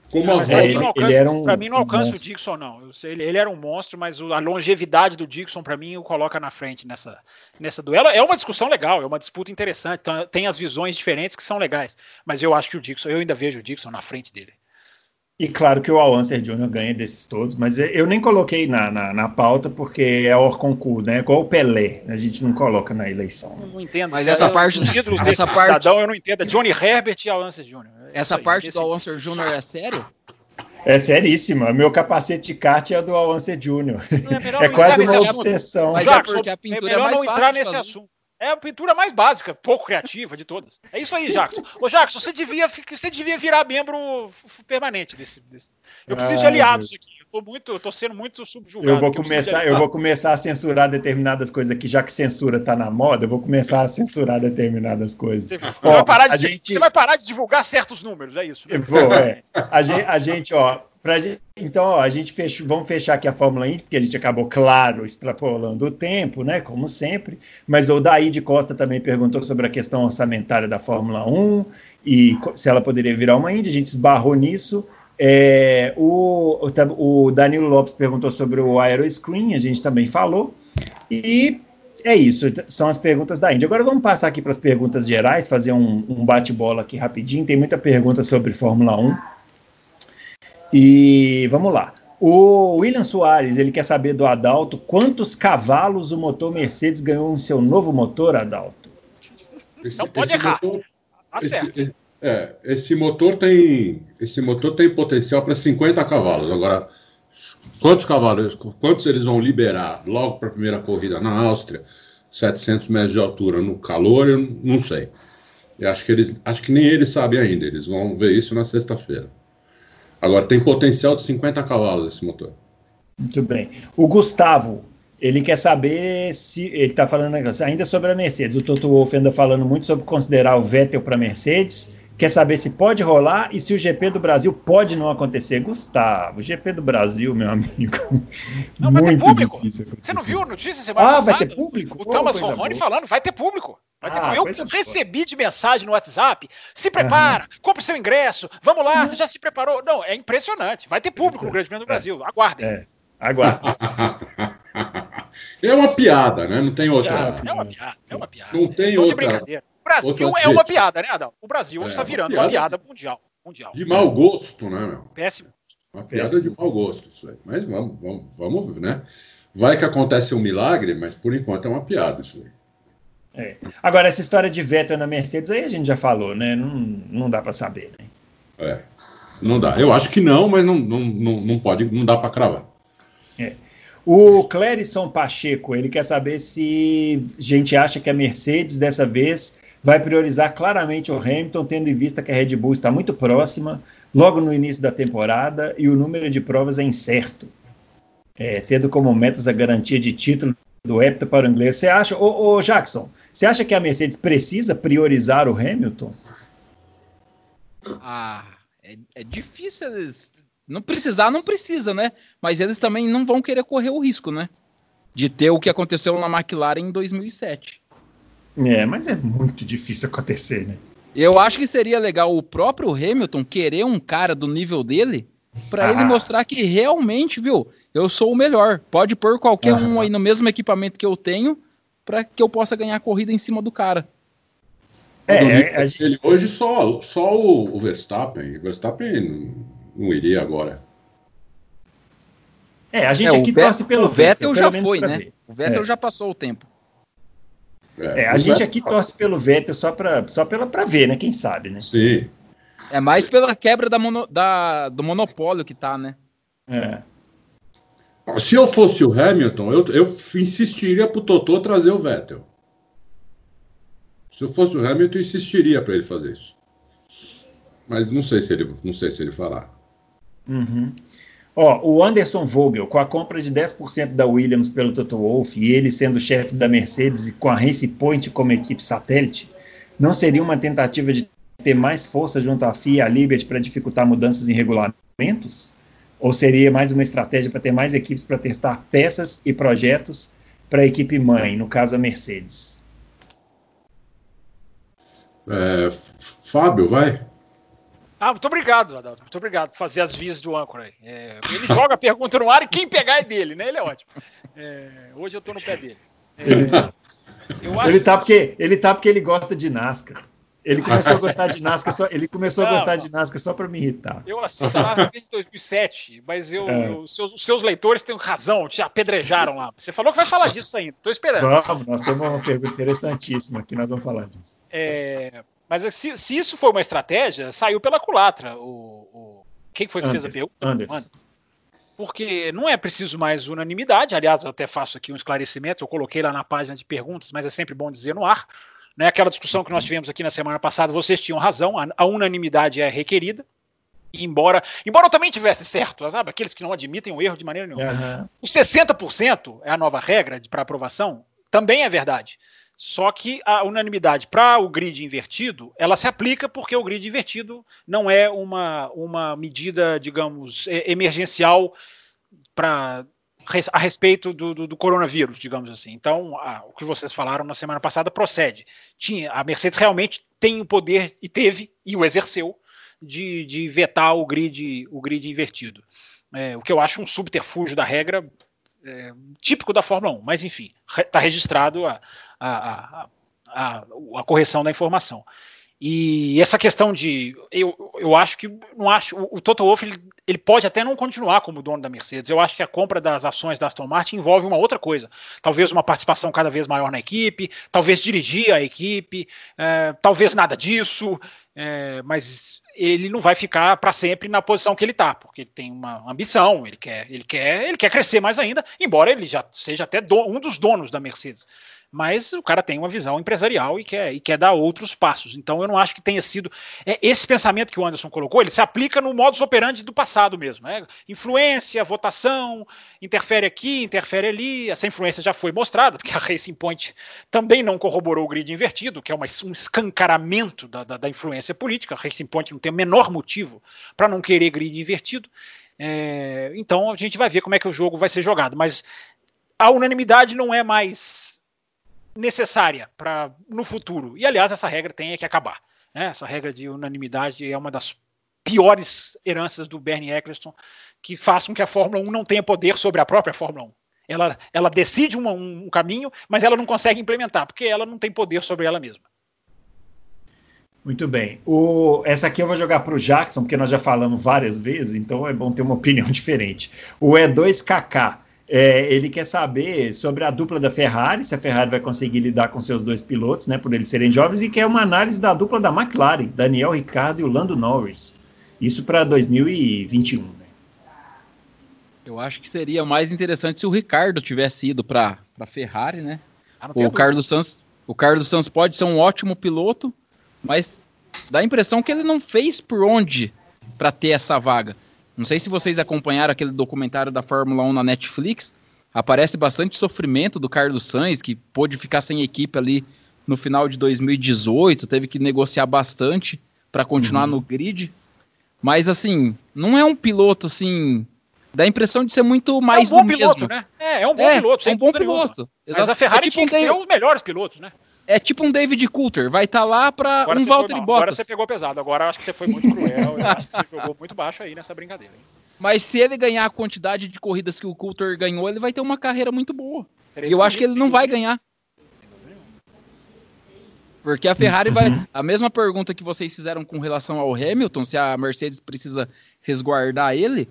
Como Ah, a É, volta. ele- não alcança, ele era um- pra mim não um alcança o monstro. Dixon, não. Eu sei, ele, ele era um monstro, mas o- a longevidade do Dixon, pra mim, o coloca na frente nessa, nessa duelo. É uma discussão legal, é uma disputa interessante. Tem as visões diferentes que são legais. Mas eu acho que o Dixon, eu ainda vejo o Dixon na frente dele. E claro que o Alonso Júnior ganha desses todos, mas eu nem coloquei na, na, na pauta porque é or concurso, né? Igual o Pelé, a gente não coloca na eleição. Eu não entendo. Mas essa parte, os ídolos essa desse parte, cidadão eu não entendo. É Johnny Herbert e Alonso Júnior. É essa aí, parte esse- do Alonso Júnior é sério? É seríssima. Meu capacete de kart é do Alonso Júnior. É melhor É não quase uma obsessão. Mas é porque a pintura é melhor é mais não fácil entrar nesse fazer. assunto. É a pintura mais básica, pouco criativa de todas. É isso aí, Jacques. Ô, Jacques, você devia, você devia virar membro permanente desse. desse. Eu preciso de aliados aqui. Eu tô, muito, eu tô sendo muito subjugado. Eu vou começar, eu aliados. vou começar a censurar determinadas coisas aqui, já que censura tá na moda, eu vou começar a censurar determinadas coisas. Você, Ó, vai parar de, gente- você vai parar de divulgar certos números, é isso. Eu vou, é. A gente, a gente, ó, pra então, ó, a gente fechou, vamos fechar aqui a Fórmula Indy, porque a gente acabou, claro, extrapolando o tempo, né, como sempre, mas o Daí Costa também perguntou sobre a questão orçamentária da Fórmula 1 e se ela poderia virar uma Indy, a gente esbarrou nisso. É, o, o, Danilo Lopes perguntou sobre o Aeroscreen, a gente também falou, e é isso, são as perguntas da Indy. Agora vamos passar aqui para as perguntas gerais, fazer um, um bate-bola aqui rapidinho. Tem muita pergunta sobre Fórmula 1. E vamos lá. O William Soares, ele quer saber do Adalto quantos cavalos o motor Mercedes ganhou em seu novo motor, Adalto? Esse, Não pode errar. motor- Tá esse, é, esse motor tem esse motor tem potencial para 50 cavalos. Agora, quantos cavalos, quantos eles vão liberar logo para a primeira corrida na Áustria, 700 metros de altura no calor, eu não sei. Eu acho que eles, acho que nem eles sabem ainda. Eles vão ver isso na sexta-feira. Agora tem potencial de 50 cavalos esse motor. Muito bem. O Gustavo, ele quer saber se. Ele está falando ainda sobre a Mercedes. O Toto Wolff anda falando muito sobre considerar o Vettel para a Mercedes. Quer saber se pode rolar e se o GP do Brasil pode não acontecer. Gustavo, o GP do Brasil, meu amigo. Não, vai ter muito público. difícil Você não viu a notícia semana Ah, passada? vai ter público? O Pô, Thomas boa. falando, vai ter público. Vai ter Ah, público. Eu boa. recebi de mensagem no WhatsApp. Se prepara, compre seu ingresso. Vamos lá, você já se preparou? Não, é impressionante. Vai ter público no Grande Prêmio do Brasil. Aguardem. É. Aguarda. É uma piada, né? Não tem outra. É uma piada, é uma piada. Não tem Estou de outra- Brasil é uma piada, né, Adão? O Brasil É, está uma virando piada. uma piada mundial. mundial. De mau gosto, né, meu? Péssimo. Uma piada de mau gosto, isso aí. Mas vamos, vamos, vamos ver, né? Vai que acontece um milagre, mas por enquanto é uma piada isso aí. É. Agora, essa história de Vettel na Mercedes, aí a gente já falou, né? Não, não dá para saber, né? É. Não dá. Eu acho que não, mas não, não, não, não pode, não dá para cravar. O Clérison Pacheco, ele quer saber se a gente acha que a Mercedes, dessa vez, vai priorizar claramente o Hamilton, tendo em vista que a Red Bull está muito próxima, logo no início da temporada, e o número de provas é incerto. É, tendo como metas a garantia de título do hepta para o inglês. Você acha, ô, ô Jackson, você acha que a Mercedes precisa priorizar o Hamilton? Ah, é, é difícil eles. Não precisar, não precisa, né? Mas eles também não vão querer correr o risco, né? De ter o que aconteceu na McLaren em 2007. É, mas é muito difícil acontecer, né? Eu acho que seria legal o próprio Hamilton querer um cara do nível dele para ele Ah. mostrar que realmente, viu, eu sou o melhor. Pode pôr qualquer Aham. um aí no mesmo equipamento que eu tenho para que eu possa ganhar a corrida em cima do cara. É, No nível a gente- dele hoje só, só o, o Verstappen. O Verstappen não, não iria agora. É, a gente É, aqui torce pelo o Vettel já foi, né? ver. O Vettel É. já passou o tempo. É, a o gente aqui torce pelo Vettel só para só pela para ver, né? Quem sabe, né? Sim. É mais pela quebra da mono- da- do monopólio que tá, né? É. Se eu fosse o Hamilton, eu, eu insistiria pro Totô trazer o Vettel. Se eu fosse o Hamilton, eu insistiria para ele fazer isso. Mas não sei se ele, não sei se ele fará. Uhum. Ó, o Anderson Vogel, com a compra de 10% da Williams pelo Toto Wolff e ele sendo chefe da Mercedes e com a Race Point como equipe satélite, não seria uma tentativa de ter mais força junto à FIA e à Liberty para dificultar mudanças em regulamentos? Ou seria mais uma estratégia para ter mais equipes para testar peças e projetos para a equipe mãe, no caso a Mercedes? É, Fábio, vai. Ah, muito obrigado, Adalto. Muito obrigado por fazer as vias do âncora aí. É, ele joga a pergunta no ar e quem pegar é dele, né? Ele é ótimo. É, hoje eu tô no pé dele. É, Ele, ele tá porque ele tá porque ele gosta de NASCAR. Ele começou a gostar de NASCAR só, ele começou não, a gostar não. de NASCAR só para me irritar. Eu assisto a NASCAR desde 2007, mas eu, é. eu, seus, os seus leitores têm razão, te apedrejaram lá. Você falou que vai falar disso ainda, estou esperando. Vamos, nós temos uma pergunta interessantíssima aqui, nós vamos falar disso. É, mas se, se, isso foi uma estratégia, saiu pela culatra. O, o... Quem foi que Anderson, fez a pergunta? Anderson. Porque não é preciso mais unanimidade. Aliás, eu até faço aqui um esclarecimento. Eu coloquei lá na página de perguntas, mas é sempre bom dizer no ar. Né, aquela discussão que nós tivemos aqui na semana passada, vocês tinham razão, a, a unanimidade é requerida. Embora, embora eu também tivesse certo, sabe? Aqueles que não admitem o erro de maneira nenhuma. Uhum. Os 60% é a nova regra para aprovação, também é verdade. Só que a unanimidade para o grid invertido, ela se aplica porque o grid invertido não é uma, uma medida, digamos, emergencial para a respeito do, do, do, coronavírus, digamos assim. Então, a, o que vocês falaram na semana passada procede. Tinha, a Mercedes realmente tem o poder, e teve, e o exerceu, de, de vetar o grid, o grid invertido. É, o que eu acho um subterfúgio da regra é, típico da Fórmula 1, mas enfim, está registrado a, a, a, a, correção da informação. E essa questão de. Eu, eu acho que. não acho O, o Toto Wolff ele, ele, pode até não continuar como dono da Mercedes. Eu acho que a compra das ações da Aston Martin envolve uma outra coisa. Talvez uma participação cada vez maior na equipe, talvez dirigir a equipe, é, talvez nada disso. É, mas ele não vai ficar para sempre na posição que ele está, porque ele tem uma ambição, ele quer, ele quer, ele quer crescer mais ainda, embora ele já seja até do, um dos donos da Mercedes mas o cara tem uma visão empresarial e quer, e quer dar outros passos. Então eu não acho que tenha sido. É, esse pensamento que o Anderson colocou, ele se aplica no modus operandi do passado mesmo. Né? Influência, votação, interfere aqui, interfere ali. Essa influência já foi mostrada, porque a Racing Point também não corroborou o grid invertido, que é uma, um escancaramento da, da, da influência política. A Racing Point não tem o menor motivo para não querer grid invertido. É, então a gente vai ver como é que o jogo vai ser jogado. Mas a unanimidade não é mais necessária para no futuro. E aliás, essa regra tem que acabar. Né? Essa regra de unanimidade é uma das piores heranças do Bernie Eccleston, que faz com que a Fórmula 1 não tenha poder sobre a própria Fórmula 1. Ela, ela decide uma, um caminho, mas ela não consegue implementar, porque ela não tem poder sobre ela mesma. Muito bem. O, essa aqui eu vou jogar para o Jackson, porque nós já falamos várias vezes, então é bom ter uma opinião diferente. O E2KK é, ele quer saber sobre a dupla da Ferrari, se a Ferrari vai conseguir lidar com seus dois pilotos, né, por eles serem jovens, e quer uma análise da dupla da McLaren, Daniel Ricciardo e o Lando Norris. Isso para 2021. Né? Eu acho que seria mais interessante se o Ricardo tivesse ido para a Ferrari, né? Ah, o Carlos Santos, o Carlos Santos pode ser um ótimo piloto, mas dá a impressão que ele não fez por onde para ter essa vaga. Não sei se vocês acompanharam aquele documentário da Fórmula 1 na Netflix. Aparece bastante sofrimento do Carlos Sainz, que pôde ficar sem equipe ali no final de 2018, teve que negociar bastante para continuar uhum. no grid. Mas assim, não é um piloto assim. Dá a impressão de ser muito mais é um bom piloto, mesmo. né? É, é um bom é, piloto, é um bom piloto. Mas a Ferrari é tipo tinha um que ter os melhores pilotos, né? É tipo um David Coulter, vai estar tá lá para um Valtteri Bottas. Agora você pegou pesado, agora acho que você foi muito cruel, eu acho que você jogou muito baixo aí nessa brincadeira. Hein? Mas se ele ganhar a quantidade de corridas que o Coulter ganhou, ele vai ter uma carreira muito boa. E eu acho que ele não vai ganhar. Porque a Ferrari vai. Uhum. A mesma pergunta que vocês fizeram com relação ao Hamilton, se a Mercedes precisa resguardar ele,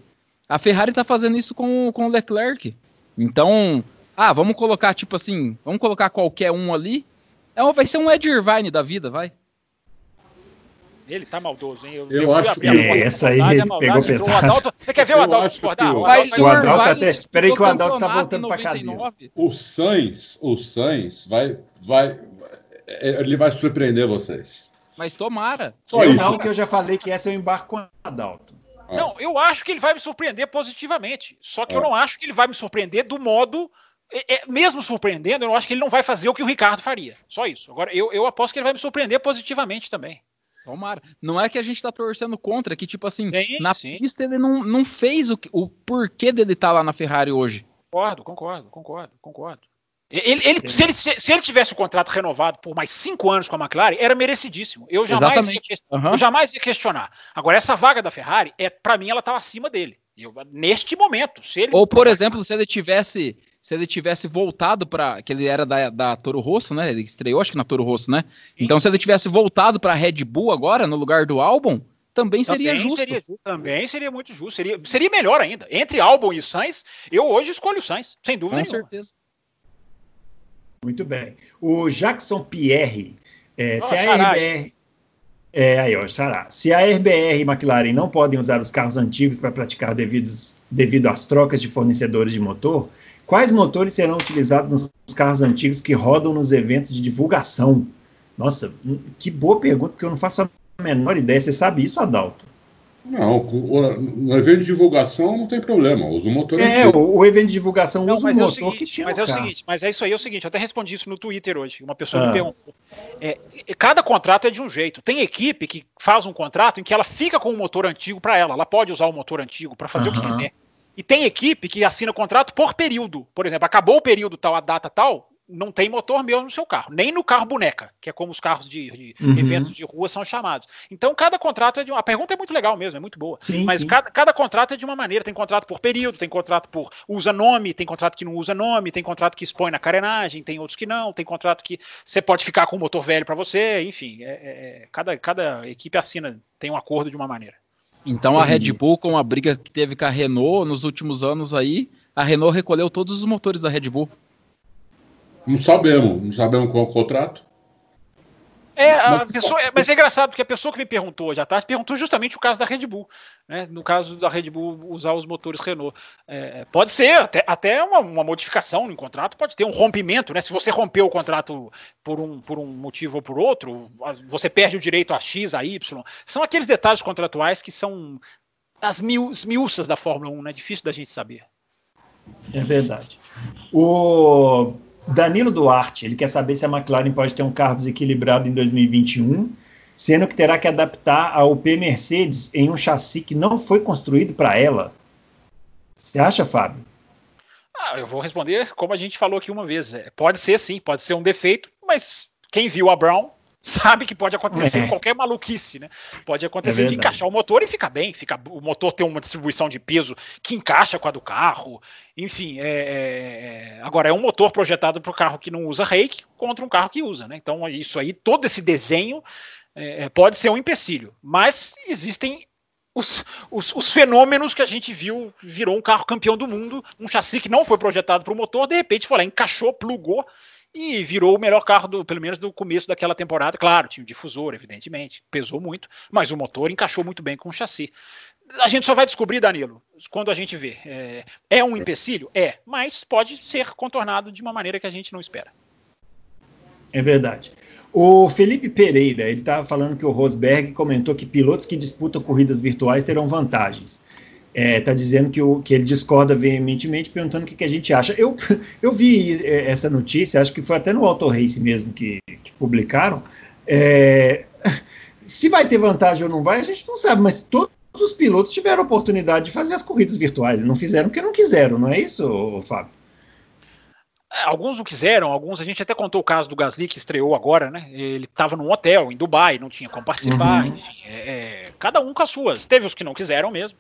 a Ferrari está fazendo isso com, com o Leclerc. Então, ah, vamos colocar tipo assim, vamos colocar qualquer um ali é, vai ser um Ed Irvine da vida, vai. Ele tá maldoso, hein? Eu, eu acho que é, essa aí ele é pegou pesado. Adalto, você quer ver o Adalto discordar? O, Adalto, o Adalto até... Espera aí que o Adalto tá voltando pra cadeira. O Sainz, o Sainz vai, vai... Ele vai surpreender vocês. Mas tomara. Só eu isso. não, que eu já falei que essa eu embarco com o Adalto. Não, eu acho que ele vai me surpreender positivamente. Só que eu não acho que ele vai me surpreender do modo é, é, mesmo surpreendendo, eu acho que ele não vai fazer o que o Ricardo faria. Só isso. Agora, eu, eu aposto que ele vai me surpreender positivamente também. Tomara. Não é que a gente tá torcendo contra, que tipo assim, sim, na sim. pista ele não, não fez o, o porquê dele estar tá lá na Ferrari hoje. Concordo, concordo, concordo, concordo. Ele, ele, se, ele, se, ele tivesse o contrato renovado por mais cinco anos com a McLaren, era merecidíssimo. Eu jamais, ia, uhum. eu jamais ia questionar. Agora, essa vaga da Ferrari, é para mim, ela estava acima dele. Eu, neste momento. Se ele Ou, por exemplo, se ele tivesse se ele tivesse voltado para que ele era da, da Toro Rosso, né? Ele estreou acho que na Toro Rosso, né? Então se ele tivesse voltado para Red Bull agora no lugar do álbum, também seria também justo. Seria, também seria muito justo, seria, seria melhor ainda. Entre Albon e Sainz, eu hoje escolho o Sainz, sem dúvida Com nenhuma. certeza. Muito bem. O Jackson Pierre, é, Ó, se a. RBR. É, aí, ó, Xará. Se a RBR e McLaren não podem usar os carros antigos para praticar devidos, devido às trocas de fornecedores de motor, quais motores serão utilizados nos carros antigos que rodam nos eventos de divulgação? Nossa, hum, que boa pergunta, porque eu não faço a menor ideia. Você sabe isso, Adalto? Não, no evento de divulgação não tem problema, usa o motor É, o, o evento de divulgação Não, usa o mas é o motor seguinte, que tinha mas é o carro. seguinte, mas é isso aí, é o seguinte, eu até respondi isso no Twitter hoje, uma pessoa Ah. me perguntou. É, cada contrato é de um jeito. Tem equipe que faz um contrato em que ela fica com o motor antigo para ela, ela pode usar o motor antigo para fazer o que quiser. E tem equipe que assina contrato por período. Por exemplo, acabou o período tal, a data tal, não tem motor meu no seu carro, nem no carro boneca, que é como os carros de, de Uhum. eventos de rua são chamados. Então, cada contrato é de uma. A pergunta é muito legal mesmo, é muito boa. Sim, Mas sim. cada, cada contrato é de uma maneira. Tem contrato por período, tem contrato por usa nome, tem contrato que não usa nome, tem contrato que expõe na carenagem, tem outros que não, tem contrato que você pode ficar com o motor velho para você, enfim. é- é- é- cada, cada equipe assina, tem um acordo de uma maneira. Então a. Red Bull, com a briga que teve com a Renault nos últimos anos aí, a Renault recolheu todos os motores da Red Bull. Não sabemos, não sabemos qual é o contrato. É, a Mas- pessoa, é, mas é engraçado, porque a pessoa que me perguntou hoje à tarde perguntou justamente o caso da Red Bull. Né? No caso da Red Bull usar os motores Renault. É, pode ser até, até uma, uma modificação no contrato, pode ter um rompimento. Né? Se você rompeu o contrato por um, por um motivo ou por outro, você perde o direito a X, a Y. São aqueles detalhes contratuais que são as mil, miúças da Fórmula 1, né? Difícil da gente saber. É verdade. O Danilo Duarte, ele quer saber se a McLaren pode ter um carro desequilibrado em 2021, sendo que terá que adaptar a UP Mercedes em um chassi que não foi construído para ela. Você acha, Fábio? Ah, eu vou responder como a gente falou aqui uma vez. É, pode ser sim, pode ser um defeito, mas quem viu a Brown sabe que pode acontecer É. qualquer maluquice, né? Pode É acontecer de verdade. encaixar o motor e fica bem, fica, o motor tem uma distribuição de peso que encaixa com a do carro, enfim. É, é- é- agora é um motor projetado para o carro que não usa rake contra um carro que usa, né? Então isso aí, todo esse desenho é, é, pode ser um empecilho, mas existem os, os, os fenômenos que a gente viu, virou um carro campeão do mundo, um chassi que não foi projetado para o motor, de repente foi lá, encaixou, plugou e virou o melhor carro, do, pelo menos do começo daquela temporada. Claro, tinha o difusor, evidentemente, pesou muito, mas o motor encaixou muito bem com o chassi. A gente só vai descobrir, Danilo, quando a gente vê. É, é um empecilho? É, mas pode ser contornado de uma maneira que a gente não espera. É verdade. O Felipe Pereira, ele estava falando que o Rosberg comentou que pilotos que disputam corridas virtuais terão vantagens. Está dizendo que, o, que ele discorda veementemente, perguntando o que, que a gente acha. Eu, eu vi é, essa notícia, acho que foi até no Auto Race mesmo que, que publicaram. É, se vai ter vantagem ou não vai, a gente não sabe, mas todos os pilotos tiveram oportunidade de fazer as corridas virtuais. Não fizeram porque não quiseram, não é isso, Fábio? É, Alguns não quiseram, alguns a gente até contou o caso do Gasly que estreou agora, né? Ele estava num hotel em Dubai, não tinha como participar, Uhum. enfim, é, é, cada um com as suas. Teve os que não quiseram mesmo,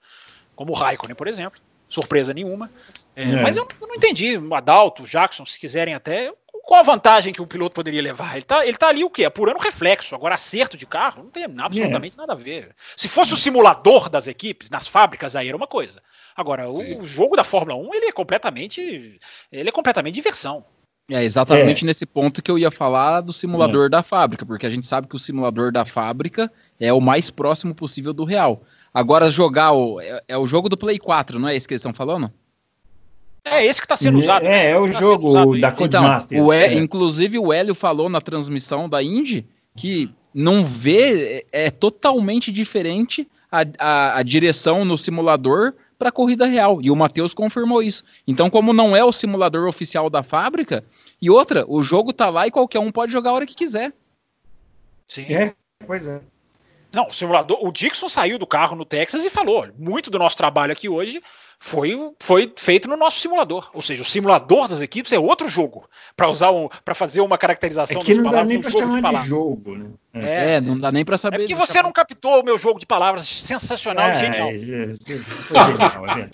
como o Raikkonen, por exemplo, surpresa nenhuma. É, É. Mas eu, eu não entendi, o Adalto, o Jackson, se quiserem até, qual a vantagem que o piloto poderia levar? Ele tá, ele tá ali o quê? Apurando reflexo, agora acerto de carro, não tem absolutamente nada a ver. Se fosse o simulador das equipes, nas fábricas, aí era uma coisa. Agora, o, o jogo da Fórmula 1, ele é completamente, ele é completamente diversão. É exatamente nesse ponto que eu ia falar do simulador da fábrica, porque a gente sabe que o simulador da fábrica é o mais próximo possível do real. Agora, jogar o. É, é o jogo do Play 4, não é esse que eles estão falando? É esse que está sendo usado. É, né? é o Tá usado jogo da Então, Codemasters. o é. Inclusive o Hélio falou na transmissão da Indy que não vê, é, é totalmente diferente a, a, a direção no simulador para a corrida real. E o Matheus confirmou isso. Então, como não é o simulador oficial da fábrica, e outra, o jogo tá lá e qualquer um pode jogar a hora que quiser. Sim. É, pois é. Não, o simulador. O Dixon saiu do carro no Texas e falou: muito do nosso trabalho aqui hoje foi, foi feito no nosso simulador. Ou seja, o simulador das equipes é outro jogo para usar um, para fazer uma É caracterização que das não dá nem um para jogo de chamar de palavras. jogo, né? É, É, não dá nem para é saber. porque você não captou o meu jogo de palavras sensacional É, genial. é, isso foi genial, é.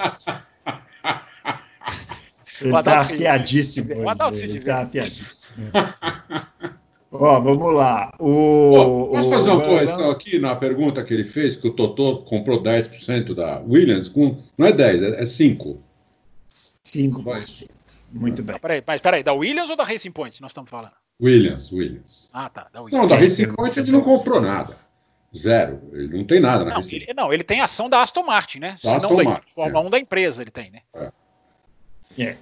Ele está afiadíssimo. Ele está afiadíssimo. Ó, vamos lá. O, posso fazer uma correção aqui na pergunta que ele fez, que o Totó comprou 10% da Williams, com, não é 10, é, é 5. 5%. Muito bem. Peraí, mas peraí, da Williams ou da Racing Point nós estamos falando? Williams, Williams. Ah, tá. Da Williams. Não, da Racing Point ele não comprou nada. Zero. Ele não tem nada na não, Racing. Ele, não, ele tem ação da Aston Martin, né? Da Aston da Martin. Fórmula é. 1 da empresa ele tem, né? É. é.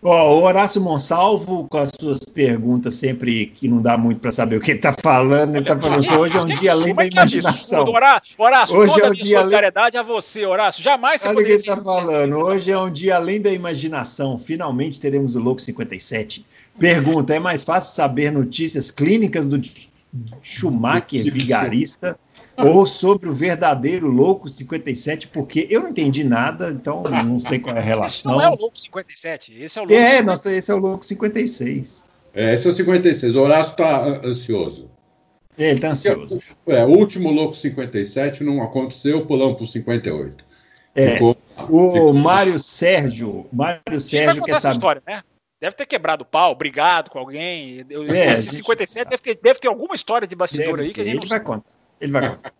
Ó, o Horácio Monsalvo, com as suas perguntas sempre que não dá muito para saber o que ele está falando, ele está falando assim, hoje é um dia além da imaginação. Horácio, Horácio hoje é um dia solidariedade além... a você, Horácio. Jamais você Olha o que ele está falando. Hoje é um dia além da imaginação. Finalmente teremos o Louco 57. Pergunta: é mais fácil saber notícias clínicas do Schumacher vigarista ou sobre o verdadeiro Louco 57, porque eu não entendi nada, então não sei qual é a relação. Esse não é o Louco 57, esse é o Louco É, nossa, esse é o Louco 56. É, esse é o 56, o Horácio está ansioso. É, ele está ansioso. É, o último Louco 57 não aconteceu, pulamos para o 58. É, ficou, o ficou... Mário Sérgio, Mário Sérgio quer saber... História, né? Deve ter quebrado o pau, brigado com alguém. Eu, é, esse 57 deve ter, deve ter alguma história de bastidor deve aí que a gente. Ele vai contar. Ele vai contar.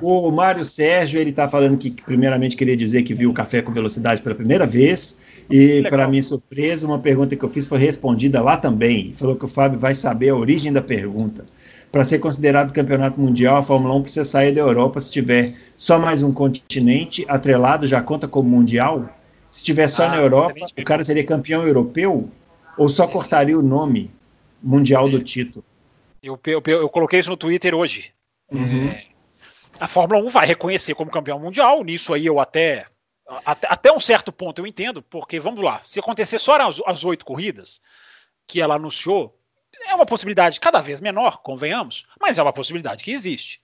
O Mário Sérgio, ele está falando que, primeiramente, queria dizer que viu o Café com Velocidade pela primeira vez. E, para minha surpresa, uma pergunta que eu fiz foi respondida lá também. Falou que o Fábio vai saber a origem da pergunta. Para ser considerado campeonato mundial, a Fórmula 1 precisa sair da Europa se tiver só mais um continente atrelado, já conta como mundial? Se tiver só ah, na Europa, o cara seria campeão europeu? Ou só cortaria o nome mundial do título? Eu, eu, eu coloquei isso no Twitter hoje. Uhum. É, a Fórmula 1 vai reconhecer como campeão mundial, nisso aí eu até, até, até um certo ponto eu entendo, porque vamos lá, se acontecer só as, oito corridas que ela anunciou, é uma possibilidade cada vez menor, convenhamos, mas é uma possibilidade que existe.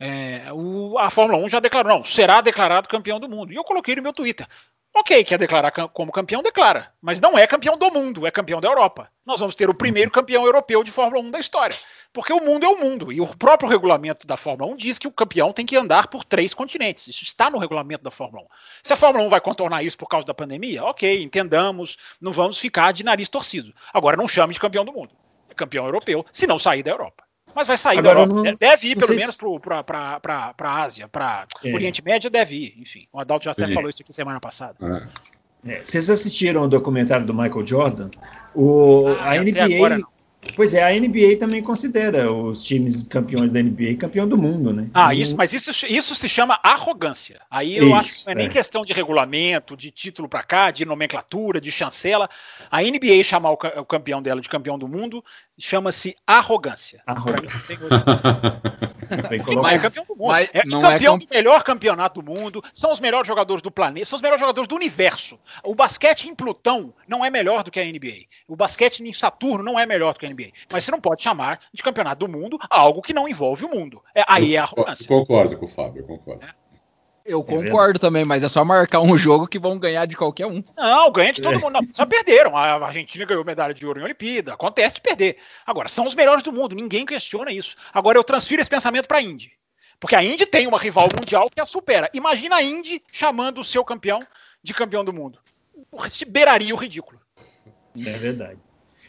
É, o, a Fórmula 1 já declarou, não, será declarado campeão do mundo. E eu coloquei no meu Twitter. Ok, quer declarar como campeão, declara. Mas não é campeão do mundo, é campeão da Europa. Nós vamos ter o primeiro campeão europeu de Fórmula 1 da história. Porque o mundo é o mundo. E o próprio regulamento da Fórmula 1 diz que o campeão tem que andar por três continentes. Isso está no regulamento da Fórmula 1. Se a Fórmula 1 vai contornar isso por causa da pandemia, ok, entendamos, não vamos ficar de nariz torcido. Agora não chame de campeão do mundo. É campeão europeu, se não sair da Europa. Mas vai sair Agora, da Europa. Não, deve ir, pelo menos, para a Ásia, para é. Oriente Médio, deve ir. Enfim, o Adalto já Sim. até falou isso aqui semana passada. É. É, vocês assistiram o documentário do Michael Jordan? O, ah, a NBA. Pois é, a NBA também considera os times campeões da NBA campeão do mundo, né? Ah, isso, mas isso, isso se chama arrogância. Aí eu isso, acho que não é nem é. questão de regulamento, de título para cá, de nomenclatura, de chancela. A NBA chamar o, o campeão dela de campeão do mundo chama-se arrogância. Arrogância. mas, é campeão do mundo. Mas é campeão é do melhor campeonato do mundo, são os melhores jogadores do planeta, são os melhores jogadores do universo. O basquete em Plutão não é melhor do que a NBA. O basquete em Saturno não é melhor do que a NBA. Mas você não pode chamar de campeonato do mundo algo que não envolve o mundo. É, aí é arrogância. Eu concordo com o Fábio, eu concordo. É. Eu é concordo também, mas é só marcar um jogo que vão ganhar de qualquer um. Não, ganha de todo é. mundo. Não, só perderam. A Argentina ganhou medalha de ouro em Olimpíada. Acontece de perder. Agora, são os melhores do mundo. Ninguém questiona isso. Agora, eu transfiro esse pensamento para a Indy. Porque a Indy tem uma rival mundial que a supera. Imagina a Indy chamando o seu campeão de campeão do mundo. Beiraria o ridículo. É verdade.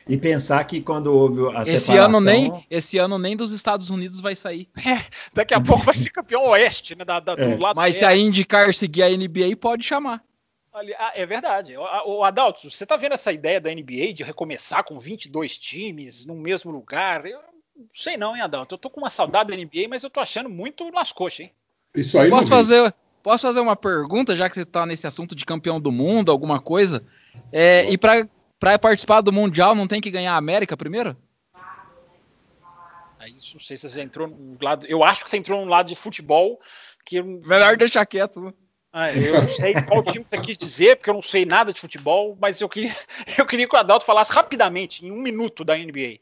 E pensar que quando houve a esse separação... Ano nem, esse ano nem dos Estados Unidos vai sair. É, daqui a pouco vai ser campeão oeste, né? Da, da, é. Mas se a IndyCar seguir a NBA, pode chamar. Ah, é verdade. O Adalto, você tá vendo essa ideia da NBA de recomeçar com 22 times no mesmo lugar? Eu não sei não, hein, Adalto? Eu tô com uma saudade da NBA, mas eu tô achando muito nas coxas, hein? Isso aí posso fazer, posso fazer uma pergunta, já que você tá nesse assunto de campeão do mundo, alguma coisa? É, e para para participar do Mundial, não tem que ganhar a América primeiro? Aí não sei se você entrou no lado. Eu acho que você entrou no lado de futebol. Que. Melhor deixar quieto. Né? Ah, eu não sei qual time você quis dizer, porque eu não sei nada de futebol, mas eu queria, eu queria que o Adalto falasse rapidamente, em um minuto, da NBA.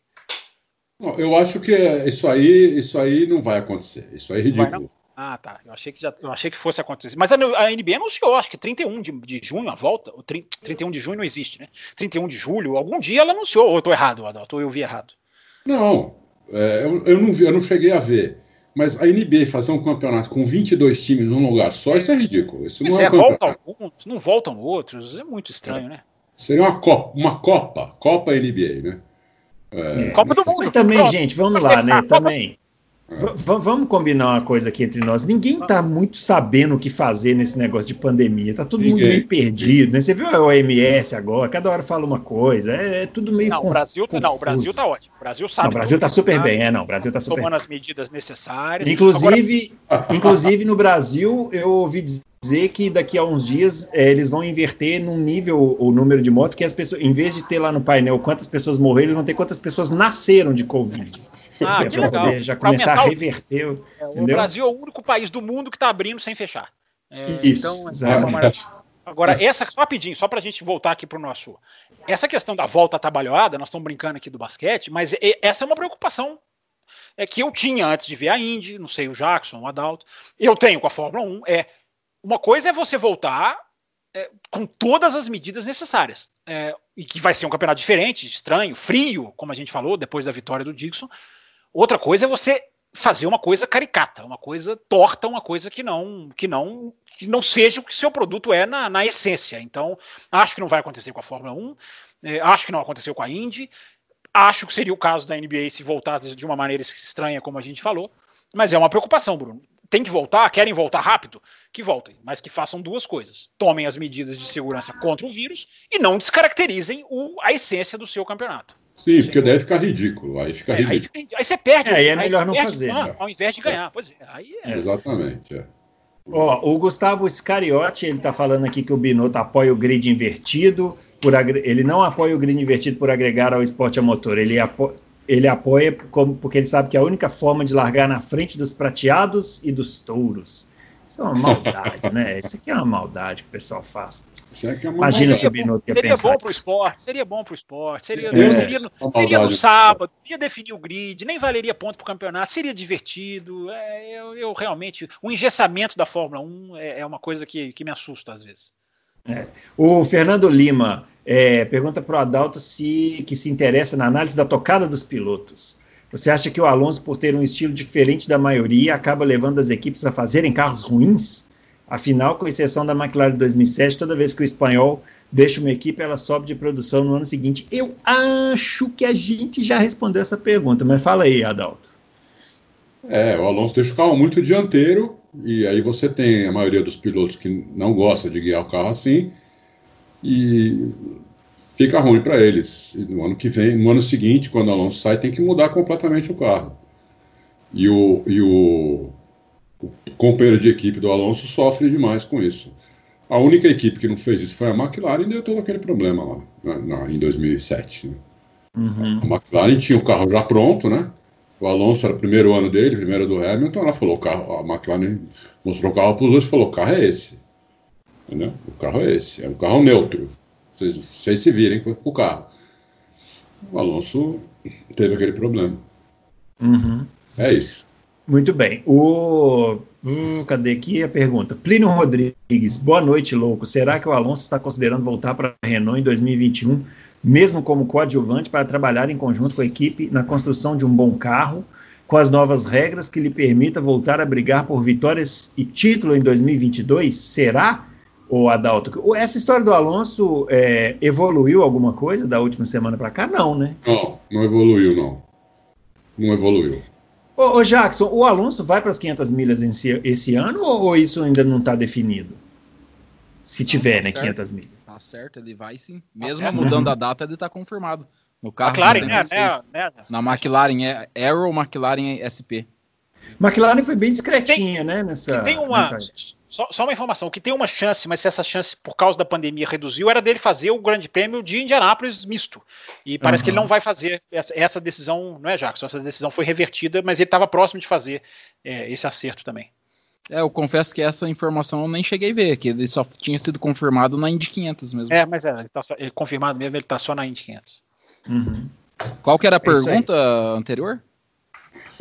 Não, eu acho que isso aí, isso aí não vai acontecer. Isso aí é ridículo. Ah, tá. Eu achei que, já, eu achei que fosse acontecer. Mas a, a NBA anunciou, acho que 31 de, de junho, a volta. O 30, 31 de junho não existe, né? 31 de julho, algum dia ela anunciou. Ou eu tô errado, Adalto, ou eu vi errado. Não, é, eu, eu, não vi, eu não cheguei a ver. Mas a NBA fazer um campeonato com 22 times num lugar só, isso é ridículo. Isso não é, é volta alguns, não voltam outros. É muito estranho, é. né? Seria uma Copa, uma Copa, Copa NBA, né? É. Copa do Mundo. Mas também, gente, vamos lá, né? Também. Vamos combinar uma coisa aqui entre nós. Ninguém tá muito sabendo o que fazer nesse negócio de pandemia. Tá todo Ninguém. mundo meio perdido, né? Você viu a OMS agora, cada hora fala uma coisa. É, é tudo meio. Não, o Brasil, tá- não, o Brasil tá ótimo. O Brasil sabe. Não, o Brasil tá super tá, bem, é, não. O Brasil tá super Tomando as medidas necessárias. Inclusive, agora... inclusive no Brasil, eu ouvi dizer dizer que daqui a uns dias é, eles vão inverter num nível o número de mortes que as pessoas, em vez de ter lá no painel quantas pessoas morreram, eles vão ter quantas pessoas nasceram de Covid. Ah, é, que legal. já começar a reverter. É, o Brasil é o único país do mundo que está abrindo sem fechar. É, Isso, então, é exatamente. Agora, essa, rapidinho, só para a gente voltar aqui para o nosso. Essa questão da volta trabalhada, nós estamos brincando aqui do basquete, mas essa é uma preocupação é que eu tinha antes de ver a Indy, não sei o Jackson, o Adalto, eu tenho com a Fórmula 1, é uma coisa é você voltar é, com todas as medidas necessárias. É, e que vai ser um campeonato diferente, estranho, frio, como a gente falou, depois da vitória do Dixon. Outra coisa é você fazer uma coisa caricata, uma coisa torta, uma coisa que não que não que não seja o que seu produto é na, na essência. Então, acho que não vai acontecer com a Fórmula 1, é, acho que não aconteceu com a Indy, acho que seria o caso da NBA se voltar de uma maneira estranha, como a gente falou, mas é uma preocupação, Bruno tem que voltar, querem voltar rápido, que voltem, mas que façam duas coisas: tomem as medidas de segurança contra o vírus e não descaracterizem o, a essência do seu campeonato. Sim, porque deve ficar ridículo. Aí fica é, ridículo. Aí, aí, você perde. É, aí é melhor não fazer. né? Ao invés de ganhar. Pois é, aí é. Exatamente. É. Ó, o Gustavo Scariotti, ele está falando aqui que o Binotto apoia o grid invertido, por agre... ele não apoia o grid invertido por agregar ao esporte a motor, ele apoia ele apoia como, porque ele sabe que é a única forma de largar na frente dos prateados e dos touros. Isso é uma maldade, né? Isso aqui é uma maldade que o pessoal faz. É Imagina se o Binotto ia Seria bom para o esporte, seria bom para o esporte, seria, é, seria, no, seria no sábado, ia definir o grid, nem valeria ponto para o campeonato, seria divertido. É, eu, eu, realmente, o engessamento da Fórmula 1 é, é uma coisa que, que me assusta às vezes. É. O Fernando Lima é, pergunta para o Adalto se que se interessa na análise da tocada dos pilotos. Você acha que o Alonso, por ter um estilo diferente da maioria, acaba levando as equipes a fazerem carros ruins? Afinal, com exceção da McLaren de 2007, toda vez que o espanhol deixa uma equipe, ela sobe de produção no ano seguinte. Eu acho que a gente já respondeu essa pergunta, mas fala aí, Adalto. É, o Alonso deixa o carro muito dianteiro, e aí você tem a maioria dos pilotos que não gosta de guiar o carro assim, e fica ruim para eles. E no ano que vem, no ano seguinte, quando o Alonso sai, tem que mudar completamente o carro. E o, e o, o companheiro de equipe do Alonso sofre demais com isso. A única equipe que não fez isso foi a McLaren e deu todo aquele problema lá na, na, em 2007. Né? Uhum. A McLaren tinha o carro já pronto, né? O Alonso era o primeiro ano dele, primeiro do Hamilton. Ela falou: o carro, a McLaren mostrou o carro para os dois e falou: o carro é esse. Entendeu? O carro é esse, é um carro neutro. Vocês, vocês se virem com o carro. O Alonso teve aquele problema. Uhum. É isso. Muito bem. O. Hum, cadê aqui a pergunta? Plínio Rodrigues, boa noite, louco. Será que o Alonso está considerando voltar para a Renault em 2021, mesmo como coadjuvante, para trabalhar em conjunto com a equipe na construção de um bom carro, com as novas regras que lhe permita voltar a brigar por vitórias e título em 2022? Será? o Adalto. Essa história do Alonso é, evoluiu alguma coisa da última semana para cá? Não, né? Não, não evoluiu, não. Não evoluiu. Ô, ô Jackson, o Alonso vai para as 500 milhas esse, esse ano ou, ou, isso ainda não está definido? Se tiver, tá né, certo. 500 milhas. Tá certo, ele vai sim. Tá Mesmo tá mudando a data, ele está confirmado. No carro McLaren, né, né, né, Na McLaren é Arrow, McLaren é SP. McLaren foi bem discretinha, tem, né? Nessa, tem uma, nessa... Só, só, uma informação, que tem uma chance, mas se essa chance, por causa da pandemia, reduziu, era dele fazer o grande prêmio de Indianápolis misto. E parece uhum. que ele não vai fazer essa, essa, decisão, não é, Jackson? Essa decisão foi revertida, mas ele estava próximo de fazer é, esse acerto também. É, eu confesso que essa informação eu nem cheguei a ver, que ele só tinha sido confirmado na Indy 500 mesmo. É, mas é, ele tá só, ele, confirmado mesmo, ele está só na Indy 500. Uhum. Qual que era a é pergunta anterior?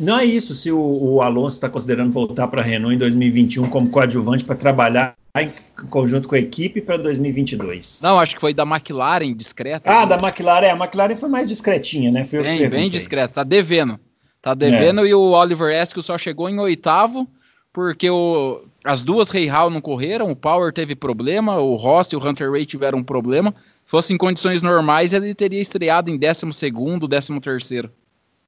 Não é isso, se o, o Alonso está considerando voltar para a Renault em 2021 como coadjuvante para trabalhar em conjunto com a equipe para 2022. Não, acho que foi da McLaren, discreta. Ah, da McLaren, é, a McLaren foi mais discretinha, né? Foi bem, bem discreta, tá devendo. Tá devendo é. e o Oliver Eskel só chegou em oitavo porque o as duas Rei Hall não correram, o Power teve problema, o Ross e o Hunter Ray tiveram um problema. Se fosse em condições normais, ele teria estreado em 12 segundo, 13 terceiro.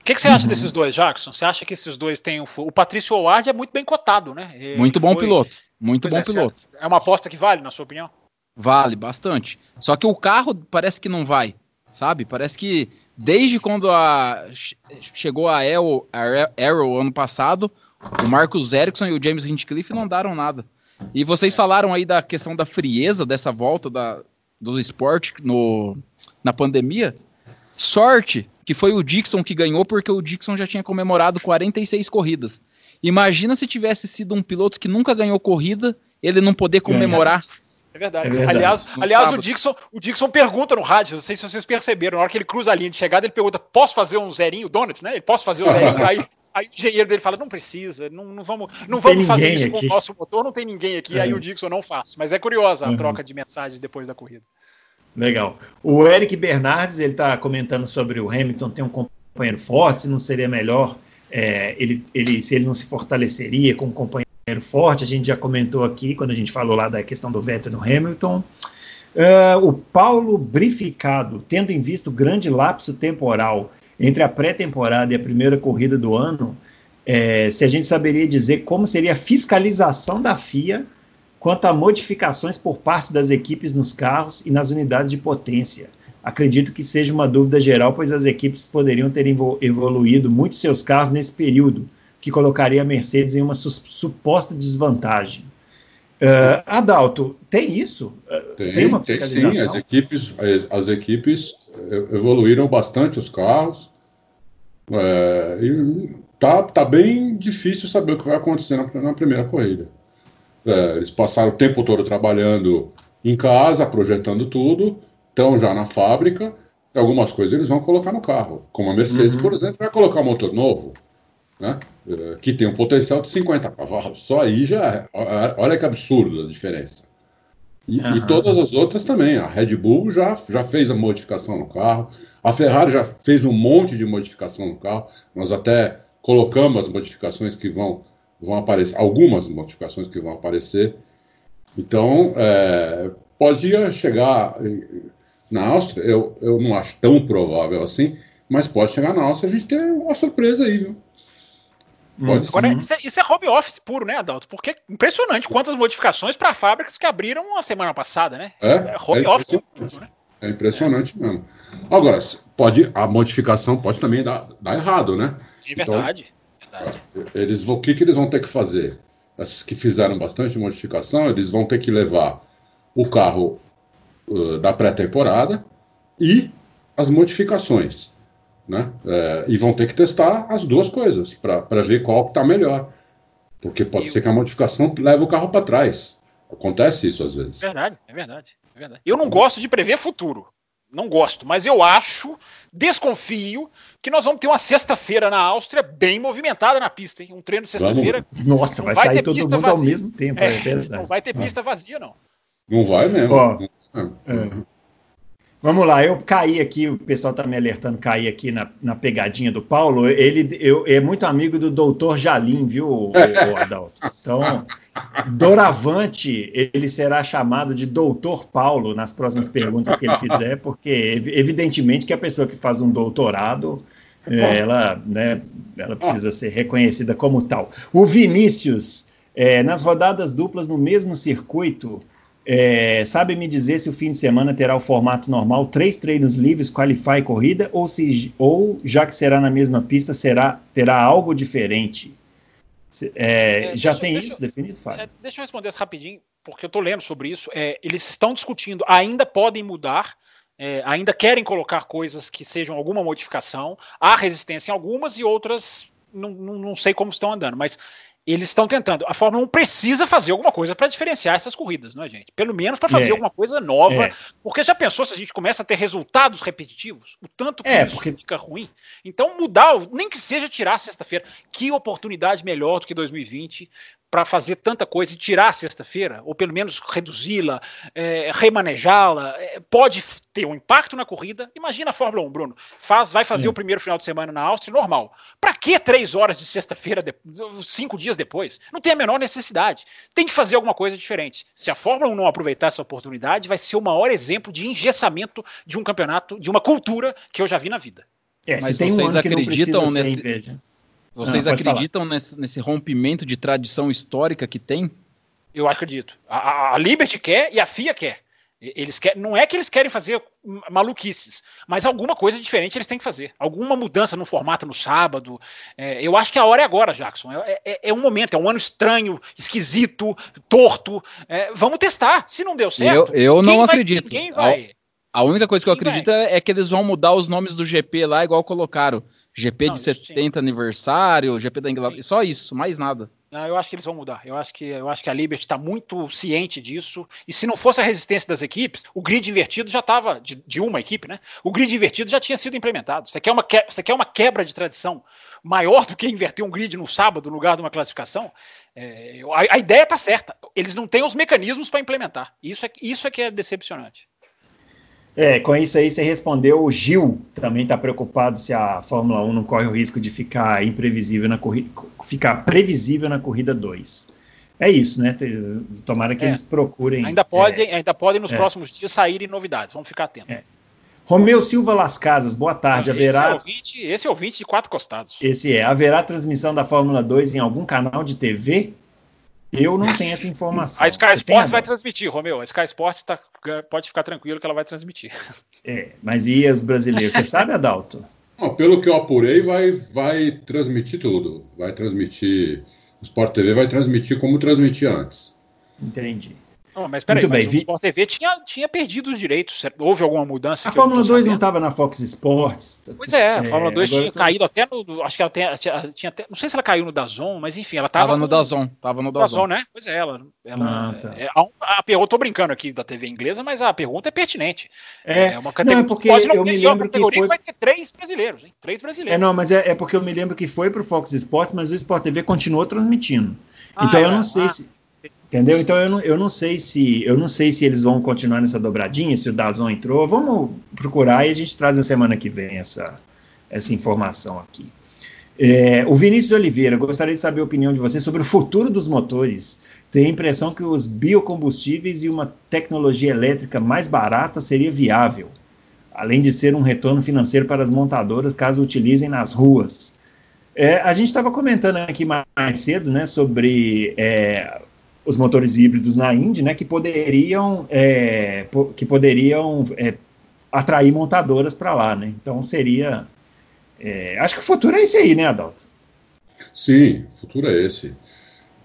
O que, que, você acha uhum. desses dois, Jackson? Você acha que esses dois têm o. O Patrício Howard é muito bem cotado, né? Ele muito bom foi... piloto. Muito pois bom é, piloto. É uma aposta que vale, na sua opinião? Vale bastante. Só que o carro parece que não vai, sabe? Parece que desde quando a chegou a Arrow, a Arrow ano passado, o Marcus Ericsson e o James Hinchcliffe não daram nada. E vocês falaram aí da questão da frieza dessa volta da, dos esportes no, na pandemia. Sorte que foi o Dixon que ganhou, porque o Dixon já tinha comemorado 46 corridas. Imagina se tivesse sido um piloto que nunca ganhou corrida, ele não poder comemorar. É verdade. É verdade. Aliás, aliás o, Dixon, o Dixon pergunta no rádio, não sei se vocês perceberam, na hora que ele cruza a linha de chegada, ele pergunta: posso fazer um zerinho, Donut, né? Ele posso fazer um zerinho? aí, aí o engenheiro dele fala: não precisa, não, não vamos, não vamos fazer isso aqui. com o nosso motor, não tem ninguém aqui. É. Aí o Dixon não faz. Mas é curiosa a uhum. troca de mensagens depois da corrida. Legal. O Eric Bernardes, ele está comentando sobre o Hamilton ter um companheiro forte, se não seria melhor é, ele, ele, se ele não se fortaleceria com um companheiro forte. A gente já comentou aqui, quando a gente falou lá da questão do Vettel no Hamilton. Uh, o Paulo Brificado, tendo em vista o grande lapso temporal entre a pré-temporada e a primeira corrida do ano, é, se a gente saberia dizer como seria a fiscalização da FIA quanto a modificações por parte das equipes nos carros e nas unidades de potência. Acredito que seja uma dúvida geral, pois as equipes poderiam ter evoluído muito seus carros nesse período, que colocaria a Mercedes em uma su suposta desvantagem. Uh, Adalto, tem isso? Tem, tem uma fiscalização? Tem, sim, as equipes, as, as, equipes evoluíram bastante os carros. É, e tá, tá bem difícil saber o que vai acontecer na, na primeira corrida. É, eles passaram o tempo todo trabalhando em casa, projetando tudo, estão já na fábrica, e algumas coisas eles vão colocar no carro. Como a Mercedes, uhum. por exemplo, vai colocar um motor novo, né, é, que tem um potencial de 50 cavalos. Só aí já. É, olha que absurdo a diferença. E, uhum. e, todas as outras também. A Red Bull já, já fez a modificação no carro, a Ferrari já fez um monte de modificação no carro. Nós até colocamos as modificações que vão vão aparecer, algumas modificações que vão aparecer. Então, é, podia chegar na Áustria, eu, eu não acho tão provável assim, mas pode chegar na Áustria a gente ter uma surpresa aí, viu? Pode Agora, isso é, isso é, home office puro, né, Adalto? Porque é impressionante quantas modificações para fábricas que abriram a semana passada, né? É, é home é office puro, né? É impressionante mesmo. Agora, pode, a modificação pode também dar, dar errado, né? É verdade. Então, eles vão, o que, que eles vão ter que fazer? Esses que fizeram bastante modificação, eles vão ter que levar o carro uh, da pré-temporada e as modificações. Né? É, e vão ter que testar as duas coisas para ver qual está melhor. Porque pode e ser que a modificação leve o carro para trás. Acontece isso às vezes. Verdade, é verdade, é verdade. Eu não gosto de prever futuro. Não gosto, mas eu acho, desconfio, que nós vamos ter uma sexta-feira na Áustria bem movimentada na pista, hein? Um treino sexta-feira. Nossa, vai, vai sair todo mundo vazia. ao mesmo tempo, é, é, verdade. Não vai ter pista vazia, não. Não vai mesmo. Ó, é. Vamos lá, eu caí aqui, o pessoal está me alertando, caí aqui na, na pegadinha do Paulo. Ele eu, é muito amigo do doutor Jalim, viu, o, o Adalto? Então, doravante, ele será chamado de doutor Paulo nas próximas perguntas que ele fizer, porque evidentemente que a pessoa que faz um doutorado, é, ela, né, ela precisa ser reconhecida como tal. O Vinícius, é, nas rodadas duplas no mesmo circuito, é, sabe me dizer se o fim de semana terá o formato normal, três treinos livres, qualify e corrida, ou, se, ou já que será na mesma pista, será, terá algo diferente? É, é, já tem isso definido, Fábio? É, deixa eu responder isso rapidinho, porque eu estou lendo sobre isso. É, eles estão discutindo, ainda podem mudar, é, ainda querem colocar coisas que sejam alguma modificação. Há resistência em algumas e outras não, não, não sei como estão andando, mas eles estão tentando. A Fórmula 1 precisa fazer alguma coisa para diferenciar essas corridas, não é, gente? Pelo menos para fazer é. alguma coisa nova. É. Porque já pensou se a gente começa a ter resultados repetitivos? O tanto que é, isso porque... fica ruim. Então, mudar, nem que seja tirar sexta-feira. Que oportunidade melhor do que 2020 para fazer tanta coisa e tirar a sexta-feira, ou pelo menos reduzi-la, é, remanejá-la, é, pode ter um impacto na corrida. Imagina a Fórmula 1, Bruno. Faz, vai fazer o primeiro final de semana na Áustria, normal. Para que três horas de sexta-feira, cinco dias depois? Não tem a menor necessidade. Tem que fazer alguma coisa diferente. Se a Fórmula 1 não aproveitar essa oportunidade, vai ser o maior exemplo de engessamento de um campeonato, de uma cultura que eu já vi na vida. É, Mas vocês um acreditam nesse... Vocês ah, acreditam nesse, nesse, rompimento de tradição histórica que tem? Eu acredito. A, a, Liberty quer e a FIA quer. Eles querem, não é que eles querem fazer maluquices, mas alguma coisa diferente eles têm que fazer. Alguma mudança no formato no sábado. É, eu acho que a hora é agora, Jackson. É, é, é, um momento, é um ano estranho, esquisito, torto. É, vamos testar. Se não deu certo. Eu, eu não vai, acredito. Ninguém vai. A, a única coisa que eu acredito vai. é que eles vão mudar os nomes do GP lá, igual colocaram. GP não, de 70 sim. aniversário, GP da Inglaterra, sim. só isso, mais nada. Não, eu acho que eles vão mudar. Eu acho que, eu acho que a Liberty está muito ciente disso. E se não fosse a resistência das equipes, o grid invertido já estava, de, de, uma equipe, né? O grid invertido já tinha sido implementado. Você quer, uma que, você quer uma quebra de tradição maior do que inverter um grid no sábado no lugar de uma classificação? É, a, a, ideia está certa. Eles não têm os mecanismos para implementar. Isso é, isso é que é decepcionante. É, com isso aí você respondeu. O Gil também está preocupado se a Fórmula 1 não corre o risco de ficar imprevisível na corrida, ficar previsível na corrida 2. É isso, né? Tomara que é. eles procurem. Ainda podem, é, ainda podem nos é. próximos dias saírem novidades. Vamos ficar atentos. É. Romeu Silva Las Casas, boa tarde. Esse haverá. É ouvinte, esse é ouvinte de quatro costados. Esse é. Haverá transmissão da Fórmula 2 em algum canal de TV? Eu não tenho essa informação. A Sky Sports vai transmitir, Romeu. A Sky Sports tá, pode ficar tranquilo que ela vai transmitir. É, mas e os brasileiros? Você sabe, Adalto? Não, pelo que eu apurei, vai, vai transmitir tudo. Vai transmitir. O Sport TV vai transmitir como transmitia antes. Entendi. Oh, mas peraí, mas vi... o Sport TV tinha, tinha perdido os direitos. Houve alguma mudança? A Fórmula 2 não estava na Fox Sports. Pois é, a é, Fórmula 2 tinha tô... caído até no. Acho que ela tinha, tinha, tinha até, Não sei se ela caiu no Dazon, mas enfim, ela estava. Tava no, Dazon. Tava no Dazon. Dazon, né? Pois é, ela. ela ah, tá. é, a, a, eu tô brincando aqui da TV inglesa, mas a pergunta é pertinente. É, é uma categoria. Não, é porque pode não eu me lembro que foi... vai ter três brasileiros, hein? Três brasileiros. É, não, mas é, é porque eu me lembro que foi pro Fox Sports, mas o Sport TV continuou transmitindo. Ah, então eu não é? sei ah. se Entendeu? Então eu não, eu não sei se eu não sei se eles vão continuar nessa dobradinha, se o Dazon entrou. Vamos procurar e a gente traz na semana que vem essa, essa informação aqui. É, o Vinícius de Oliveira, gostaria de saber a opinião de você sobre o futuro dos motores. Tem a impressão que os biocombustíveis e uma tecnologia elétrica mais barata seria viável, além de ser um retorno financeiro para as montadoras caso utilizem nas ruas. É, a gente estava comentando aqui mais cedo né, sobre é, os motores híbridos na Indy, né, que poderiam, é, que poderiam é, atrair montadoras para lá, né? Então seria, é, acho que o futuro é esse aí, né, Adalto? Sim, o futuro é esse.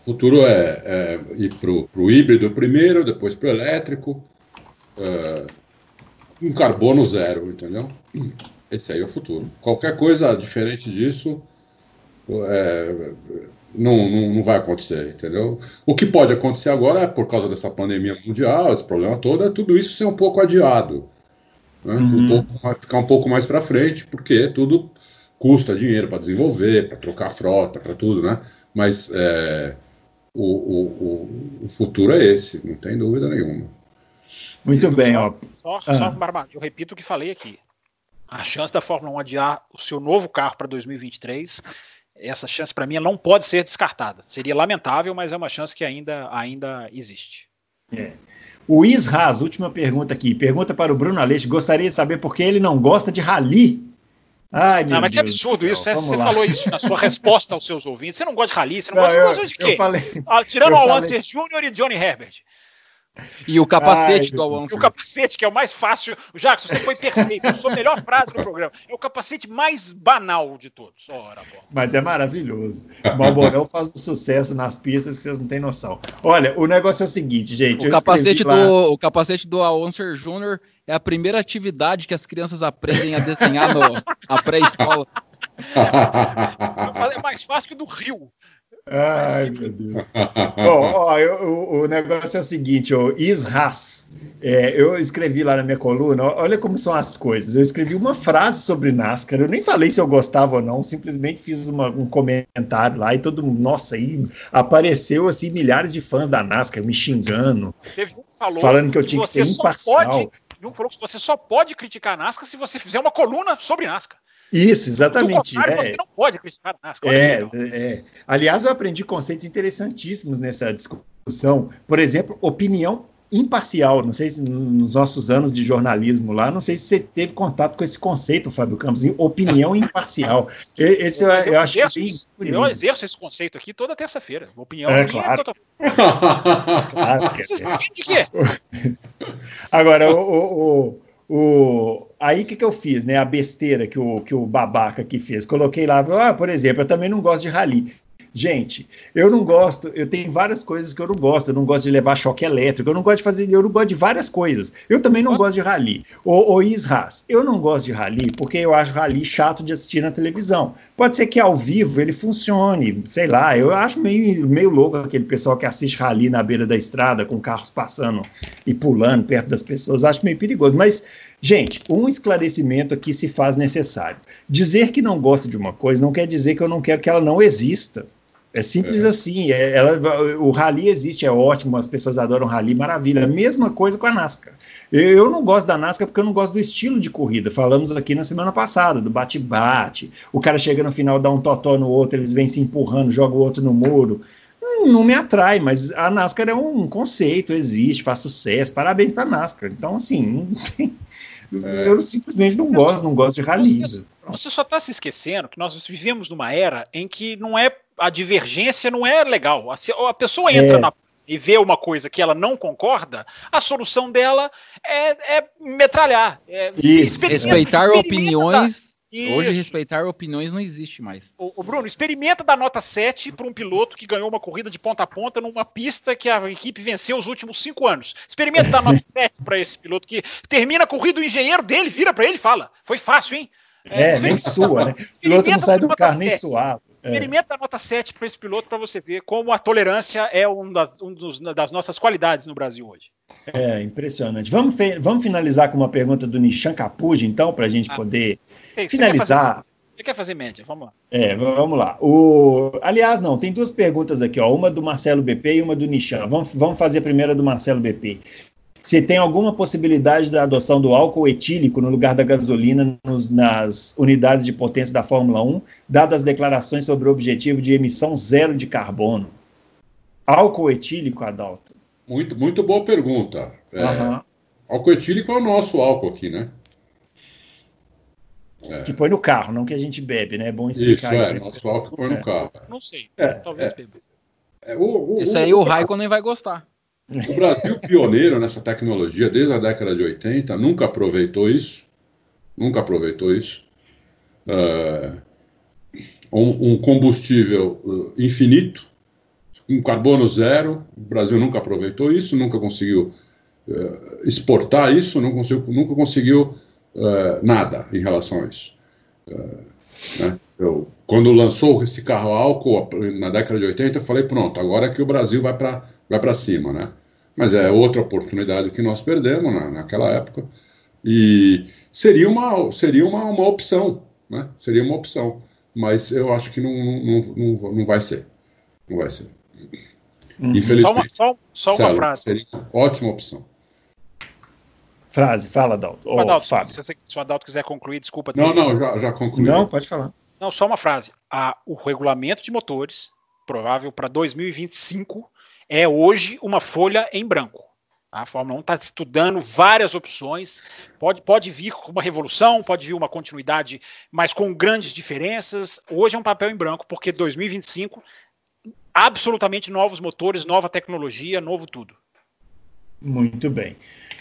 O futuro é, é ir para o híbrido primeiro, depois para o elétrico, é, um carbono zero, entendeu? Esse aí é o futuro. Qualquer coisa diferente disso é, não, não, não, vai acontecer, entendeu? O que pode acontecer agora é por causa dessa pandemia mundial, esse problema todo, é tudo isso ser um pouco adiado. Né? Uhum. Um pouco, vai ficar um pouco mais para frente, porque tudo custa dinheiro para desenvolver, para trocar frota, para tudo, né? Mas é, o, o, o, futuro é esse, não tem dúvida nenhuma. Muito bem, ó. Só, só, ah. eu repito o que falei aqui. A chance da Fórmula 1 adiar o seu novo carro para 2023 essa chance para mim não pode ser descartada. Seria lamentável, mas é uma chance que ainda, ainda existe. É. O Isras, última pergunta aqui. Pergunta para o Bruno Aleixo. Gostaria de saber por que ele não gosta de rally. Ai, meu não, mas Deus que absurdo isso. Você, você falou isso na sua resposta aos seus ouvintes. Você não gosta de rally, você não, não gosta, eu, de quê? Falei, ah, tirando o Alonso Jr. e Johnny Herbert. E o capacete Ai, do Alonso. O capacete, que é o mais fácil. Jackson, você foi perfeito. A sua melhor frase no programa. É o capacete mais banal de todos. Ora, Mas é maravilhoso. O Malborão faz um sucesso nas pistas que vocês não têm noção. Olha, o negócio é o seguinte, gente. O, capacete, lá... do, o capacete do Alonso Júnior é a primeira atividade que as crianças aprendem a desenhar no, a pré-escola. É mais fácil que do Rio. Ai, meu Deus. Bom, ó, eu, o, o, negócio é o seguinte, o Isras, é, eu escrevi lá na minha coluna, olha como são as coisas. Eu escrevi uma frase sobre NASCAR, eu nem falei se eu gostava ou não, simplesmente fiz uma, um comentário lá e todo mundo, nossa, aí apareceu assim milhares de fãs da NASCAR me xingando, falando que eu tinha que ser imparcial. Pode, um falou que você só pode criticar a NASCAR se você fizer uma coluna sobre NASCAR. Isso, exatamente. É. você não pode criticar a NASCAR. É, é. Aliás, eu aprendi conceitos interessantíssimos nessa discussão. Por exemplo, opinião imparcial. Não sei se nos nossos anos de jornalismo lá, não sei se você teve contato com esse conceito, Fábio Campos, opinião imparcial. Esse eu, eu, eu acho exerço, que eu exerço esse conceito aqui toda terça-feira. Opinião é, claro. Toda... claro que Vocês é. de quê? Agora, o, o, o, aí o que, que eu fiz, né? A besteira que o, que o babaca aqui fez. Coloquei lá, ah, por exemplo, eu também não gosto de rally. Gente, eu não gosto, eu tenho várias coisas que eu não gosto. Eu não gosto de levar choque elétrico, eu não gosto de fazer, eu não gosto de várias coisas. Eu também não gosto de rally. O, o Isras, eu não gosto de rally porque eu acho rally chato de assistir na televisão. Pode ser que ao vivo ele funcione, sei lá. Eu acho meio, meio louco aquele pessoal que assiste rally na beira da estrada com carros passando e pulando perto das pessoas. Acho meio perigoso, mas Gente, um esclarecimento aqui se faz necessário. Dizer que não gosta de uma coisa não quer dizer que eu não quero que ela não exista. É simples é. assim. É, ela, o rally existe, é ótimo, as pessoas adoram rally, maravilha. Mesma coisa com a NASCAR. Eu, eu, não gosto da NASCAR porque eu não gosto do estilo de corrida. Falamos aqui na semana passada, do bate-bate. O cara chega no final, dá um totó no outro, eles vêm se empurrando, joga o outro no muro. Hum, não me atrai, mas a NASCAR é um conceito, existe, faz sucesso. Parabéns para a NASCAR. Então, assim, é. eu simplesmente não gosto, não gosto de rally. Você, você só está se esquecendo que nós vivemos numa era em que não é a divergência não é legal. A, a pessoa entra é. na e vê uma coisa que ela não concorda, a solução dela é, é metralhar. É, respeitar opiniões. Da... Hoje, respeitar opiniões não existe mais. O, o Bruno, experimenta dar nota 7 para um piloto que ganhou uma corrida de ponta a ponta numa pista que a equipe venceu os últimos cinco anos. Experimenta dar nota 7 para esse piloto que termina a corrida, o engenheiro dele vira para ele e fala: Foi fácil, hein? É, é nem sua, né? O piloto não sai do carro nem É. Experimenta a nota 7 para esse piloto para você ver como a tolerância é um das, um dos, das nossas qualidades no Brasil hoje. É, impressionante. Vamos, vamos finalizar com uma pergunta do Nishan Capuji, então, para a gente ah, poder finalizar. Você quer fazer média? Vamos lá. É, vamos lá. O... Aliás, não, tem duas perguntas aqui, ó, uma do Marcelo BP e uma do Nishan. Vamos, vamos fazer a primeira do Marcelo BP se tem alguma possibilidade da adoção do álcool etílico no lugar da gasolina nos, nas unidades de potência da Fórmula 1, dadas as declarações sobre o objetivo de emissão zero de carbono. Álcool etílico, Adalto? Muito, muito boa pergunta. É, uhum. Álcool etílico é o nosso álcool aqui, né? É. Que põe no carro, não que a gente bebe, né? É bom explicar isso. Isso, é, nosso álcool põe no é. carro. Não sei, é, talvez é. beba. É, o, o, Esse aí o, o Raikkonen nem vai gostar. O Brasil, pioneiro nessa tecnologia desde a década de 80, nunca aproveitou isso. Nunca aproveitou isso. Uh, um, um, combustível uh, infinito, um carbono zero. O Brasil nunca aproveitou isso, nunca conseguiu uh, exportar isso, não conseguiu, nunca conseguiu nada em relação a isso. Né? Eu, quando lançou esse carro álcool na década de 80, eu falei: pronto, agora é que o Brasil vai para vai para cima, né? Mas é outra oportunidade que nós perdemos na, naquela época e seria uma seria uma, uma opção, né? Seria uma opção, mas eu acho que não, não, não, não vai ser, não vai ser. Uhum. Infelizmente. Só uma, só, só uma frase. Seria uma ótima opção. Frase, fala, Adalto. Oh, Adalto se, se o Adalto quiser concluir, desculpa. Não, não, já, já concluí. Não, pode falar. Não, só uma frase. Ah, o regulamento de motores, provável para 2025, é hoje uma folha em branco. A Fórmula 1 está estudando várias opções. Pode, pode vir uma revolução, pode vir uma continuidade, mas com grandes diferenças. Hoje é um papel em branco, porque 2025, absolutamente novos motores, nova tecnologia, novo tudo. Muito bem.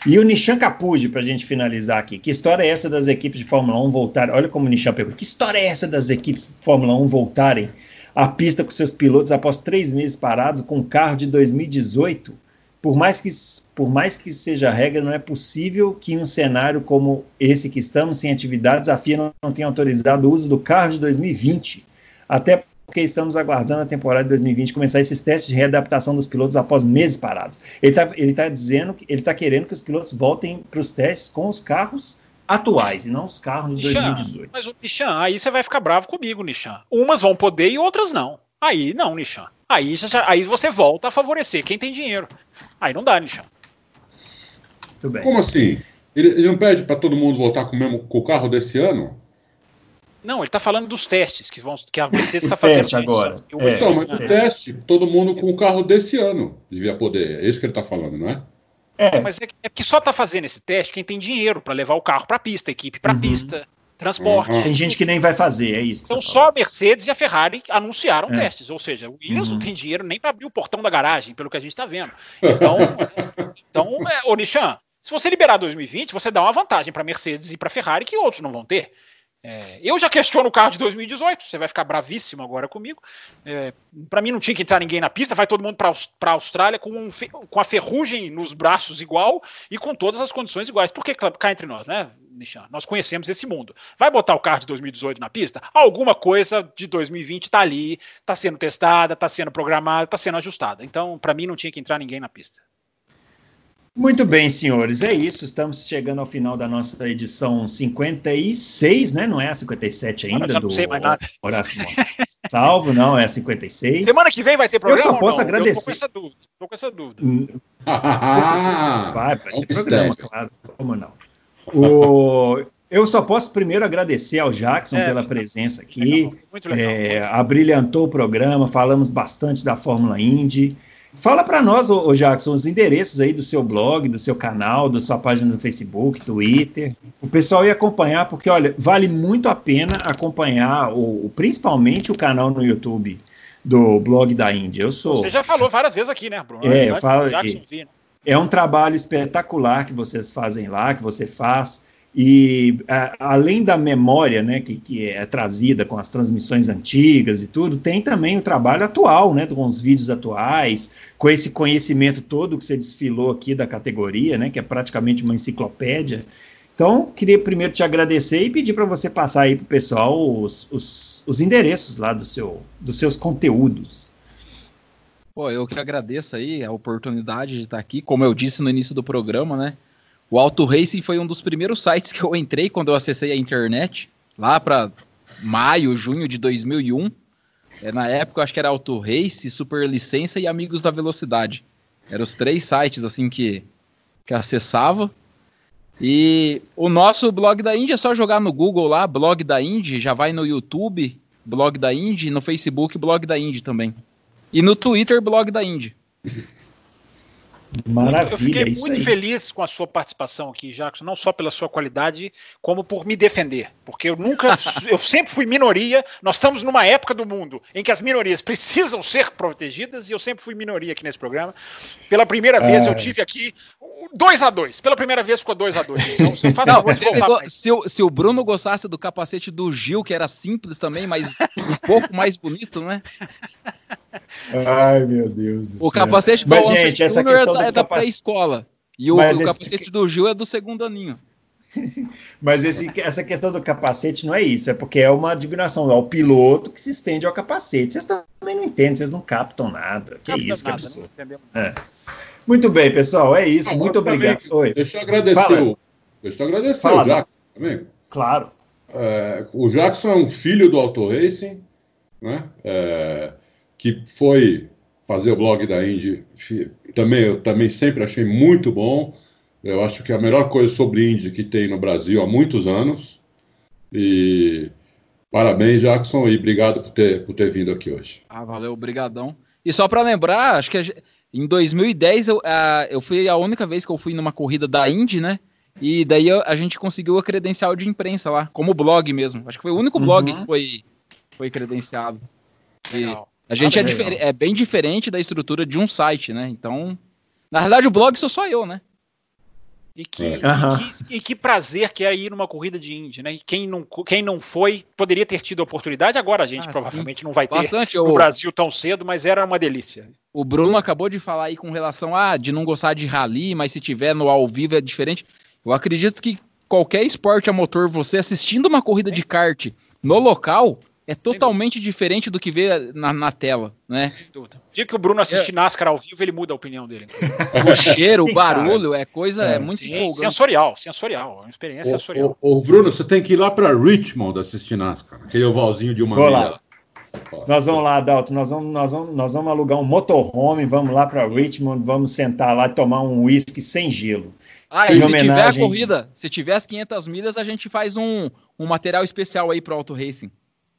E o Nishan Capuji, para a gente finalizar aqui. Que história é essa das equipes de Fórmula 1 voltarem? Olha como o Nishan pergunta. Que história é essa das equipes de Fórmula 1 voltarem a pista com seus pilotos após três meses parados com o carro de 2018. Por mais, que, por mais que isso seja regra, não é possível que em um cenário como esse que estamos, sem atividades, a FIA não, tenha autorizado o uso do carro de 2020. Até porque porque estamos aguardando a temporada de 2020 começar esses testes de readaptação dos pilotos após meses parados. Ele está ele tá dizendo que ele está querendo que os pilotos voltem para os testes com os carros atuais e não os carros de Nishan, 2018. Mas, Nishan, aí você vai ficar bravo comigo, Nishan. Umas vão poder e outras não. Aí não, Nishan. Aí, aí você volta a favorecer quem tem dinheiro. Aí não dá, Nishan. Como assim? Ele, ele não pede para todo mundo voltar com o, mesmo, com o carro desse ano? Não, ele está falando dos testes que, vão, que a Mercedes está fazendo. Teste agora. É, então, mas o teste, todo mundo com o carro desse ano devia poder. É isso que ele está falando, não é? É. Mas é, é que só está fazendo esse teste quem tem dinheiro para levar o carro para a pista, equipe para a uhum. pista, transporte. Uhum. Tem gente que nem vai fazer, é isso. então só a Mercedes e a Ferrari anunciaram é. testes, ou seja, o Williams uhum. não tem dinheiro nem para abrir o portão da garagem, pelo que a gente está vendo. Então, então, é, ô Nishan, se você liberar 2020, você dá uma vantagem para Mercedes e para Ferrari que outros não vão ter. É, eu já questiono o carro de 2018, você vai ficar bravíssimo agora comigo. É, para mim não tinha que entrar ninguém na pista, vai todo mundo para a Austrália com, um, com a ferrugem nos braços igual e com todas as condições iguais. Porque cá entre nós, né, Nishan? Nós conhecemos esse mundo. Vai botar o carro de 2018 na pista? Alguma coisa de 2020 está ali, está sendo testada, está sendo programada, está sendo ajustada. Então, para mim não tinha que entrar ninguém na pista. Muito bem, senhores, é isso. Estamos chegando ao final da nossa edição 56, né? Não é a 57 ainda do Horácio Salvo, não, é a 56. Semana que vem vai ter programa. Eu só posso agradecer. Tô com essa dúvida. Tô com essa dúvida. Vai, vai ter programa, claro. Como não? O, eu só posso primeiro agradecer ao Jackson é, pela presença aqui. Legal, muito legal. É, abrilhantou o programa, falamos bastante da Fórmula Indy. Fala para nós, ô, Jackson, os endereços aí do seu blog, do seu canal, da sua página no Facebook, Twitter. O pessoal ia acompanhar, porque, olha, vale muito a pena acompanhar, o, principalmente o canal no YouTube do blog da Índia. Eu sou. Você já falou várias vezes aqui, né, Bruno? É, eu falo. É, é um trabalho espetacular que vocês fazem lá, que você faz. E a, além da memória né, que, que é trazida com as transmissões antigas e tudo, tem também o trabalho atual, né, com os vídeos atuais, com esse conhecimento todo que você desfilou aqui da categoria, né, que é praticamente uma enciclopédia. Então, queria primeiro te agradecer e pedir para você passar aí para o pessoal os, os, os, endereços lá do seu, dos seus conteúdos. Pô, eu que agradeço aí a oportunidade de estar aqui, como eu disse no início do programa, né? O Auto Racing foi um dos primeiros sites que eu entrei quando eu acessei a internet, lá para maio, junho de 2001. É, na época, eu acho que era Auto Race, Super Licença e Amigos da Velocidade. Eram os três sites assim que, que acessava. E o nosso blog da Indy é só jogar no Google lá, blog da Indy, já vai no YouTube, blog da Indy, no Facebook, blog da Indy também. E no Twitter, blog da Indy. Maravilha. Eu fiquei muito aí. feliz com a sua participação aqui, Jackson, não só pela sua qualidade, como por me defender. Porque eu nunca, eu sempre fui minoria. Nós estamos numa época do mundo em que as minorias precisam ser protegidas e eu sempre fui minoria aqui nesse programa. Pela primeira vez eu tive aqui 2 a 2 Pela primeira vez ficou 2 a 2 então, não, pegou, se, o, se o Bruno gostasse do capacete do Gil, que era simples também, mas um pouco mais bonito, né? Ai, meu Deus do o céu. capacete do Mas, gente, essa questão é da, da pré-escola. E o, o capacete do Gil é do segundo aninho. Mas esse, essa questão do capacete não é isso, é porque é uma admiração ao piloto que se estende ao capacete. Vocês também não entendem, vocês não captam nada. Que Capta isso, que absurdo. É. Muito bem, pessoal, é isso. Não, Muito obrigado. Também, Oi. Deixa eu agradecer, o, deixa eu agradecer Fala, o Jackson também. Claro. É, o Jackson é um filho do Auto Racing, né? É, que foi fazer o blog da Indy. Também, eu também sempre achei muito bom. Eu acho que é a melhor coisa sobre Indy que tem no Brasil há muitos anos. E parabéns, Jackson, e obrigado por ter, por ter vindo aqui hoje. Ah, valeu, obrigadão. E só para lembrar, acho que em 2010 eu, a, eu fui a única vez que eu fui numa corrida da Indy, né? E daí a gente conseguiu a credencial de imprensa lá, como blog mesmo. Acho que foi o único blog uhum. que foi, foi credenciado. E, Legal. A gente ah, é, é, bem diferente da estrutura de um site, né? Então, na verdade, o blog sou só eu, né? E que, é. e, que, e que, prazer que é ir numa corrida de Indy, né? E quem não, quem não foi poderia ter tido a oportunidade. Agora a gente ah, provavelmente sim. não vai ter Bastante, no o... Brasil tão cedo, mas era uma delícia. O Bruno acabou de falar aí com relação a ah, de não gostar de rally, mas se tiver no ao vivo é diferente. Eu acredito que qualquer esporte a motor, você assistindo uma corrida de kart no local, é totalmente diferente do que vê na, na tela, né? Dia que o Bruno assiste é. NASCAR ao vivo, ele muda a opinião dele. o cheiro, o barulho, é coisa é, é muito sim, Sensorial, sensorial, é uma experiência o, sensorial. O, o, Bruno, você tem que ir lá para Richmond assistir NASCAR, aquele ovalzinho de uma Vou milha. Lá. Nós vamos lá, Dalton, nós vamos, nós, vamos, nós vamos alugar um motorhome, vamos lá para Richmond, vamos sentar lá e tomar um uísque sem gelo. Ah, e se homenagem... tiver a corrida, se tiver as 500 milhas, a gente faz um, um material especial aí para Auto Racing.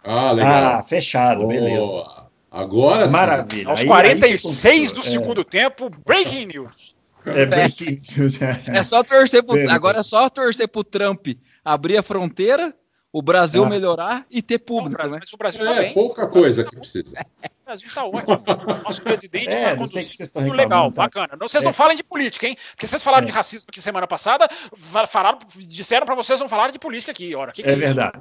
Ah, legal. Ah, fechado, oh, beleza. Agora Maravilha. Sim. Aos 46 aí, do é. segundo tempo, breaking news. É breaking news. É, é só torcer pro, agora é só torcer pro Trump abrir a fronteira o Brasil ah. melhorar e ter público, não, né? Mas o Brasil tá é bem. pouca coisa que precisa. O Brasil tá ótimo. Nosso presidente é, tá conduzindo tudo legal, tá? bacana. Não, vocês é. não falem de política, hein? Porque vocês falaram é. de racismo aqui semana passada, falaram, disseram para vocês não falarem de política aqui. Ora, que que é, é verdade.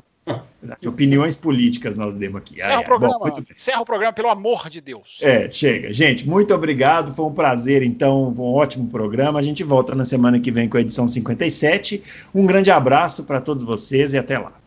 Opiniões políticas nós demos aqui. Encerra, ah, o programa, Bom, encerra o programa, pelo amor de Deus. É, chega. Gente, muito obrigado. Foi um prazer, então. Um ótimo programa. A gente volta na semana que vem com a edição 57. Um grande abraço para todos vocês e até lá.